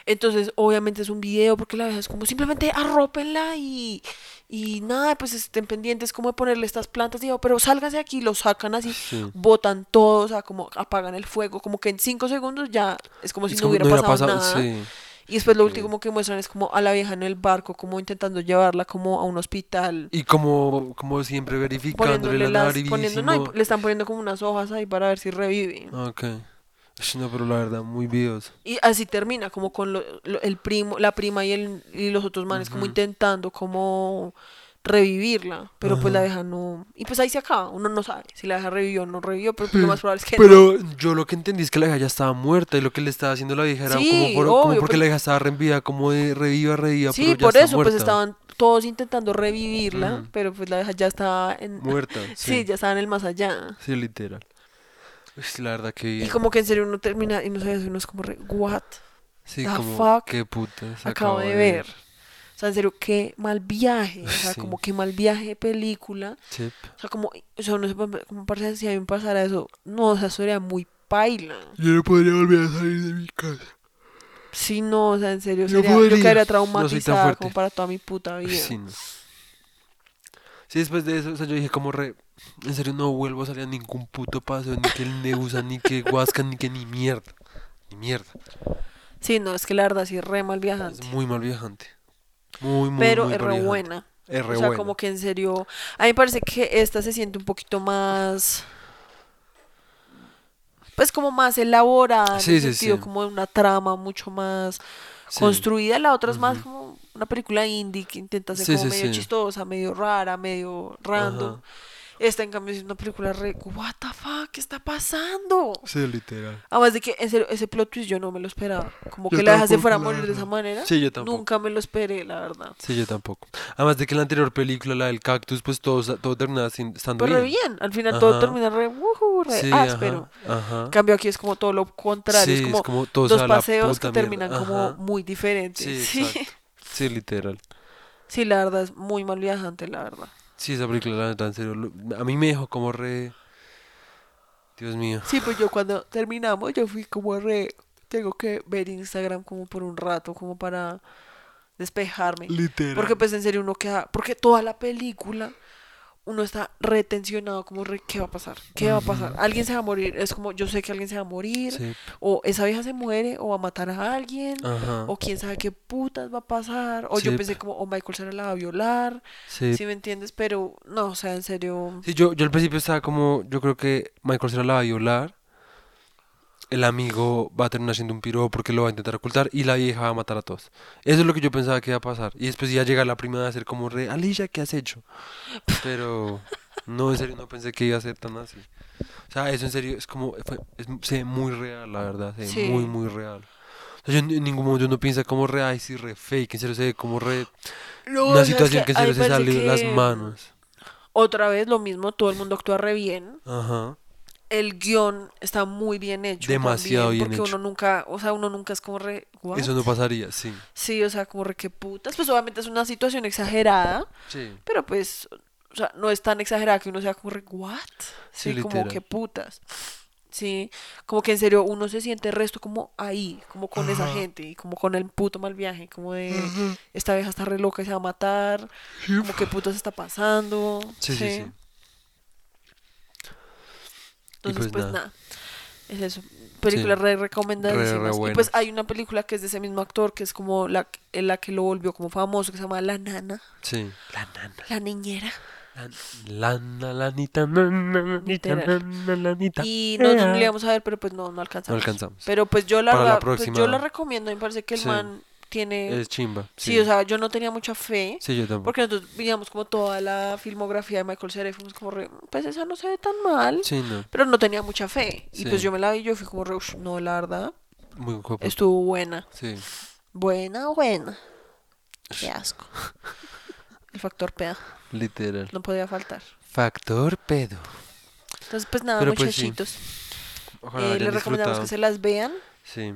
Entonces, obviamente es un video porque la vieja es como simplemente arrópenla y, y nada, pues estén pendientes como de ponerle estas plantas, digo, pero sálganse aquí, lo sacan así, Sí. botan todo, o sea, como apagan el fuego, como que en cinco segundos ya es como si Es no como hubiera no pasado, nada. sí. Y después lo último que muestran es como a la vieja en el barco, como intentando llevarla como a un hospital. Y como, como siempre verificándole la nariz. poniendo, no, y le están poniendo como unas hojas ahí para ver si revive. Ok. No, pero la verdad, muy videos. Y así termina, como con lo- lo- el primo, la prima y, el, y los otros manes como Ujú. intentando como revivirla, pero pues la vieja no... Y pues ahí se acaba, uno no sabe si la vieja revivió o no revivió, pero pues lo más (laughs) probable es que no. Pero yo lo que entendí es que la vieja ya estaba muerta y lo que le estaba haciendo la vieja era Sí, como, por- como obvio, porque pero- la vieja estaba reenvía, como de reviva, reviva, Sí, pero ya por está eso pues muerta. estaban todos intentando revivirla, Ujú. pero pues la vieja ya estaba en... Muerta, (laughs) Sí, sí. ya estaba en el más allá. Sí, literal. Ush, la verdad que Y como que en serio uno termina y no sabe, uno es como, re, what Sí, the como, fuck qué puta. se acabo de ver. O sea, en serio, qué mal viaje. O sea, (laughs) Sí. como qué mal viaje de película. Sí. O sea, como, o sea, no sé, como parece si a mí me pasara eso. No, o sea, eso sería muy paila. Yo no podría volver a salir de mi casa. Sí, no, o sea, en serio, sería, yo quedaría traumatizada como para toda mi puta vida. Sí, no. Sí, después de eso, o sea, yo dije como re, en serio no vuelvo a salir a ningún puto paseo, ni que el Neusa, ni que Huasca, ni que ni mierda. Ni mierda. Sí, no, es que la verdad sí es re mal Es viajante. muy mal viajante. Muy, muy, Pero muy es re buena. Es re o sea, buena. como que en serio, a mí me parece que esta se siente un poquito más, pues como más elaborada, en Sí, el sí, sentido sí. como de una trama mucho más construida. La otra es más como una película indie que intenta ser Sí, como sí, medio sí. chistosa, medio rara, medio random. Ajá. Esta, en cambio, es una película re, what the fuck, ¿qué está pasando? Sí, literal. Además de que serio, ese plot twist yo no me lo esperaba. Como Yo que la deja se tampoco, fuera a morir de esa manera. Sí, yo tampoco. Nunca me lo esperé, la verdad. Sí, yo tampoco. Además de que la anterior película, la del cactus, pues todo, todo terminaba sin- estando Pero bien. bien, al final todo Ajá. termina re, wujú, re Sí, áspero. ajá, ajá. En cambio aquí es como todo lo contrario, Sí, es es como, como todo se dos paseos que terminan como muy diferentes. Sí, (laughs) Sí, sí. exacto. Sí, literal. la verdad es muy mal viajante, la verdad. Sí, esa película, la en serio, a mí me dejó como re... Dios mío. Sí, pues yo cuando terminamos yo fui como re, tengo que ver Instagram como por un rato, como para despejarme. Literal. Porque pues en serio uno queda, porque toda la película uno está retencionado como re, ¿qué va a pasar? ¿Qué va a pasar? Alguien se va a morir, es como yo sé que alguien se va a morir, Sí, o esa vieja se muere, o va a matar a alguien, ajá. o quién sabe qué putas va a pasar, o yo Sí. pensé como, o Michael se la va a violar, Sí. si me entiendes? Pero no, o sea, en serio, Sí, yo, yo al principio estaba como, yo creo que Michael se la va a violar, el amigo va a terminar siendo un piro porque lo va a intentar ocultar y la vieja va a matar a todos. Eso es lo que yo pensaba que iba a pasar. Y después ya llega la prima a ser como re, Alicia, ¿qué has hecho? Pero no, en serio, no pensé que iba a ser tan así. O sea, eso en serio es como, fue, es, se ve muy real, la verdad, se ve Sí. muy, muy real. O sea, yo en en ningún momento uno piensa como re, ay, sí, re fake, en serio se ve como re, No, una situación que en a mí serio se salió de las que- manos. Otra vez lo mismo, todo el mundo actúa re bien. Ajá. El guion está muy bien hecho. Demasiado también, bien porque hecho. uno nunca, o sea, uno nunca es como re. ¿what? Eso no pasaría, sí. Sí, o sea, como re que putas. Pues obviamente es una situación exagerada, Sí. pero pues, o sea, no es tan exagerada que uno sea como re, ¿what? Sí, Sí, como que putas. Sí, como que en serio uno se siente el resto como ahí, como con esa gente y como con el puto mal viaje, como de esta vieja está re loca y se va a matar, como que putas está pasando. Sí, sí, sí. Entonces, pues pues, nada. nada. Es eso. Película Sí. re recomendadísimas. Re, re Y pues hay una película que es de ese mismo actor, que es como la, en la que lo volvió como famoso, que se llama La Nana, Sí. La nana. la niñera. La nana, la la nita, Literal. nana, la nita. Y nosotros no Ea. le íbamos a ver, pero pues no, no alcanzamos. No alcanzamos. Pero pues yo la Para la pues, próxima. yo la recomiendo, me parece que el Sí. man tiene... Es chimba. sí. o sea, yo no tenía mucha fe. Sí, yo tampoco. Porque nosotros veíamos como toda la filmografía de Michael Cera y fuimos como re, pues esa no se ve tan mal. Sí, no. Pero no tenía mucha fe. Y Sí. pues yo me la vi y yo fui como re, "Ush, no, la verdad, Muy guapo. estuvo buena. Sí. Buena, buena. Qué asco. (laughs) El factor peda. Literal. No podía faltar. Factor pedo. Entonces, pues nada, Pero pues muchachitos. Ojalá eh, les recomendamos que se las vean. Sí.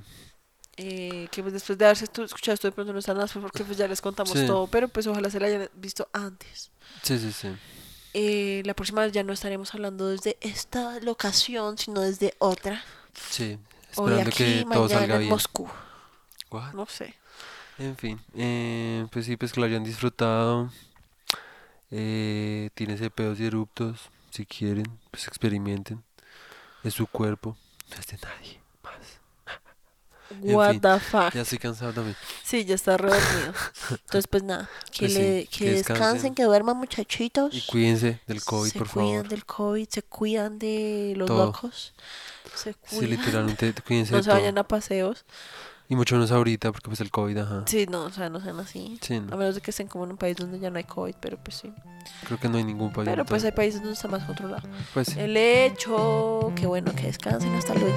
Eh, que pues después de haberse escuchado esto de pronto no están las porque pues ya les contamos Sí. todo. Pero pues ojalá se la hayan visto antes. Sí, sí, sí. Eh, la próxima vez ya no estaremos hablando desde esta locación, sino desde otra. Sí. Hoy Esperando aquí, que todo salga en bien. Moscú. What? No sé. En fin, eh, pues sí, pues que lo hayan disfrutado. Eh, tírense pedos y eruptos, si quieren, pues experimenten. Es su cuerpo, no es de nadie En What fin, the fuck. Ya estoy cansado también. Sí, ya está re dormido. (laughs) Entonces, pues nada, que, Pues sí, le, que, que descansen, descansen. que duerman muchachitos. Y cuídense del COVID, se por cuidan favor. del COVID, se cuidan de los Todo. locos. Se Sí, cuidan. literalmente, (laughs) cuídense no de se todo. vayan a paseos. Y mucho menos ahorita, porque pues el COVID, ajá. Sí, no, o sea, no sean así. Sí, A no, menos de que estén como en un país donde ya no hay COVID, pero pues sí. creo que no hay ningún país. Pero pues hay países donde está más controlado. Pues sí. El hecho, que bueno, que descansen hasta luego.